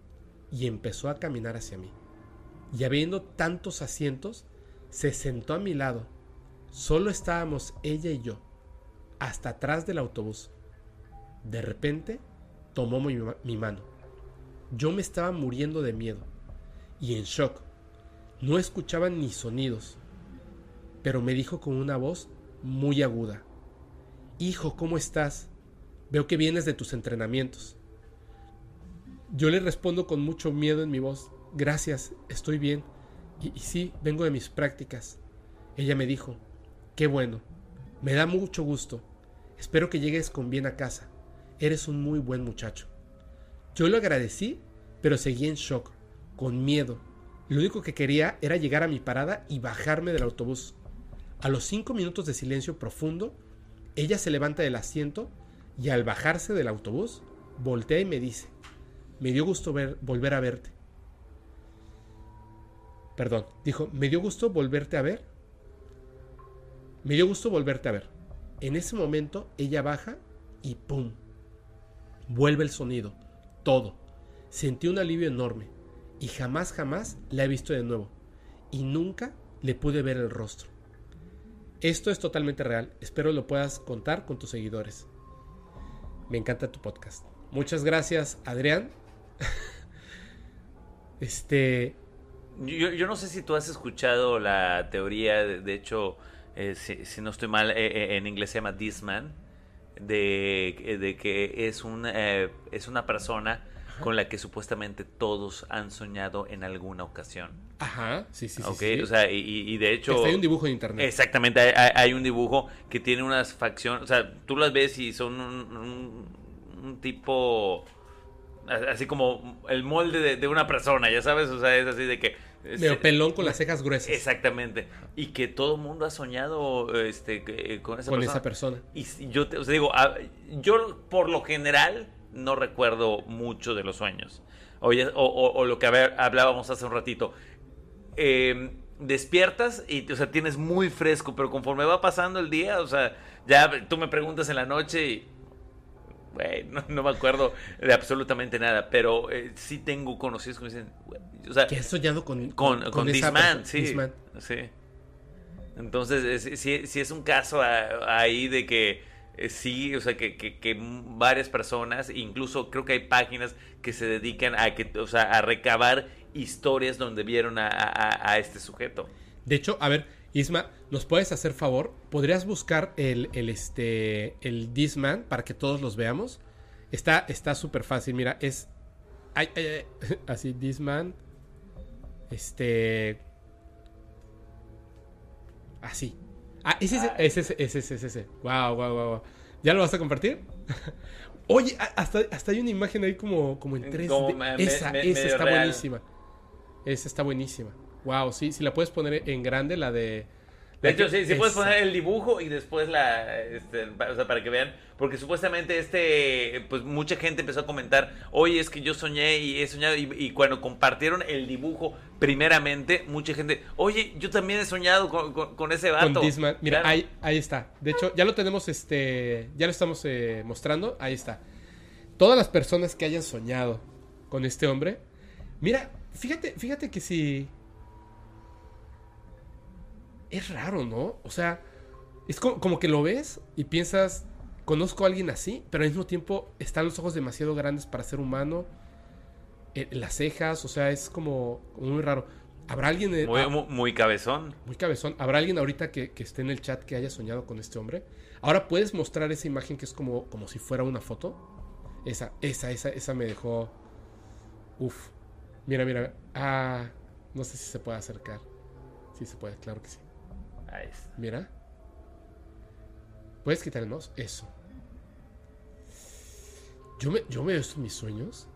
Speaker 2: y empezó a caminar hacia mí. Y habiendo tantos asientos, se sentó a mi lado. Solo estábamos ella y yo, hasta atrás del autobús. De repente, tomó mi, ma- mi mano. Yo me estaba muriendo de miedo y en shock. No escuchaba ni sonidos, pero me dijo con una voz muy aguda. Hijo, ¿cómo estás? Veo que vienes de tus entrenamientos. Yo le respondo con mucho miedo en mi voz. Gracias, estoy bien. Y, y sí, vengo de mis prácticas. Ella me dijo, qué bueno, me da mucho gusto. Espero que llegues con bien a casa. Eres un muy buen muchacho. Yo lo agradecí, pero seguí en shock, con miedo. Lo único que quería era llegar a mi parada y bajarme del autobús. A los cinco minutos de silencio profundo, ella se levanta del asiento y al bajarse del autobús, voltea y me dice, me dio gusto ver, volver a verte. Perdón, dijo, me dio gusto volverte a ver. Me dio gusto volverte a ver. En ese momento ella baja y ¡pum! Vuelve el sonido, todo. Sentí un alivio enorme y jamás, jamás la he visto de nuevo. Y nunca le pude ver el rostro. Esto es totalmente real. Espero lo puedas contar con tus seguidores. Me encanta tu podcast. Muchas gracias, Adrián. (laughs) este,
Speaker 1: Yo, yo no sé si tú has escuchado la teoría, de, hecho, eh, si, si no estoy mal, eh, eh, en inglés se llama This Man, de, de que es, un, eh, es una persona con la que supuestamente todos han soñado en alguna ocasión.
Speaker 2: ajá, sí, sí, sí.
Speaker 1: ¿Ok?
Speaker 2: sí.
Speaker 1: O sea, y, y- de hecho...
Speaker 2: Hay un dibujo en internet.
Speaker 1: Exactamente, hay, un dibujo que tiene unas facciones, o sea, tú las ves y son un, un- un tipo, así como el molde de, de una persona, ya sabes, o sea, es así de que...
Speaker 2: Medio pelón con las cejas gruesas.
Speaker 1: Exactamente, y que todo el mundo ha soñado este, que- con esa
Speaker 2: con
Speaker 1: persona.
Speaker 2: esa persona.
Speaker 1: Y yo te o sea, digo, ah, yo por lo general no recuerdo mucho de los sueños. O, o- o- lo que hablábamos hace un ratito. Eh, despiertas y, o sea, tienes muy fresco, pero conforme va pasando el día, o sea, ya tú me preguntas en la noche y... güey, no, no me acuerdo de absolutamente nada, pero eh, sí tengo conocidos que me dicen, güey, o sea,
Speaker 2: Que has soñado con...
Speaker 1: con, con,
Speaker 2: esa
Speaker 1: This Man,
Speaker 2: persona?
Speaker 1: sí.
Speaker 2: This Man.
Speaker 1: Sí. Entonces, es- sí, sí es un caso a- ahí de que eh, sí, o sea, que, que- que varias personas, incluso creo que hay páginas que se dedican a que, o sea, a recabar historias donde vieron a, a- a este sujeto.
Speaker 2: De hecho, a ver, Isma, ¿nos puedes hacer favor? ¿Podrías buscar el, el, este, el Disman para que todos los veamos? Está súper está fácil, mira, es... Ay, ay, ay, (laughs) así, Disman. Este... Así. Ah, ese, ese, ese, ese, ese, ese, ese. Wow, wow, wow, wow. ¿Ya lo vas a compartir? (laughs) Oye, hasta, hasta hay una imagen ahí como, como en 3D. Esa, esa está buenísima. Esa está buenísima. Wow, sí, si la puedes poner en grande, la de.
Speaker 1: De hecho, sí, sí puedes poner el dibujo y después la, este, o sea, para que vean, porque supuestamente este, pues mucha gente empezó a comentar, oye, es que yo soñé y he soñado, y, y cuando compartieron el dibujo primeramente, mucha gente, oye, yo también he soñado con, con- con ese vato.
Speaker 2: Con This Man. Mira,
Speaker 1: Claro.
Speaker 2: ahí, ahí está. De hecho, ya lo tenemos, este. Ya lo estamos eh, mostrando. Ahí está. Todas las personas que hayan soñado con este hombre. Mira, fíjate, fíjate que si. Es raro, ¿no? O sea, es como, como que lo ves y piensas. Conozco a alguien así, pero al mismo tiempo están los ojos demasiado grandes para ser humano. eh, las cejas, o sea, es como, como muy raro. ¿Habrá alguien de-
Speaker 1: Muy,
Speaker 2: ah,
Speaker 1: muy, muy cabezón.
Speaker 2: muy cabezón. ¿Habrá alguien ahorita que, que esté en el chat que haya soñado con este hombre? Ahora puedes mostrar esa imagen que es como, como si fuera una foto. Esa, esa, esa, esa me dejó. Uf. Mira, mira. Ah, no sé si se puede acercar. Sí se puede, claro que sí.
Speaker 1: Ahí está.
Speaker 2: Mira. ¿Puedes quitar el mouse? Eso. Yo me, yo veo esto en mis sueños.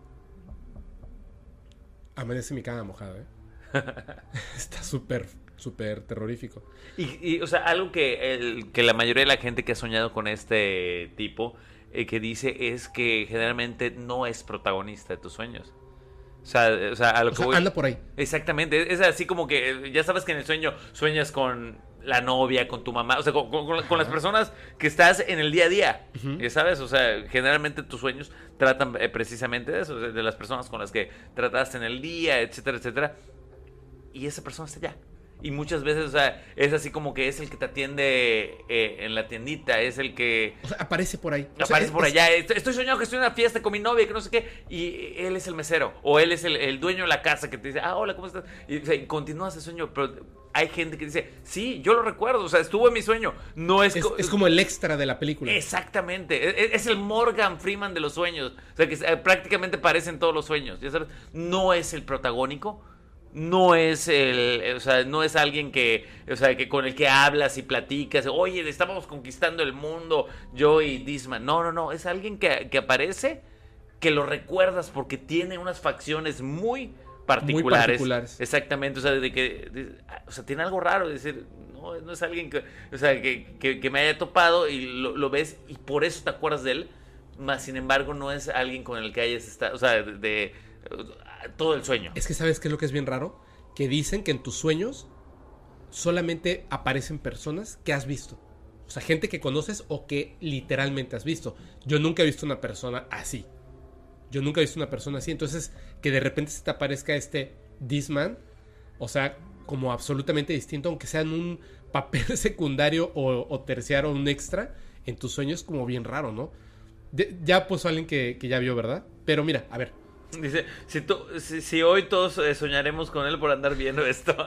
Speaker 2: Amanece mi cama mojada, ¿eh? (laughs) Está súper, súper terrorífico.
Speaker 1: Y, y, o sea, algo que, el, que la mayoría de la gente que ha soñado con este tipo eh, que dice es que generalmente no es protagonista de tus sueños. O sea, o sea a lo
Speaker 2: O
Speaker 1: que
Speaker 2: sea,
Speaker 1: voy-
Speaker 2: anda por ahí.
Speaker 1: Exactamente, es así como que eh, ya sabes que en el sueño sueñas con la novia, con tu mamá, o sea, con, con- con- con las personas que estás en el día a día, ya sabes, o sea, generalmente tus sueños tratan eh, precisamente de eso, de de las personas con las que trataste en el día, etcétera, etcétera, y esa persona está allá. Y muchas veces, o sea, es así como que es el que te atiende eh, en la tiendita, es el que
Speaker 2: O sea, aparece por ahí. O
Speaker 1: aparece por
Speaker 2: es-
Speaker 1: allá. Estoy, soñando que estoy en una fiesta con mi novia, que no sé qué, y él es el mesero, o él es el, el dueño de la casa que te dice, ah, hola, ¿cómo estás? Y, o sea, y continúa ese sueño, pero hay gente que dice, sí, yo lo recuerdo, o sea, estuvo en mi sueño. No es,
Speaker 2: Es,
Speaker 1: co-
Speaker 2: es como el extra de la película.
Speaker 1: Exactamente, es, es el Morgan Freeman de los sueños, o sea, que eh, prácticamente aparecen todos los sueños, ya sabes, no es el protagónico. No es el, o sea, no es alguien que, o sea, que con el que hablas y platicas, oye, estábamos conquistando el mundo, yo y Disman. No, no, no, es alguien que, que aparece, que lo recuerdas porque tiene unas facciones muy particulares.
Speaker 2: particulares.
Speaker 1: Exactamente, o sea, de que, de- o sea, tiene algo raro, es decir, no, no es alguien que, o sea, que, que- que me haya topado y lo, lo ves y por eso te acuerdas de él, más sin embargo no es alguien con el que hayas estado, o sea, de, de- todo el sueño.
Speaker 2: Es que sabes qué es lo que es bien raro. Que dicen que en tus sueños solamente aparecen personas que has visto. O sea, gente que conoces o que literalmente has visto. Yo nunca he visto una persona así. Yo nunca he visto una persona así. Entonces, que de repente se te aparezca este This Man. O sea, como absolutamente distinto, aunque sea en un papel (laughs) secundario o, o terciario o un extra, en tus sueños como bien raro, ¿no? Ya puso alguien que, que ya vio, ¿verdad? Pero mira, a ver,
Speaker 1: Dice, si, tú- si, hoy todos eh, soñaremos con él por andar viendo esto. (laughs)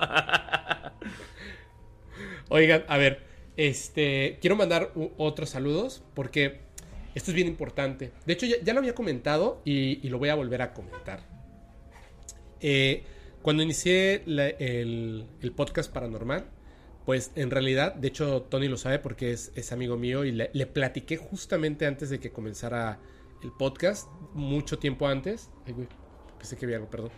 Speaker 2: Oigan, a ver, este, quiero mandar otros saludos porque esto es bien importante. De hecho, ya, lo había comentado y, lo voy a volver a comentar. Eh, cuando inicié el, el podcast paranormal, pues en realidad, de hecho, Tony lo sabe porque es, es amigo mío y le, le platiqué justamente antes de que comenzara el podcast, mucho tiempo antes. Ay, güey, pensé que había algo, perdón.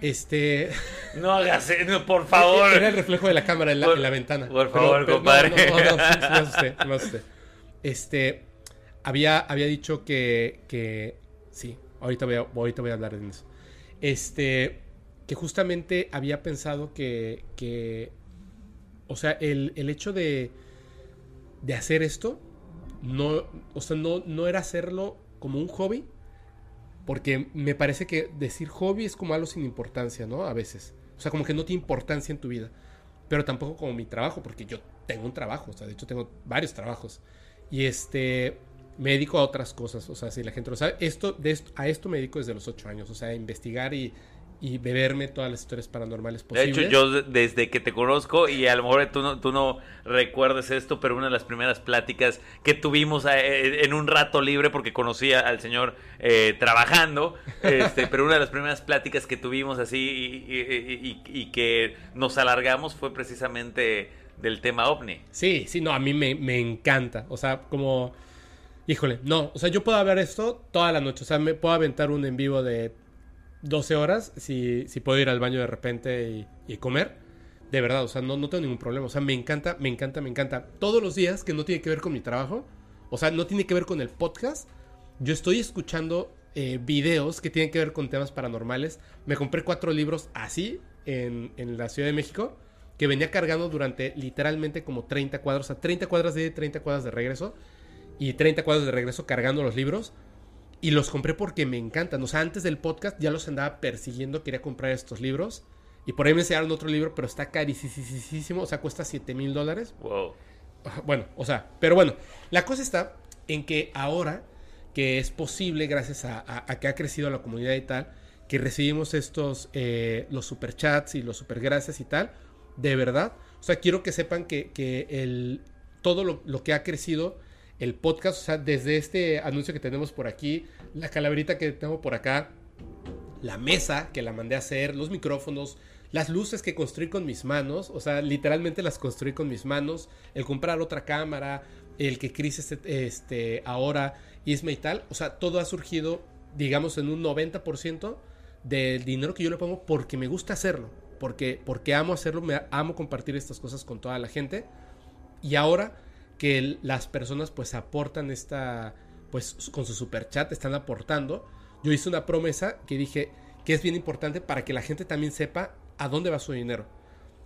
Speaker 2: Este. (laughs)
Speaker 1: no hagas eso, por favor.
Speaker 2: Era el reflejo de la cámara en la,
Speaker 1: Por-
Speaker 2: en la ventana.
Speaker 1: por favor,
Speaker 2: no,
Speaker 1: compadre.
Speaker 2: No, no, no, no, me asusté, sí me asusté. Este, había, había dicho que, que, sí, ahorita voy, a, ahorita voy a hablar de eso. Este, que justamente había pensado que, que o sea, el, el hecho de, de hacer esto, no, o sea, no, no era hacerlo como un hobby, porque me parece que decir hobby es como algo sin importancia, ¿no? A veces. O sea, como que no tiene importancia en tu vida. Pero tampoco como mi trabajo, porque yo tengo un trabajo, o sea, de hecho tengo varios trabajos. Y este, me dedico a otras cosas, o sea, si la gente lo sabe, esto, a esto me dedico desde los ocho años, o sea, a investigar y, y beberme todas las historias paranormales
Speaker 1: De
Speaker 2: posibles.
Speaker 1: hecho, yo de- desde que te conozco, y a lo mejor tú no, tú no recuerdes esto, pero una de las primeras pláticas que tuvimos eh, en un rato libre, porque conocía al señor eh, trabajando, este, pero una de las primeras pláticas que tuvimos así y, y- y- y que nos alargamos fue precisamente del tema ovni.
Speaker 2: Sí, sí, no, a mí me, me encanta. O sea, como. Híjole, no. O sea, yo puedo ver esto toda la noche. O sea, me puedo aventar un en vivo de 12 horas si, si puedo ir al baño de repente y, comer. De verdad, o sea, no, no tengo ningún problema. O sea, me encanta, me encanta, me encanta. Todos los días que no tiene que ver con mi trabajo, o sea, no tiene que ver con el podcast, yo estoy escuchando eh, videos que tienen que ver con temas paranormales. Me compré cuatro libros así en, en la Ciudad de México que venía cargando durante literalmente como 30 cuadros, o sea, 30 cuadras de ida y 30 cuadras de regreso, y 30 cuadros de regreso cargando los libros, y los compré porque me encantan, o sea, antes del podcast ya los andaba persiguiendo, quería comprar estos libros, y por ahí me enseñaron otro libro, pero está carísimo, o sea, cuesta 7 mil dólares,
Speaker 1: Wow.
Speaker 2: bueno, o sea, pero bueno, la cosa está en que ahora que es posible, gracias a, a- a que ha crecido la comunidad y tal, que recibimos estos, eh, los superchats y los supergracias y tal, de verdad, o sea, quiero que sepan que, que el, todo lo, lo que ha crecido el podcast, o sea, desde este anuncio que tenemos por aquí, la calaverita que tengo por acá, la mesa que la mandé a hacer, los micrófonos, las luces que construí con mis manos, o sea, literalmente las construí con mis manos, el comprar otra cámara, el que Chris este, este, ahora, Isma y tal, o sea, todo ha surgido, digamos, en un 90% del dinero que yo le pongo porque me gusta hacerlo, porque, porque amo hacerlo, me amo compartir estas cosas con toda la gente, y ahora que las personas pues aportan esta, pues con su super chat están aportando, yo hice una promesa que dije que es bien importante para que la gente también sepa a dónde va su dinero.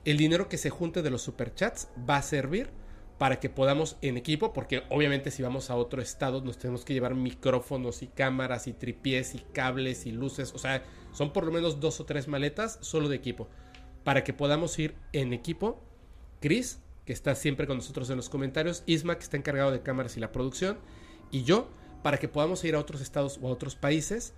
Speaker 2: El dinero que se junte de los superchats va a servir para que podamos en equipo, porque obviamente si vamos a otro estado nos tenemos que llevar micrófonos y cámaras y tripiés y cables y luces, o sea, son por lo menos dos o tres maletas solo de equipo, para que podamos ir en equipo. Chris, que está siempre con nosotros en los comentarios, Isma, que está encargado de cámaras y la producción, y yo, para que podamos ir a otros estados o a otros países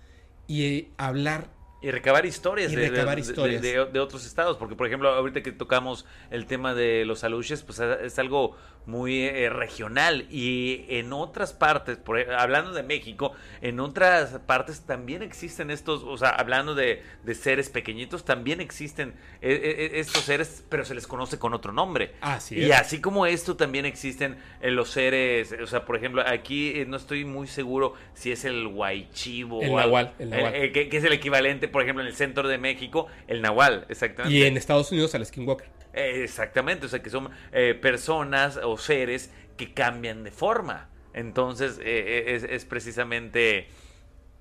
Speaker 2: y eh, hablar
Speaker 1: Y recabar historias,
Speaker 2: Y
Speaker 1: de,
Speaker 2: recabar historias.
Speaker 1: de- de otros estados, porque por ejemplo, ahorita que tocamos el tema de los aluches, pues es es algo muy eh, regional y en otras partes, por, e- hablando de México, en otras partes también existen estos, o sea, hablando de, de seres pequeñitos, también existen eh, eh, estos seres, pero se les conoce con otro nombre.
Speaker 2: Así
Speaker 1: y
Speaker 2: es.
Speaker 1: así como esto también existen eh, los seres, o sea, por ejemplo, aquí eh, no estoy muy seguro si es el guaychivo
Speaker 2: El
Speaker 1: o
Speaker 2: nahual, el nahual.
Speaker 1: eh, eh, que, que es el equivalente, por ejemplo, en el centro de México, el nahual, exactamente.
Speaker 2: y en Estados Unidos al Skinwalker.
Speaker 1: Eh, exactamente, o sea, que son eh, personas o seres que cambian de forma. Entonces, eh, eh, es, es precisamente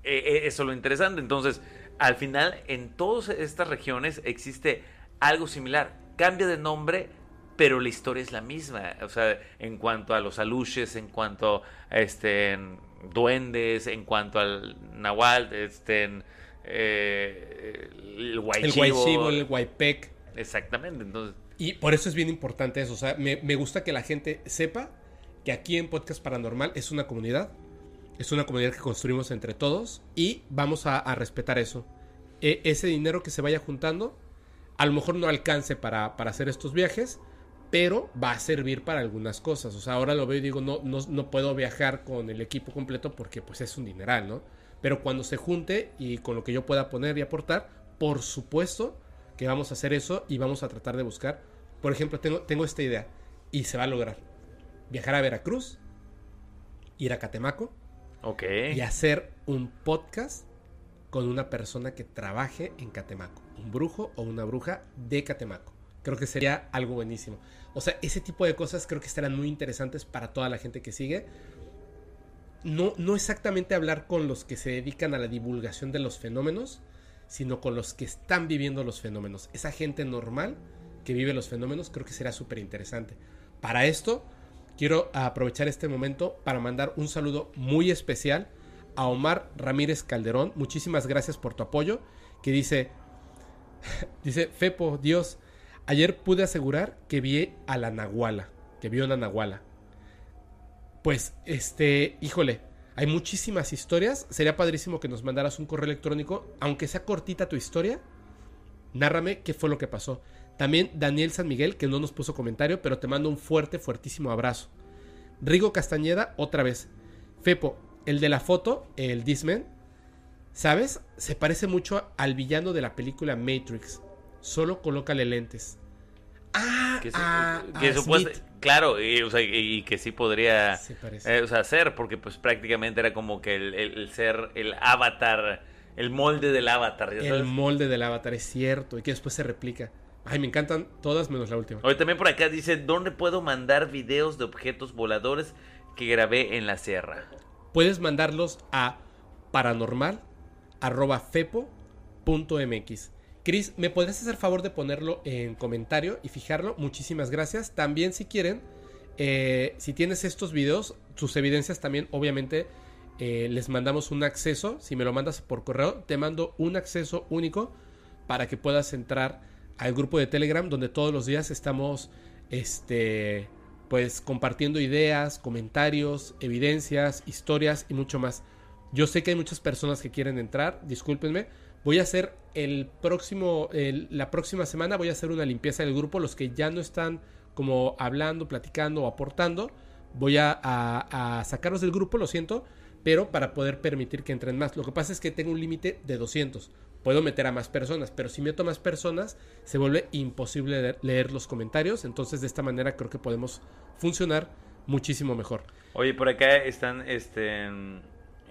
Speaker 1: eso lo interesante. Entonces, al final, en todas estas regiones existe algo similar. Cambia de nombre, pero la historia es la misma. O sea, en cuanto a los aluches, en cuanto a este, en duendes, en cuanto al nahual, este, eh, el
Speaker 2: El
Speaker 1: guaychivo.
Speaker 2: Guaychivo, el Guaypec.
Speaker 1: Exactamente, entonces...
Speaker 2: Y por eso es bien importante eso. O sea, me, me gusta que la gente sepa que aquí en Podcast Paranormal es una comunidad. Es una comunidad que construimos entre todos y vamos a, respetar eso. E- ese dinero que se vaya juntando, a lo mejor no alcance para, para hacer estos viajes, pero va a servir para algunas cosas. O sea, ahora lo veo y digo, no, no, no puedo viajar con el equipo completo porque pues es un dineral, ¿no? Pero cuando se junte y con lo que yo pueda poner y aportar, por supuesto que vamos a hacer eso y vamos a tratar de buscar. Por ejemplo, tengo, tengo esta idea y se va a lograr. Viajar a Veracruz, ir a Catemaco
Speaker 1: Ok.
Speaker 2: y hacer un podcast con una persona que trabaje en Catemaco. Un brujo o una bruja de Catemaco. Creo que sería algo buenísimo. O sea, ese tipo de cosas creo que estarán muy interesantes para toda la gente que sigue. No, no exactamente hablar con los que se dedican a la divulgación de los fenómenos, sino con los que están viviendo los fenómenos. Esa gente normal que vive los fenómenos creo que será súper interesante. Para esto, quiero aprovechar este momento para mandar un saludo muy especial a Omar Ramírez Calderón. Muchísimas gracias por tu apoyo. Que dice, (laughs) dice, Fepo, Dios, ayer pude asegurar que vi a la Nahuala, que vio a la Nahuala. Pues, este, híjole, hay muchísimas historias. Sería padrísimo que nos mandaras un correo electrónico, aunque sea cortita tu historia. Nárrame qué fue lo que pasó. También Daniel San Miguel, que no nos puso comentario, pero te mando un fuerte, fuertísimo abrazo. Rigo Castañeda, otra vez. Fepo, el de la foto, el Disman, ¿sabes? Se parece mucho al villano de la película Matrix. Solo colócale lentes.
Speaker 1: Que,
Speaker 2: ah,
Speaker 1: que
Speaker 2: ah,
Speaker 1: claro, y, o sea, y- y que sí podría
Speaker 2: parece.
Speaker 1: eh, o sea, ser, porque pues prácticamente era como que el, el- el ser el avatar, el molde del avatar, ¿ya
Speaker 2: el
Speaker 1: sabes?
Speaker 2: molde del avatar es cierto y que después se replica. Ay, me encantan todas menos la última.
Speaker 1: Oye, también por acá dice, ¿dónde puedo mandar videos de objetos voladores que grabé en la sierra?
Speaker 2: Puedes mandarlos a paranormal@fepo.mx. Chris, ¿me podrías hacer favor de ponerlo en comentario y fijarlo? Muchísimas gracias. También si quieren, eh, si tienes estos videos, sus evidencias también, obviamente, eh, les mandamos un acceso. Si me lo mandas por correo, te mando un acceso único para que puedas entrar al grupo de Telegram donde todos los días estamos, este, pues compartiendo ideas, comentarios, evidencias, historias y mucho más. Yo sé que hay muchas personas que quieren entrar, discúlpenme. Voy a hacer el próximo, el- la próxima semana voy a hacer una limpieza del grupo. Los que ya no están como hablando, platicando o aportando, voy a, sacarlos del grupo, lo siento, pero para poder permitir que entren más. Lo que pasa es que tengo un límite de 200. Puedo meter a más personas, pero si meto más personas, se vuelve imposible leer, leer los comentarios. Entonces, de esta manera creo que podemos funcionar muchísimo mejor.
Speaker 1: Oye, por acá están este,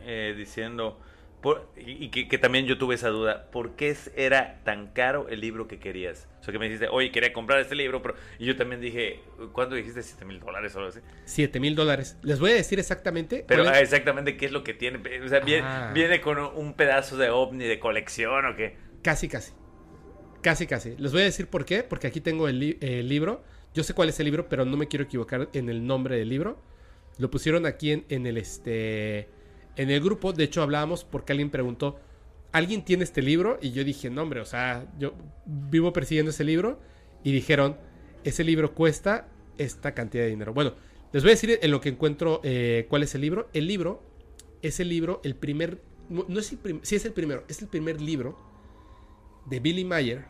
Speaker 1: eh, diciendo, por- y y que, que también yo tuve esa duda, ¿por qué era tan caro el libro que querías? O sea, que me dijiste, oye, quería comprar este libro, pero... Y yo también dije, ¿cuánto dijiste? ¿7 mil dólares o algo así?
Speaker 2: 7 mil dólares. Les voy a decir exactamente.
Speaker 1: Pero ah, exactamente qué es lo que tiene. O sea, ¿viene,
Speaker 2: Ah.
Speaker 1: ¿viene con un pedazo de ovni de colección o qué?
Speaker 2: Casi, casi. Casi, casi. Les voy a decir por qué. Porque aquí tengo el, li- el libro. Yo sé cuál es el libro, pero no me quiero equivocar en el nombre del libro. Lo pusieron aquí en, en el este. En el grupo. De hecho, hablábamos porque alguien preguntó. ¿Alguien tiene este libro? Y yo dije, no, hombre, o sea, yo vivo persiguiendo ese libro. Y dijeron, ese libro cuesta esta cantidad de dinero. Bueno, les voy a decir en lo que encuentro eh, cuál es el libro. El libro es el libro, el primer. No no es el primer. Sí, es el primero. Es el primer libro de Billy Mayer,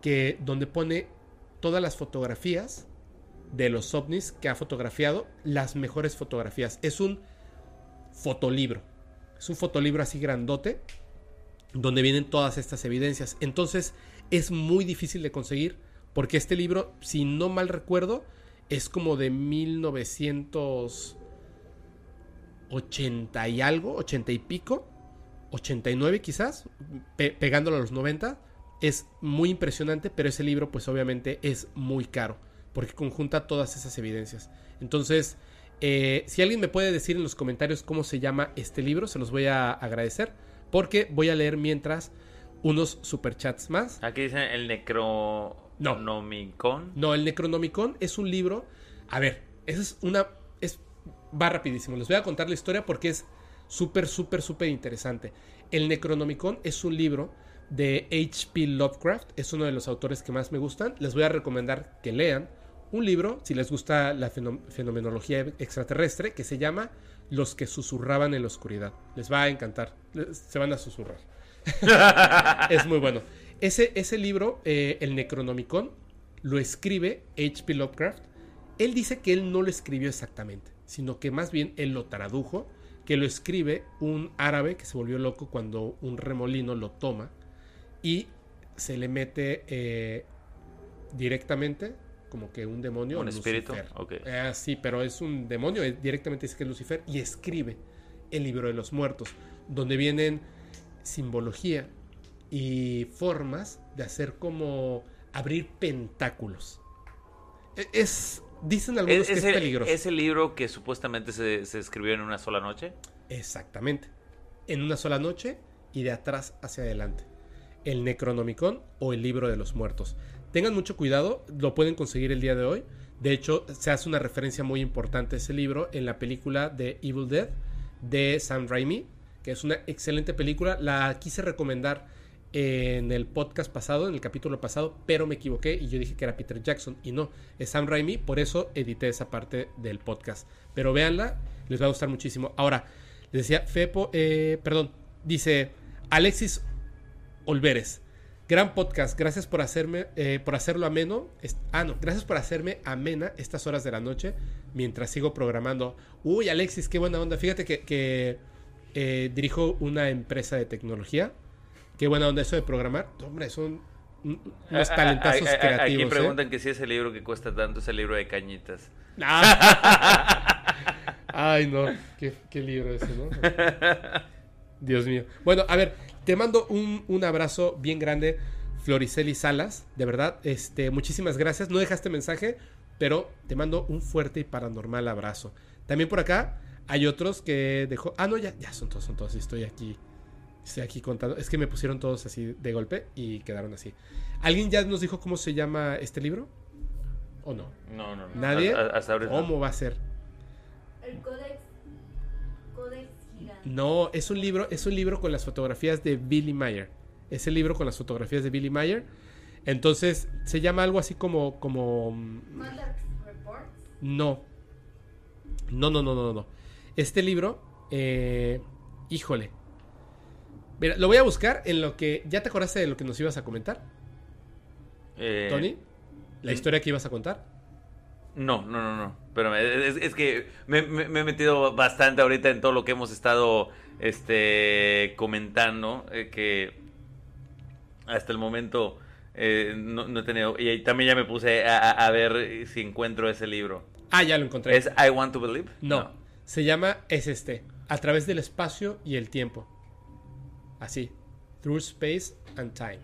Speaker 2: que donde pone todas las fotografías de los ovnis que ha fotografiado, las mejores fotografías. Es un fotolibro. Es un fotolibro así grandote, donde vienen todas estas evidencias. Entonces es muy difícil de conseguir, porque este libro, si no mal recuerdo, es como de 1980 y algo, 80 y pico. 89 quizás, pe- pegándolo a los 90. Es muy impresionante, pero ese libro pues obviamente es muy caro, porque conjunta todas esas evidencias. Entonces, eh, si alguien me puede decir en los comentarios cómo se llama este libro, se los voy a agradecer, porque voy a leer mientras unos superchats más.
Speaker 1: Aquí dicen el Necronomicon.
Speaker 2: No, el Necronomicon es un libro. A ver, esa es una. Es, va rapidísimo. Les voy a contar la historia porque es súper, súper, súper interesante. El Necronomicon es un libro de H.P. Lovecraft. Es uno de los autores que más me gustan. Les voy a recomendar que lean un libro, si les gusta la feno- fenomenología extraterrestre, que se llama Los que susurraban en la oscuridad. Les va a encantar. Se van a susurrar. (laughs) es muy bueno. Ese, ese libro, eh, el Necronomicon, lo escribe H.P. Lovecraft. Él dice que él no lo escribió exactamente, sino que más bien él lo tradujo, que lo escribe un árabe que se volvió loco cuando un remolino lo toma y se le mete eh, directamente como que un demonio.
Speaker 1: ¿Un espíritu?
Speaker 2: Ah, sí, pero es un demonio, directamente dice que es Lucifer y escribe el libro de los muertos, donde vienen simbología y formas de hacer como abrir pentáculos. E- Es, dicen algunos
Speaker 1: ¿Es,
Speaker 2: que es,
Speaker 1: es el,
Speaker 2: peligroso.
Speaker 1: es el libro que supuestamente se, se escribió en una sola noche?
Speaker 2: Exactamente. En una sola noche y de atrás hacia adelante. el Necronomicon o el Libro de los Muertos. Tengan mucho cuidado, lo pueden conseguir el día de hoy. De hecho, se hace una referencia muy importante a ese libro en la película de Evil Dead de Sam Raimi, que es una excelente película. La quise recomendar en el podcast pasado, en el capítulo pasado, pero me equivoqué y yo dije que era Peter Jackson y no, es Sam Raimi, por eso edité esa parte del podcast. Pero véanla, les va a gustar muchísimo. Ahora, les decía, Fepo, eh, perdón, dice Alexis Olveres. Gran podcast, gracias por hacerme, eh, por hacerlo ameno. ah, no, gracias por hacerme amena estas horas de la noche mientras sigo programando. Uy, Alexis, qué buena onda. Fíjate que, eh, dirijo una empresa de tecnología. Qué buena onda eso de programar. Hombre, son unos talentazos creativos. Aquí
Speaker 1: ¿eh? preguntan que si ese libro que cuesta tanto es el libro de cañitas. (laughs)
Speaker 2: Ay, no, qué, qué libro ese, ¿no? (laughs) Dios mío. Bueno, a ver, te mando un, abrazo bien grande, Floriceli Salas. De verdad, este, muchísimas gracias. No dejaste mensaje, pero te mando un fuerte y paranormal abrazo. También por acá hay otros que dejó. Ah, no, ya, ya son todos, son todos. Estoy aquí. Estoy aquí contando. Es que me pusieron todos así de golpe y quedaron así. ¿Alguien ya nos dijo cómo se llama este libro? ¿O no?
Speaker 1: No, no, no.
Speaker 2: ¿Nadie? ¿Cómo va a ser?
Speaker 3: El
Speaker 2: no, es un libro, es un libro con las fotografías de Billy Mayer. Es el libro con las fotografías de Billy Mayer. Entonces, se llama algo así como. como mm, no. No, no, no, no, no. Este libro, eh, híjole. Mira, lo voy a buscar en lo que. ¿Ya te acordaste de lo que nos ibas a comentar? Eh, Tony, la historia que ibas a contar.
Speaker 1: No, no, no, no. Pero es, que me, he metido bastante ahorita en todo lo que hemos estado este, comentando. Eh, que hasta el momento eh, no, he tenido. Y también ya me puse a, ver si encuentro ese libro.
Speaker 2: Ah, ya lo encontré.
Speaker 1: ¿Es I Want to Believe?
Speaker 2: No. Se llama Es este. A través del espacio y el tiempo. Así. Through Space and Time.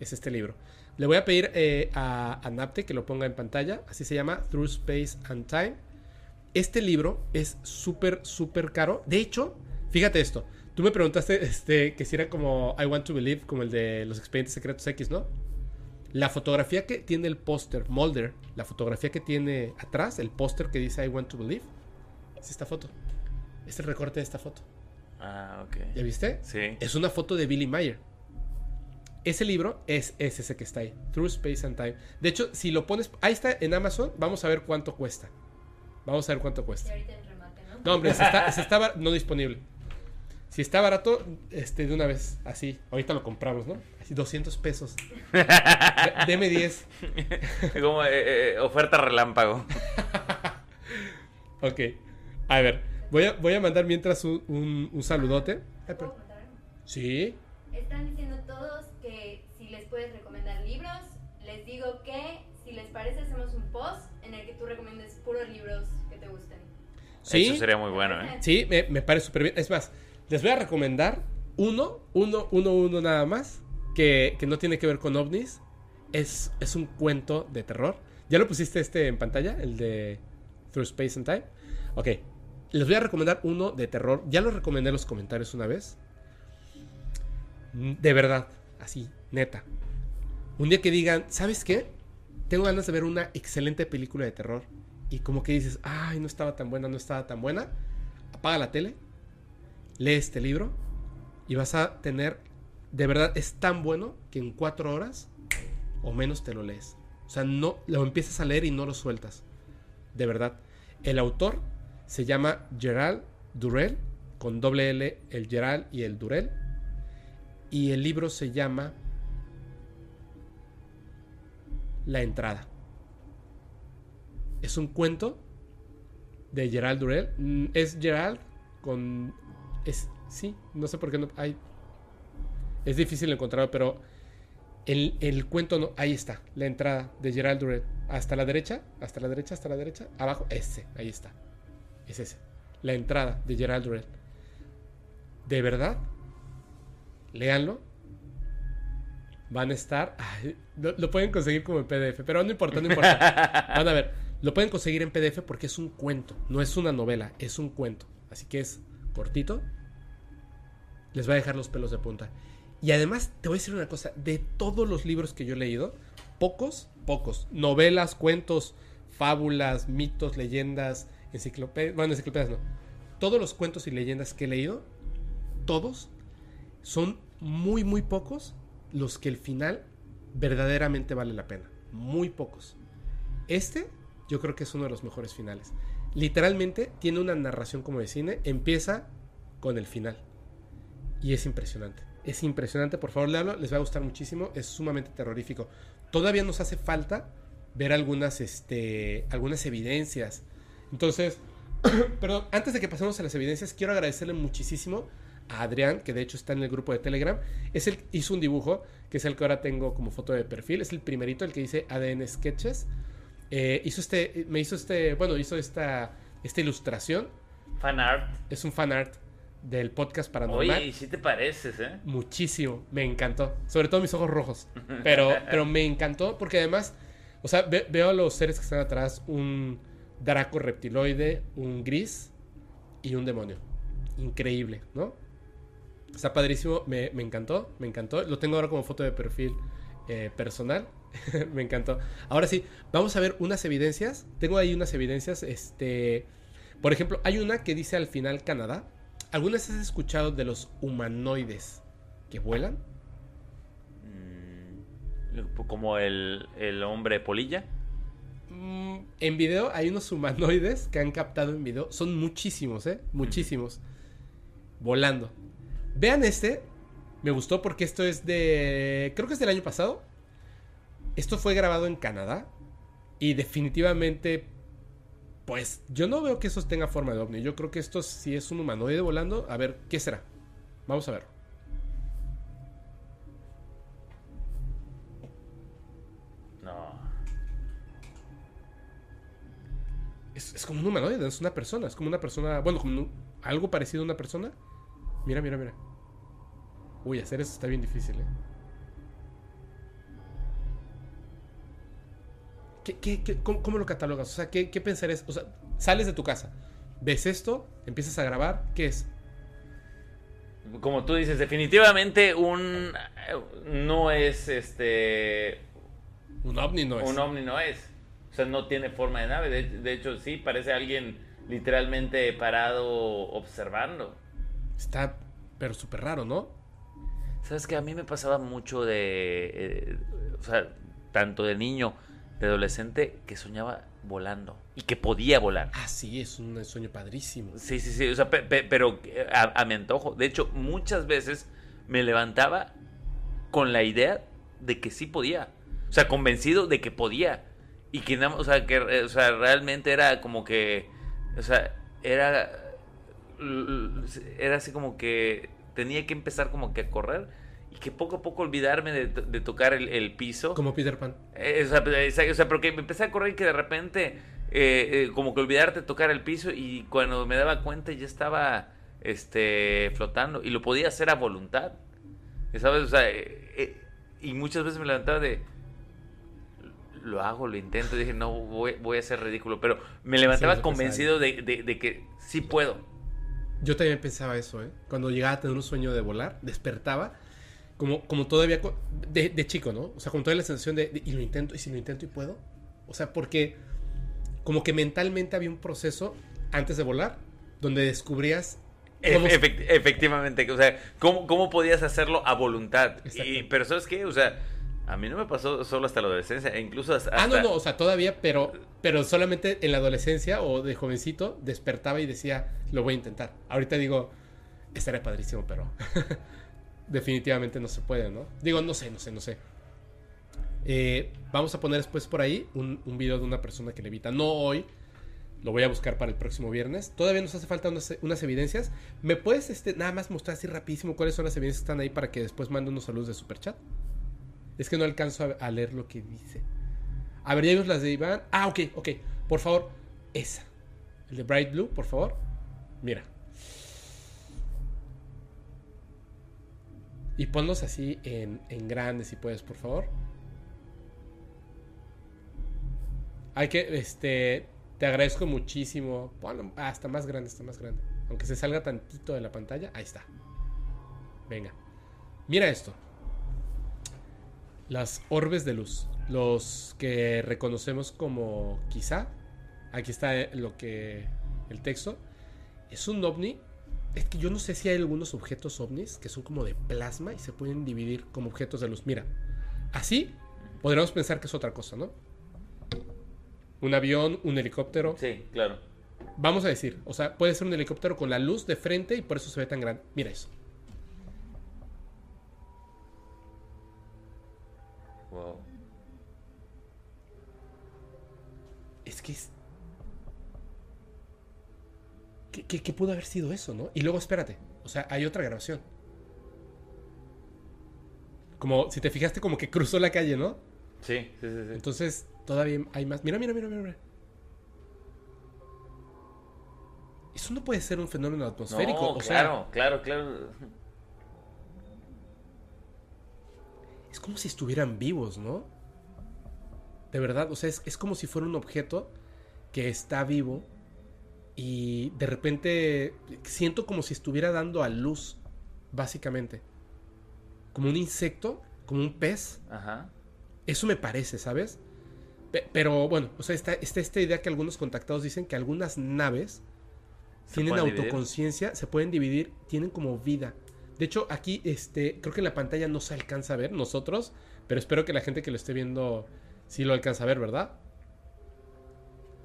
Speaker 2: Es este libro. Le voy a pedir eh, a, Napte que lo ponga en pantalla. Así se llama, Through Space and Time. Este libro es súper, súper caro. De hecho, fíjate esto. Tú me preguntaste este, que si era como I Want to Believe, como el de los expedientes secretos X, ¿no? La fotografía que tiene el póster, Mulder, la fotografía que tiene atrás, el póster que dice I Want to Believe, es esta foto. Es el recorte de esta foto.
Speaker 1: Ah, ok.
Speaker 2: ¿Ya viste?
Speaker 1: Sí.
Speaker 2: Es una foto de Billy Mayer. Ese libro es, ese que está ahí, Through Space and Time. De hecho, si lo pones, ahí está en Amazon, vamos a ver cuánto cuesta. Vamos a ver cuánto cuesta. ¿no? hombre, si está, no disponible. Si está barato, este, de una vez, así. Ahorita lo compramos, ¿no? Así, 200 pesos. (laughs) Deme 10.
Speaker 1: Como eh, eh, oferta relámpago. (laughs)
Speaker 2: ok. A ver, voy a, voy a mandar mientras un, un, saludote. Sí.
Speaker 3: Están diciendo todos si les puedes recomendar libros. Les digo que si les parece hacemos un post en el que tú recomiendes puros libros que te gusten.
Speaker 1: Sí. Eso sería muy bueno, ¿eh? (laughs)
Speaker 2: Sí, me, me parece súper bien. Es más, les voy a recomendar uno, uno, uno, uno nada más, que, que no tiene que ver con ovnis. Es, es un cuento de terror. ¿Ya lo pusiste este en pantalla? El de Through Space and Time. Ok. Les voy a recomendar uno de terror. Ya lo recomendé en los comentarios una vez. De verdad, así, neta. Un día que digan, ¿sabes qué? Tengo ganas de ver una excelente película de terror. Y como que dices, ay, no estaba tan buena, no estaba tan buena. Apaga la tele, lee este libro y vas a tener, de verdad, es tan bueno que en cuatro horas o menos te lo lees. O sea, no lo empiezas a leer y no lo sueltas. De verdad. El autor se llama Gerald Durrell, con doble L, el Gerald y el Durrell. Y el libro se llama La entrada. Es un cuento de Gerald Durrell. Mm, es Gerald con... Es, sí, no sé por qué no hay... Es difícil encontrarlo, pero el, el, cuento no... Ahí está, la entrada de Gerald Durrell. Hasta la derecha, hasta la derecha, hasta la derecha. Abajo, ese, ahí está. Es ese. La entrada de Gerald Durrell. De verdad, léanlo. Van a estar. lo, pueden conseguir como en PDF, pero no importa, no importa. (laughs) Van a ver, lo pueden conseguir en PDF porque es un cuento, no es una novela, es un cuento. Así que es cortito. Les va a dejar los pelos de punta. Y además, te voy a decir una cosa, de todos los libros que yo he leído, pocos, pocos, novelas, cuentos, fábulas, mitos, leyendas, enciclopedias, bueno, enciclopedias no, todos los cuentos y leyendas que he leído, todos, son muy, muy pocos los que el final verdaderamente vale la pena. Muy pocos. Este, yo creo que es uno de los mejores finales. Literalmente tiene una narración como de cine, empieza con el final. Y es impresionante. Es impresionante, por favor, léalo, les va a gustar muchísimo, es sumamente terrorífico. Todavía nos hace falta ver algunas, este, algunas evidencias. Entonces, (clears throat) perdón, antes de que pasemos a las evidencias, quiero agradecerle muchísimo Adrián, que de hecho está en el grupo de Telegram. Es el, hizo un dibujo, que es el que ahora tengo como foto de perfil. Es el primerito, el que dice ADN Sketches. Eh, hizo este, me hizo este, bueno, hizo esta, esta ilustración.
Speaker 1: Fan art.
Speaker 2: Es un fan art del podcast paranormal.
Speaker 1: Oye, y si te pareces, ¿eh?
Speaker 2: Muchísimo, me encantó. Sobre todo mis ojos rojos. Pero, (laughs) pero me encantó porque además, o sea, ve- veo a los seres que están atrás, un Draco reptiloide, un gris y un demonio. Increíble, ¿no? Está padrísimo, me, me encantó, me encantó. Lo tengo ahora como foto de perfil eh, personal. (laughs) me encantó. Ahora sí, vamos a ver unas evidencias. Tengo ahí unas evidencias. Este, por ejemplo, hay una que dice al final Canadá. ¿Alguna vez has escuchado de los humanoides que vuelan?
Speaker 1: Mm, Como el, el hombre polilla.
Speaker 2: Mm, en video hay unos humanoides que han captado en video. Son muchísimos, ¿eh? Muchísimos. Volando. Vean este. Me gustó porque esto es de... Creo que es del año pasado. Esto fue grabado en Canadá. Y definitivamente... Pues yo no veo que eso tenga forma de ovni. Yo creo que esto sí es un humanoide volando. A ver, ¿qué será? Vamos a ver.
Speaker 1: No.
Speaker 2: Es, es como un humanoide, es una persona. Es como una persona. Bueno, como un- algo parecido a una persona. Mira, mira, mira. Uy, hacer eso está bien difícil, ¿eh? ¿Qué, qué- qué- cómo, cómo lo catalogas? O sea, ¿qué, qué pensarías? O sea, sales de tu casa, ves esto, empiezas a grabar, ¿qué es?
Speaker 1: Como tú dices, definitivamente un no es este
Speaker 2: Un ovni no es.
Speaker 1: un ovni no es. O sea, no tiene forma de nave. De, de hecho, sí, parece alguien literalmente parado observando.
Speaker 2: Está, pero súper raro, ¿no?
Speaker 1: ¿Sabes que A mí me pasaba mucho de. eh, o sea, tanto de niño, de adolescente, que soñaba volando. Y que podía volar.
Speaker 2: Ah, sí, es un sueño padrísimo.
Speaker 1: Sí, sí, sí. O sea, pe- pe- pero eh, a, a mi antojo. De hecho, muchas veces me levantaba con la idea de que sí podía. O sea, convencido de que podía. Y que o sea, que eh, o sea, realmente era como que. O sea, era. Era así como que tenía que empezar como que a correr. Que poco a poco olvidarme de, de tocar el, el piso.
Speaker 2: Como Peter Pan.
Speaker 1: Eh, o, sea, exacto, o sea, porque me empecé a correr que de repente, eh, eh, como que olvidarte de tocar el piso y cuando me daba cuenta ya estaba este, flotando y lo podía hacer a voluntad. ¿Sabes? O sea, y muchas veces me levantaba de. Lo hago, lo intento. Dije, no, voy, voy a ser ridículo. Pero me levantaba
Speaker 2: Sí,
Speaker 1: convencido de, de- de que sí puedo.
Speaker 2: Yo también pensaba eso, ¿eh? Cuando llegaba a tener un sueño de volar, despertaba, como, como todavía, de, de chico, ¿no? O sea, con toda la sensación de, de, y lo intento, y si lo intento y puedo. O sea, porque como que mentalmente había un proceso antes de volar, donde descubrías... cómo-
Speaker 1: Efe- efect- efectivamente, o sea, ¿cómo, cómo podías hacerlo a voluntad? Y, pero ¿sabes qué? O sea, a mí no me pasó solo hasta la adolescencia, e incluso hasta...
Speaker 2: Ah, no, no, o sea, todavía, pero, pero solamente en la adolescencia o de jovencito despertaba y decía, lo voy a intentar. Ahorita digo, estaría padrísimo, pero (laughs) definitivamente no se puede, ¿no? Digo, no sé, no sé, no sé. Eh, vamos a poner después por ahí un, video de una persona que levita. No hoy, lo voy a buscar para el próximo viernes. Todavía nos hace falta unas, unas evidencias. ¿Me puedes este, nada más mostrar así rapidísimo cuáles son las evidencias que están ahí para que después mande unos saludos de superchat? Es que no alcanzo a, a leer lo que dice. A ver, ya vimos las de Iván. Ah, ok, ok. Por favor, esa. El de Bright Blue, por favor. Mira. Y ponlos así en, en grande si puedes, por favor. Hay que, este, te agradezco muchísimo. Ponlo hasta más grande, hasta más grande. Aunque se salga tantito de la pantalla, ahí está. Venga. Mira esto. Las orbes de luz. Los que reconocemos como quizá. Aquí está eh, lo que. El texto. Es un ovni. Es que yo no sé si hay algunos objetos ovnis que son como de plasma y se pueden dividir como objetos de luz. Mira. Así podríamos pensar que es otra cosa, ¿no? Un avión, un helicóptero.
Speaker 1: Sí, claro.
Speaker 2: Vamos a decir, o sea, puede ser un helicóptero con la luz de frente y por eso se ve tan grande. Mira eso.
Speaker 1: Wow.
Speaker 2: Es que es. ¿Qué, qué, qué pudo haber sido eso, no? Y luego espérate. O sea, hay otra grabación. Como si te fijaste, como que cruzó la calle, ¿no?
Speaker 1: Sí, sí, sí, sí.
Speaker 2: Entonces, todavía hay más. Mira, mira, mira, mira. mira. Eso no puede ser un fenómeno atmosférico.
Speaker 1: No,
Speaker 2: o sea,
Speaker 1: claro, claro, claro.
Speaker 2: es como si estuvieran vivos, ¿no? De verdad, o sea, es, es como si fuera un objeto que está vivo y de repente siento como si estuviera dando a luz, básicamente. Como un insecto, como un pez.
Speaker 1: Ajá.
Speaker 2: Eso me parece, ¿sabes? Pe- Pero bueno, o sea, está, está esta idea que algunos contactados dicen que algunas naves
Speaker 1: ¿Se
Speaker 2: tienen
Speaker 1: dividir?
Speaker 2: autoconciencia, se pueden dividir, tienen como vida. De hecho, aquí, este, creo que en la pantalla no se alcanza a ver nosotros, pero espero que la gente que lo esté viendo sí lo alcanza a ver, ¿verdad?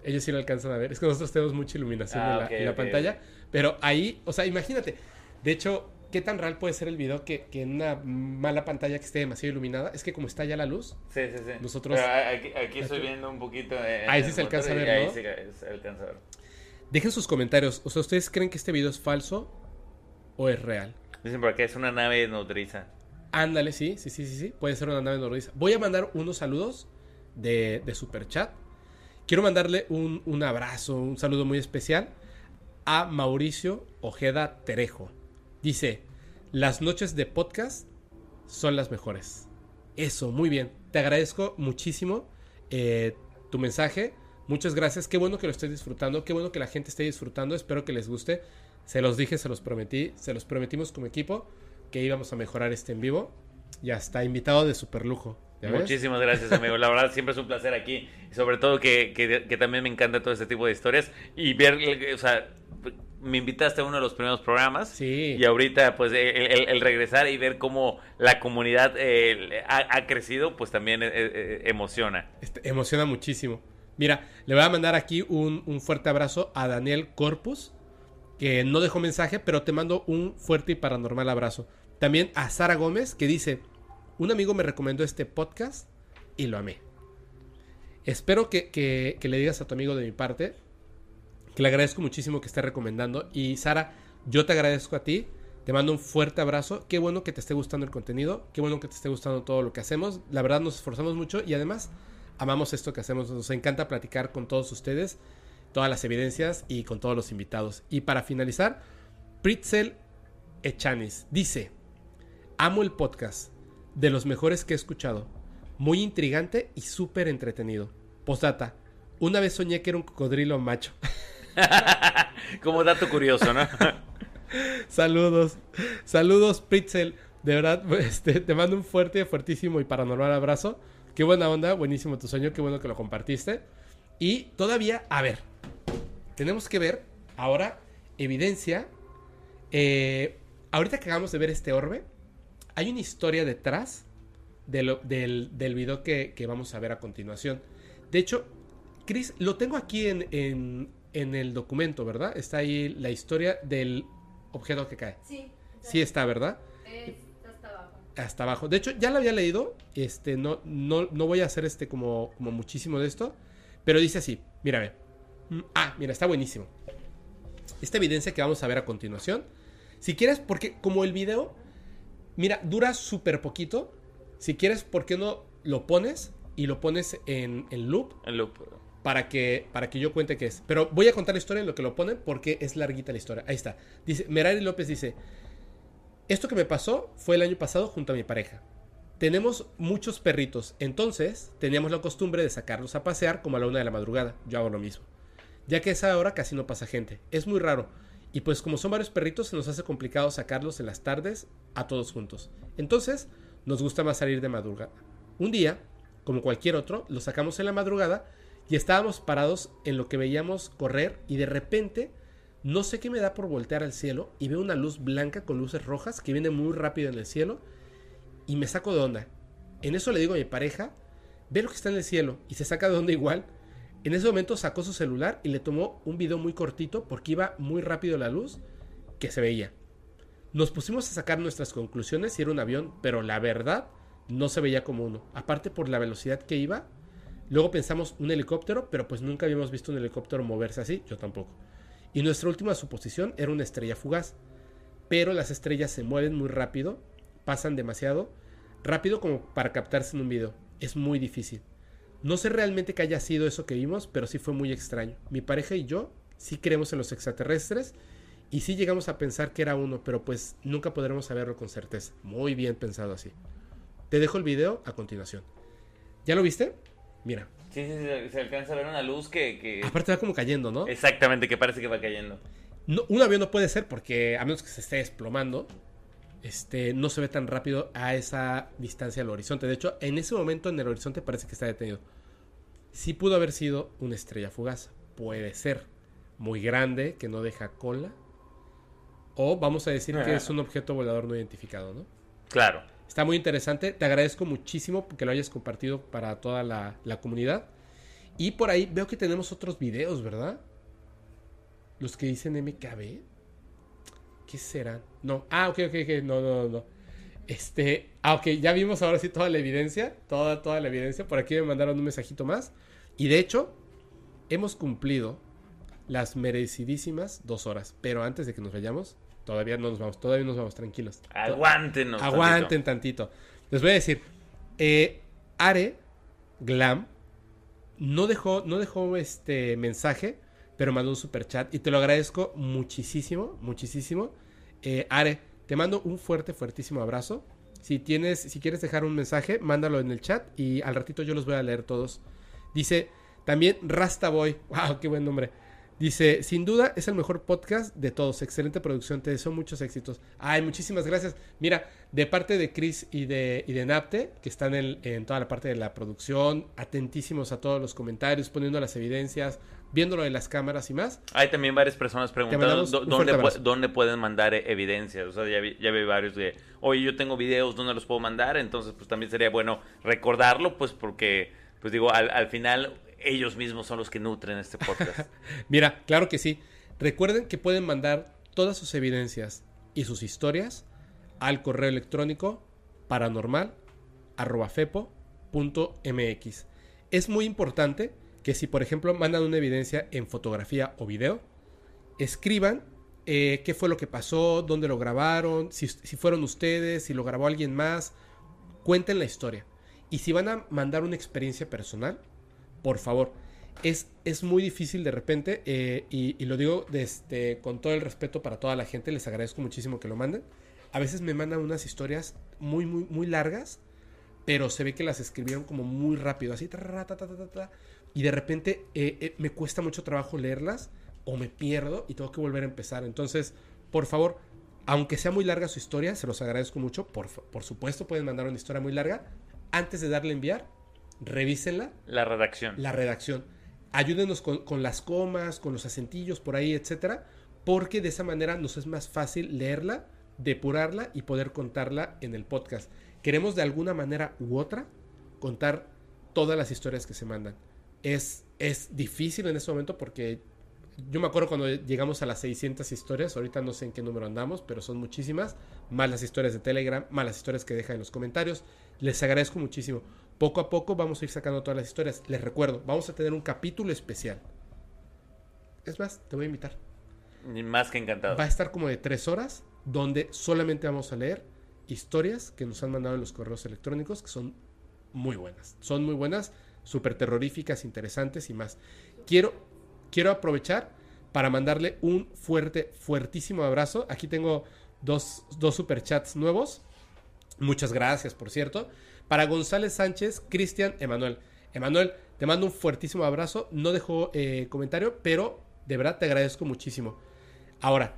Speaker 2: Ellos sí lo alcanzan a ver. Es que nosotros tenemos mucha iluminación
Speaker 1: Ah,
Speaker 2: en la, en la pantalla, pero ahí, o sea, imagínate. De hecho, ¿qué tan real puede ser el video que, que en una mala pantalla que esté demasiado iluminada? Es que como está ya la luz,
Speaker 1: Sí, sí, sí.
Speaker 2: Nosotros-
Speaker 1: Pero aquí, aquí estoy viendo un poquito. eh,
Speaker 2: Ahí sí se alcanza a ver,
Speaker 1: Ahí
Speaker 2: ¿no?
Speaker 1: sí se alcanza a ver.
Speaker 2: dejen sus comentarios. O sea, ¿ustedes creen que este video es falso o es real?
Speaker 1: Dicen por acá es una nave nodriza.
Speaker 2: Ándale, sí, sí, sí, sí, sí. Puede ser una nave nodriza. Voy a mandar unos saludos de, de super chat. Quiero mandarle un, un abrazo, un saludo muy especial a Mauricio Ojeda Terejo. Dice, las noches de podcast son las mejores. Eso, muy bien. Te agradezco muchísimo eh, tu mensaje. Muchas gracias. Qué bueno que lo estés disfrutando. Qué bueno que la gente esté disfrutando. Espero que les guste. Se los dije, se los prometí. Se los prometimos como equipo que íbamos a mejorar este en vivo. Ya está, invitado de super lujo.
Speaker 1: Muchísimas gracias, amigo. La verdad, siempre es un placer aquí. Sobre todo que, que- que también me encanta todo este tipo de historias. Y ver, o sea, me invitaste a uno de los primeros programas.
Speaker 2: Sí.
Speaker 1: Y ahorita, pues, el, el- el regresar y ver cómo la comunidad eh, ha, ha crecido, pues también eh, eh, emociona.
Speaker 2: Este, emociona muchísimo. Mira, le voy a mandar aquí un, un fuerte abrazo a Daniel Corpus, que no dejó mensaje, pero te mando un fuerte y paranormal abrazo. También a Sara Gómez, que dice, un amigo me recomendó este podcast y lo amé. Espero que, le digas a tu amigo de mi parte que le agradezco muchísimo que esté recomendando. Y Sara, yo te agradezco a ti. Te mando un fuerte abrazo. Qué bueno que te esté gustando el contenido. Qué bueno que te esté gustando todo lo que hacemos. La verdad nos esforzamos mucho y además amamos esto que hacemos. Nos encanta platicar con todos ustedes, todas las evidencias y con todos los invitados. Y para finalizar, Pritzel Echanis dice, amo el podcast, de los mejores que he escuchado. Muy intrigante y súper entretenido. Postdata, una vez soñé que era un cocodrilo macho. (laughs)
Speaker 1: Como dato curioso, ¿no? (laughs)
Speaker 2: Saludos, saludos Pritzel. De verdad, (laughs) este, te mando un fuerte, fuertísimo y paranormal abrazo. Qué buena onda, buenísimo tu sueño, qué bueno que lo compartiste. Y todavía, a ver, tenemos que ver ahora evidencia. Eh, ahorita que acabamos de ver este orbe, hay una historia detrás de lo- del, del video que, que vamos a ver a continuación. De hecho, Chris, lo tengo aquí en, en- en el documento, ¿verdad? Está ahí la historia del objeto que cae.
Speaker 3: Sí.
Speaker 2: Sí está, ¿verdad?
Speaker 3: Es hasta abajo.
Speaker 2: Hasta abajo. De hecho, ya lo había leído. Este, no, no, no voy a hacer este como, como muchísimo de esto. Pero dice así, mírame. Mm, Ah, mira, está buenísimo. Esta evidencia que vamos a ver a continuación. Si quieres, porque como el video, mira, dura súper poquito. Si quieres, ¿por qué no lo pones y lo pones en, en loop?
Speaker 1: El loop.
Speaker 2: para que, para que yo cuente qué es. Pero voy a contar la historia en lo que lo ponen porque es larguita la historia. Ahí está. Dice, Merari López dice, esto que me pasó fue el año pasado junto a mi pareja. Tenemos muchos perritos, entonces teníamos la costumbre de sacarlos a pasear como a la una de la madrugada. Yo hago lo mismo. Ya que a esa hora casi no pasa gente. Es muy raro. Y pues como son varios perritos, se nos hace complicado sacarlos en las tardes a todos juntos. Entonces, nos gusta más salir de madrugada. Un día, como cualquier otro, los sacamos en la madrugada y estábamos parados en lo que veíamos correr y de repente no sé qué me da por voltear al cielo y veo una luz blanca con luces rojas que viene muy rápido en el cielo y me saco de onda. En eso le digo a mi pareja, ve lo que está en el cielo y se saca de onda igual. En ese momento sacó su celular y le tomó un video muy cortito porque iba muy rápido la luz que se veía. Nos pusimos a sacar nuestras conclusiones y era un avión, pero la verdad no se veía como uno. Aparte por la velocidad que iba. Luego pensamos un helicóptero, pero pues nunca habíamos visto un helicóptero moverse así, yo tampoco. Y nuestra última suposición era una estrella fugaz. Pero las estrellas se mueven muy rápido, pasan demasiado rápido como para captarse en un video. Es muy difícil. No sé realmente qué haya sido eso que vimos, pero sí fue muy extraño. Mi pareja y yo sí creemos en los extraterrestres y sí llegamos a pensar que era uno, pero pues nunca podremos saberlo con certeza. Muy bien pensado así. Te dejo el video a continuación. ¿Ya lo viste? Mira.
Speaker 1: Sí, sí, sí, se alcanza a ver una luz que... que...
Speaker 2: Aparte va como cayendo, ¿no?
Speaker 1: Exactamente, que parece que va cayendo.
Speaker 2: No, un avión no puede ser porque a menos que se esté desplomando, este, no se ve tan rápido a esa distancia al horizonte. De hecho, en ese momento en el horizonte parece que está detenido. Sí pudo haber sido una estrella fugaz. Puede ser. Muy grande, que no deja cola. O vamos a decir que es un objeto volador no identificado, ¿no?
Speaker 1: Claro.
Speaker 2: Está muy interesante. Te agradezco muchísimo que lo hayas compartido para toda la, la comunidad. Y por ahí veo que tenemos otros videos, ¿verdad? Los que dicen MKB. ¿Qué serán? No. Ah, ok, ok, ok. No, no, no. Este. Ah, ok. Ya vimos ahora sí toda la evidencia. Toda, toda la evidencia. Por aquí me mandaron un mensajito más. Y de hecho, hemos cumplido las merecidísimas dos horas. Pero antes de que nos vayamos, todavía no nos vamos. Todavía nos vamos tranquilos.
Speaker 1: Aguántenos.
Speaker 2: Aguanten tantito. Les voy a decir. Eh, Are Glam no dejó, no dejó este mensaje, pero mandó un super chat y te lo agradezco muchísimo, muchísimo. Eh, Are, te mando un fuerte, fuertísimo abrazo. Si tienes, si quieres dejar un mensaje, mándalo en el chat y al ratito yo los voy a leer todos. Dice también Rastaboy, (laughs) wow, qué buen nombre. Dice, sin duda es el mejor podcast de todos. Excelente producción, te deseo muchos éxitos. Ay, muchísimas gracias. Mira, de parte de Chris y de, y de Napte, que están en, en toda la parte de la producción, atentísimos a todos los comentarios, poniendo las evidencias, viendo lo de las cámaras y más.
Speaker 1: Hay también varias personas preguntando dónde, pu- pueden mandar eh, evidencias. O sea, ya vi, ya vi varios de, oye, yo tengo videos, ¿dónde los puedo mandar? Entonces, pues también sería bueno recordarlo, pues porque, pues digo, al, al final ellos mismos son los que nutren este podcast. (laughs)
Speaker 2: Mira, claro que sí. Recuerden que pueden mandar todas sus evidencias y sus historias al correo electrónico paranormal@fepo.mx. Es muy importante que si por ejemplo mandan una evidencia en fotografía o video, escriban eh, qué fue lo que pasó, dónde lo grabaron, si, si fueron ustedes, si lo grabó alguien más, cuenten la historia. Y si van a mandar una experiencia personal, por favor, es, es muy difícil de repente, eh, y, lo digo desde, con todo el respeto para toda la gente, les agradezco muchísimo que lo manden. A veces me mandan unas historias muy, muy, muy largas, pero se ve que las escribieron como muy rápido, así, ta, ta, ta, y de repente eh, eh, me cuesta mucho trabajo leerlas o me pierdo y tengo que volver a empezar. Entonces, por favor, aunque sea muy larga su historia, se los agradezco mucho. Por, por supuesto, pueden mandar una historia muy larga. Antes de darle a enviar, revísenla
Speaker 1: La redacción.
Speaker 2: la redacción. Ayúdenos con, con las comas, con los acentillos por ahí, etcétera, porque de esa manera nos es más fácil leerla, depurarla y poder contarla en el podcast. Queremos de alguna manera u otra contar todas las historias que se mandan. Es, es difícil en este momento porque yo me acuerdo cuando llegamos a las 600 historias, ahorita no sé en qué número andamos, pero son muchísimas, más las historias de Telegram, más las historias que dejan en los comentarios. Les agradezco muchísimo. Poco a poco vamos a ir sacando todas las historias. Les recuerdo, vamos a tener un capítulo especial. Es más, te voy a invitar.
Speaker 1: Más que encantado.
Speaker 2: Va a estar como de tres horas, donde solamente vamos a leer historias que nos han mandado en los correos electrónicos, que son muy buenas. Son muy buenas, súper terroríficas, interesantes y más. Quiero, quiero aprovechar para mandarle un fuerte, fuertísimo abrazo. Aquí tengo dos, dos superchats nuevos. Muchas gracias, por cierto. Para González Sánchez, Cristian, Emanuel. Emanuel, te mando un fuertísimo abrazo. No dejó eh, comentario, pero de verdad te agradezco muchísimo. Ahora,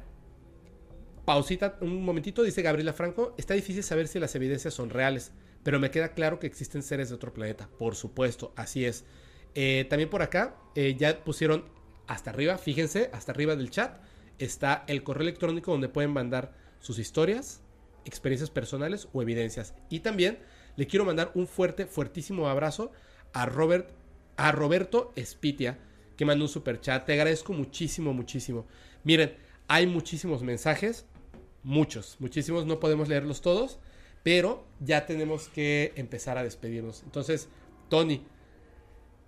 Speaker 2: pausita un momentito, dice Gabriela Franco, está difícil saber si las evidencias son reales, pero me queda claro que existen seres de otro planeta, por supuesto, así es. Eh, también por acá eh, ya pusieron hasta arriba, fíjense, hasta arriba del chat está el correo electrónico donde pueden mandar sus historias, experiencias personales o evidencias. Y también le quiero mandar un fuerte, fuertísimo abrazo a Robert, a Roberto Espitia, que mandó un super chat. Te agradezco muchísimo, muchísimo. Miren, hay muchísimos mensajes, muchos, muchísimos, no podemos leerlos todos, pero ya tenemos que empezar a despedirnos. Entonces, Tony,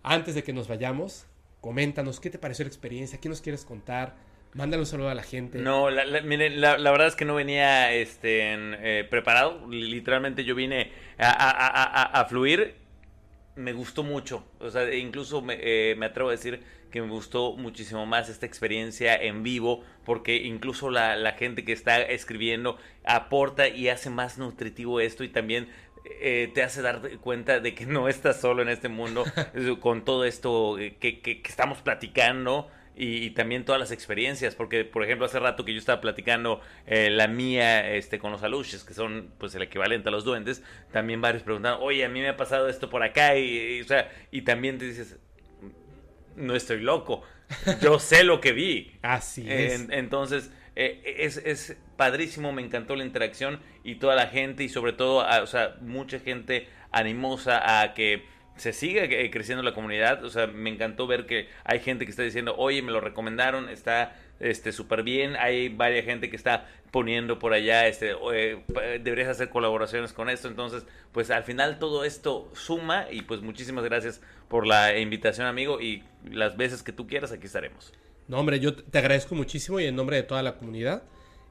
Speaker 2: antes de que nos vayamos, coméntanos qué te pareció la experiencia, qué nos quieres contar, mándale un saludo a la gente.
Speaker 1: No, la, la, verdad es que no venía este, eh, preparado, literalmente yo vine a, a, fluir, me gustó mucho, o sea, incluso me, eh, me atrevo a decir que me gustó muchísimo más esta experiencia en vivo, porque incluso la, la gente que está escribiendo aporta y hace más nutritivo esto y también eh, te hace dar cuenta de que no estás solo en este mundo (laughs) con todo esto que, que, que estamos platicando. Y, y, también todas las experiencias, porque por ejemplo hace rato que yo estaba platicando eh, la mía este, con los aluches, que son pues el equivalente a los duendes, también varios preguntaron, oye, a mí me ha pasado esto por acá, y, y, o sea, y también te dices, no estoy loco, yo sé lo que vi.
Speaker 2: Así es.
Speaker 1: En, entonces, eh, es, es, padrísimo, me encantó la interacción y toda la gente y sobre todo, a, o sea, mucha gente animosa a que se siga eh, creciendo la comunidad, o sea, me encantó ver que hay gente que está diciendo, oye, me lo recomendaron, está este súper bien, hay varias gente que está poniendo por allá, este, eh, deberías hacer colaboraciones con esto, entonces, pues al final todo esto suma y pues muchísimas gracias por la invitación, amigo, y las veces que tú quieras, aquí estaremos.
Speaker 2: No, hombre, yo te agradezco muchísimo y en nombre de toda la comunidad,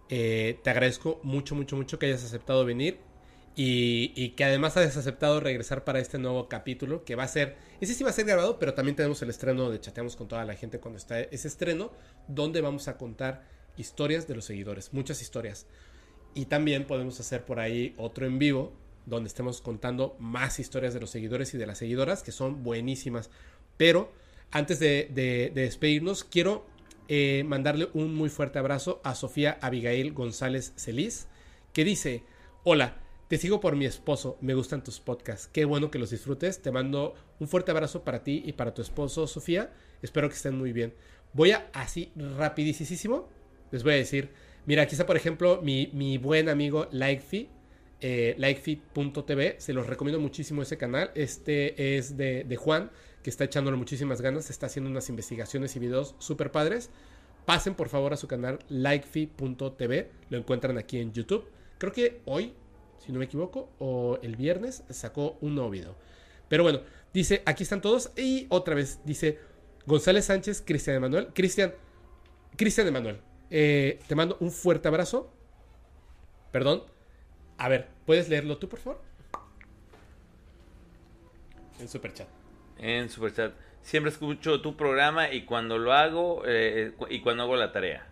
Speaker 2: eh, te agradezco mucho, mucho, mucho que hayas aceptado venir y, que además hayas aceptado regresar para este nuevo capítulo que va a ser, ese sí va a ser grabado, pero también tenemos el estreno de Chateamos con toda la gente cuando está ese estreno, donde vamos a contar historias de los seguidores, muchas historias. Y también podemos hacer por ahí otro en vivo, donde estemos contando más historias de los seguidores y de las seguidoras, que son buenísimas. Pero antes de, de, de despedirnos, quiero eh, mandarle un muy fuerte abrazo a Sofía Abigail González Celis, que dice, hola, te sigo por mi esposo, me gustan tus podcasts, qué bueno que los disfrutes, te mando un fuerte abrazo para ti y para tu esposo, Sofía, espero que estén muy bien. Voy a así rapidísimo, les voy a decir, mira, aquí está por ejemplo mi, mi buen amigo Likefy, eh, se los recomiendo muchísimo ese canal, este es de, de Juan, que está echándole muchísimas ganas, está haciendo unas investigaciones y videos súper padres. Pasen por favor a su canal likefy.tv, lo encuentran aquí en YouTube. Creo que hoy si no me equivoco, o el viernes sacó un nuevo video. Pero bueno, dice, aquí están todos. Y otra vez dice González Sánchez, Cristian Emanuel. Cristian, Cristian Emanuel, eh, te mando un fuerte abrazo. Perdón. A ver, ¿puedes leerlo tú, por favor? En Superchat.
Speaker 1: En Superchat. Siempre escucho tu programa y cuando lo hago, eh, y cuando hago la tarea.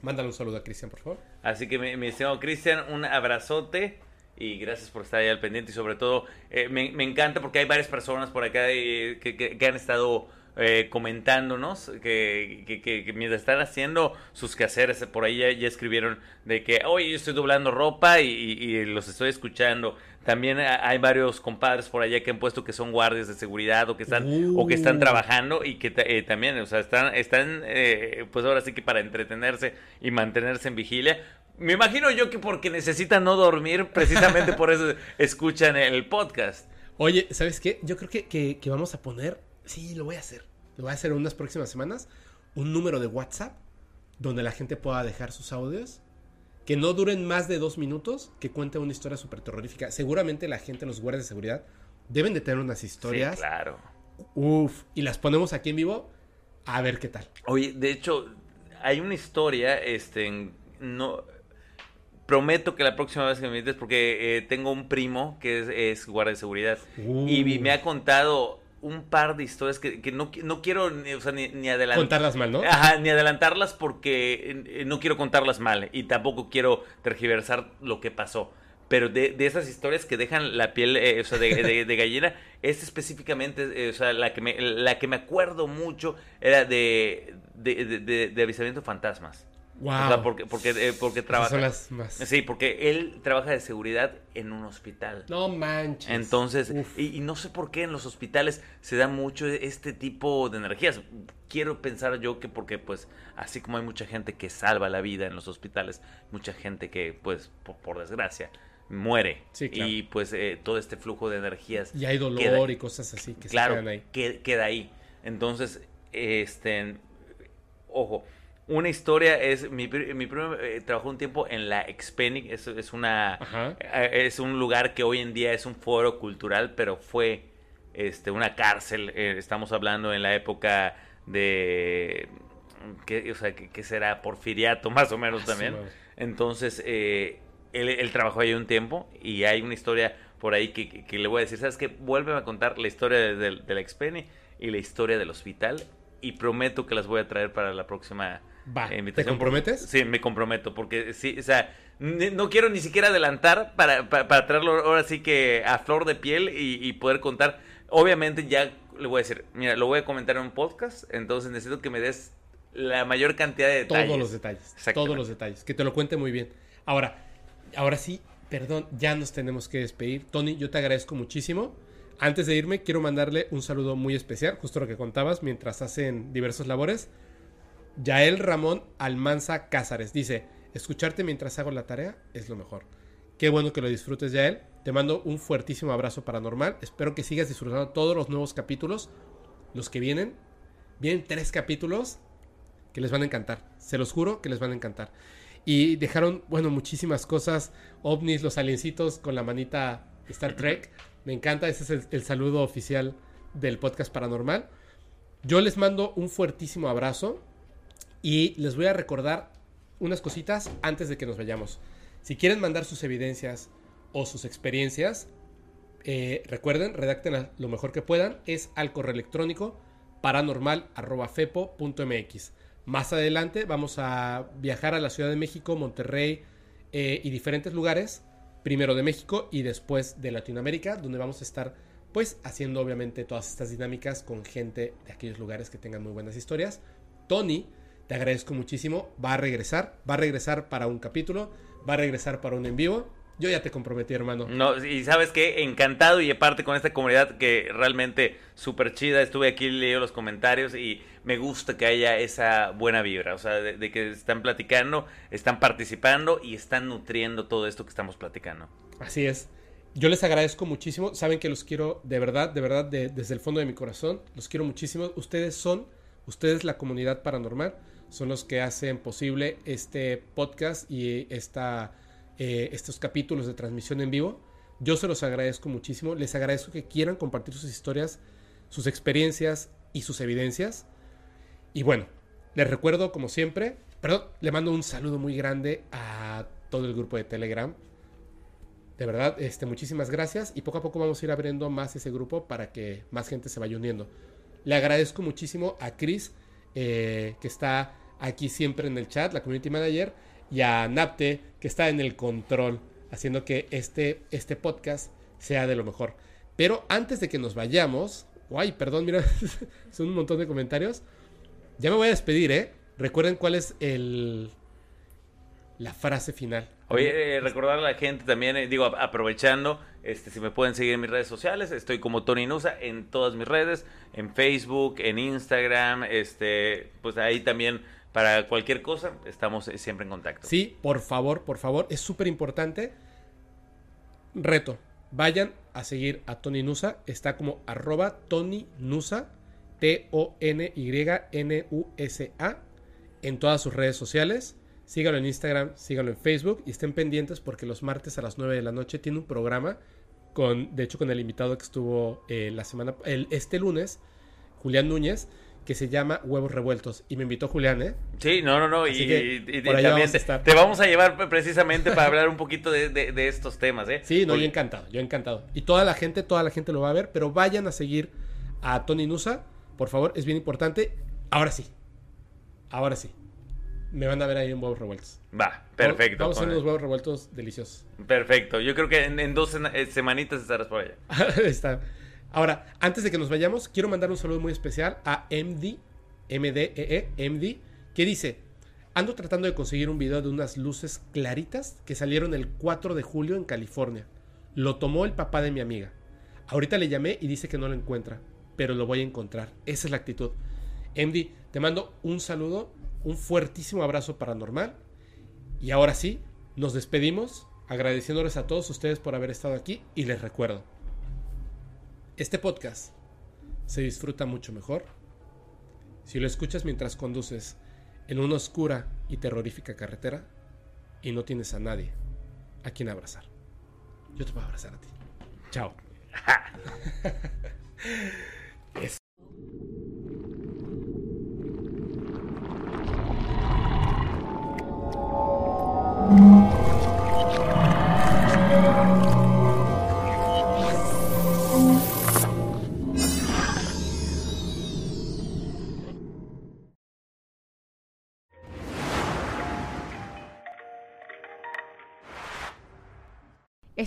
Speaker 2: Mándale un saludo a Cristian, por favor.
Speaker 1: Así que, mi, mi estimado Cristian, un abrazote y gracias por estar ahí al pendiente. Y sobre todo, eh, me, encanta porque hay varias personas por acá eh, que, que, han estado eh, comentándonos que, que, mientras están haciendo sus quehaceres, por ahí ya, ya escribieron de que, oye, yo estoy doblando ropa y, y, y, los estoy escuchando. También hay varios compadres por allá que han puesto que son guardias de seguridad o que están uh. o que están trabajando y que eh, también, o sea, están están eh, pues ahora sí que para entretenerse y mantenerse en vigilia. Me imagino yo que porque necesitan no dormir, precisamente por eso (laughs) escuchan el podcast.
Speaker 2: Oye, ¿sabes qué? Yo creo que, que, que vamos a poner, sí, lo voy a hacer, lo voy a hacer en unas próximas semanas, un número de WhatsApp donde la gente pueda dejar sus audios que no duren más de dos minutos, que cuente una historia súper terrorífica. Seguramente la gente, los guardias de seguridad, deben de tener unas historias.
Speaker 1: Sí, claro.
Speaker 2: Uf, y las ponemos aquí en vivo a ver qué tal.
Speaker 1: Oye, de hecho, hay una historia, este, no... Prometo que la próxima vez que me invites, porque eh, tengo un primo que es, es guardia de seguridad uh. y me ha contado un par de historias que, que no, no, quiero o sea, ni, ni adelantar.
Speaker 2: Contarlas mal, ¿no?
Speaker 1: Ajá, ni adelantarlas porque eh, no quiero contarlas mal y tampoco quiero tergiversar lo que pasó. Pero de, de esas historias que dejan la piel eh, o sea, de, de, de, gallina, (laughs) es específicamente, eh, o sea, la que, me, la que me acuerdo mucho era de, de, avisamiento fantasmas.
Speaker 2: Wow.
Speaker 1: O sea, porque, porque, eh, porque trabaja.
Speaker 2: son las más.
Speaker 1: Sí, porque él trabaja de seguridad en un hospital.
Speaker 2: No manches.
Speaker 1: Entonces, y, y no sé por qué en los hospitales se da mucho este tipo de energías. Quiero pensar yo que porque, pues, así como hay mucha gente que salva la vida en los hospitales, mucha gente que, pues, por, por desgracia, muere.
Speaker 2: Sí, claro.
Speaker 1: Y pues eh, todo este flujo de energías
Speaker 2: Y hay dolor
Speaker 1: queda-
Speaker 2: y cosas así que
Speaker 1: claro,
Speaker 2: se quedan ahí.
Speaker 1: que- queda ahí. Entonces, este, ojo, una historia es, mi, mi primo eh, trabajó un tiempo en la Expenic, es, es una, eh, es un lugar que hoy en día es un foro cultural, pero fue este, una cárcel, eh, estamos hablando en la época de, ¿qué, o sea, ¿qué, qué será? Porfiriato, más o menos
Speaker 2: Ah,
Speaker 1: también. Entonces, eh, él, él trabajó ahí un tiempo y hay una historia por ahí que, que- que le voy a decir, ¿sabes qué? Vuélveme a contar la historia de, de- de la Expeni y la historia del hospital y prometo que las voy a traer para la próxima
Speaker 2: Va,
Speaker 1: eh,
Speaker 2: ¿te comprometes?
Speaker 1: Sí, me comprometo porque sí, o sea, no quiero ni siquiera adelantar para, para, para traerlo ahora sí que a flor de piel y, y poder contar. Obviamente ya le voy a decir, mira, lo voy a comentar en un podcast, entonces necesito que me des la mayor cantidad de detalles.
Speaker 2: Todos los detalles. Todos los detalles. Que te lo cuente muy bien. Ahora, ahora sí, perdón, ya nos tenemos que despedir. Tony, yo te agradezco muchísimo. Antes de irme, quiero mandarle un saludo muy especial, justo lo que contabas, mientras hacen diversas labores. Yael Ramón Almanza Cázares dice: Escucharte mientras hago la tarea es lo mejor. Qué bueno que lo disfrutes, Yael. Te mando un fuertísimo abrazo paranormal. Espero que sigas disfrutando todos los nuevos capítulos. Los que vienen. Vienen tres capítulos que les van a encantar. Se los juro que les van a encantar. Y dejaron, bueno, muchísimas cosas. ovnis, los aliencitos con la manita Star Trek. Me encanta, ese es el, el saludo oficial del podcast paranormal. Yo les mando un fuertísimo abrazo y les voy a recordar unas cositas antes de que nos vayamos. Si quieren mandar sus evidencias o sus experiencias, eh, recuerden, redacten lo mejor que puedan. Es al correo electrónico paranormal.fepo.mx. Más adelante vamos a viajar a la Ciudad de México, Monterrey eh, y diferentes lugares. Primero de México y después de Latinoamérica, donde vamos a estar pues haciendo obviamente todas estas dinámicas con gente de aquellos lugares que tengan muy buenas historias. Tony, te agradezco muchísimo. Va a regresar, va a regresar para un capítulo, va a regresar para un en vivo. Yo ya te comprometí, hermano.
Speaker 1: No, y sabes qué, encantado y aparte con esta comunidad que realmente súper chida, estuve aquí, leí los comentarios y me gusta que haya esa buena vibra, o sea, de, de que están platicando, están participando y están nutriendo todo esto que estamos platicando.
Speaker 2: Así es. Yo les agradezco muchísimo. Saben que los quiero de verdad, de verdad, de- desde el fondo de mi corazón. Los quiero muchísimo. Ustedes son, ustedes la comunidad paranormal, son los que hacen posible este podcast y esta, eh, estos capítulos de transmisión en vivo. Yo se los agradezco muchísimo. Les agradezco que quieran compartir sus historias, sus experiencias y sus evidencias. Y bueno, les recuerdo como siempre, perdón, le mando un saludo muy grande a todo el grupo de Telegram. De verdad, este, muchísimas gracias y poco a poco vamos a ir abriendo más ese grupo para que más gente se vaya uniendo. Le agradezco muchísimo a Chris, eh, que está aquí siempre en el chat, la community manager, y a Napte, que está en el control, haciendo que este, este podcast sea de lo mejor. Pero antes de que nos vayamos, guay, perdón, mira, (laughs) son un montón de comentarios. Ya me voy a despedir, ¿eh? Recuerden cuál es el la frase final.
Speaker 1: Oye, eh, recordar a la gente también, eh, digo, aprovechando, este, si me pueden seguir en mis redes sociales, estoy como Tony Nusa en todas mis redes, en Facebook, en Instagram, este, pues ahí también para cualquier cosa estamos eh, siempre en contacto.
Speaker 2: Sí, por favor, por favor, es súper importante. Reto, vayan a seguir a Tony Nusa, está como arroba Tony Nusa, T-O-N-Y-N-U-S-A, en todas sus redes sociales. Síganlo en Instagram, síganlo en Facebook y estén pendientes porque los martes a las 9 de la noche tiene un programa con, de hecho, con el invitado que estuvo eh, la semana, el, este lunes, Julián Núñez, que se llama Huevos Revueltos. Y me invitó Julián, ¿eh?
Speaker 1: Sí, no, no, no, y,
Speaker 2: Así que
Speaker 1: y- y
Speaker 2: por allá
Speaker 1: también
Speaker 2: vamos a
Speaker 1: te, vamos a llevar pre- precisamente para hablar un poquito de, de- de estos temas, ¿eh?
Speaker 2: Sí, no, yo encantado, yo encantado. Y toda la gente, toda la gente lo va a ver, pero vayan a seguir a Tony Nusa, por favor, es bien importante. Ahora sí, ahora sí. Me van a ver ahí en huevos revueltos.
Speaker 1: Va, perfecto.
Speaker 2: Vamos a hacer unos huevos revueltos deliciosos.
Speaker 1: Perfecto, yo creo que en, en dos eh, semanitas estarás por allá. (laughs)
Speaker 2: Está. Ahora, antes de que nos vayamos, quiero mandar un saludo muy especial a MD, MDEE, MD, que dice, Ando tratando de conseguir un video de unas luces claritas que salieron el 4 de julio en California. Lo tomó el papá de mi amiga. Ahorita le llamé y dice que no lo encuentra, pero lo voy a encontrar. Esa es la actitud. MD, te mando un saludo, un fuertísimo abrazo paranormal. Y ahora sí, nos despedimos agradeciéndoles a todos ustedes por haber estado aquí y les recuerdo, este podcast se disfruta mucho mejor si lo escuchas mientras conduces en una oscura y terrorífica carretera y no tienes a nadie a quien abrazar. Yo te puedo abrazar a ti. Chao. (laughs)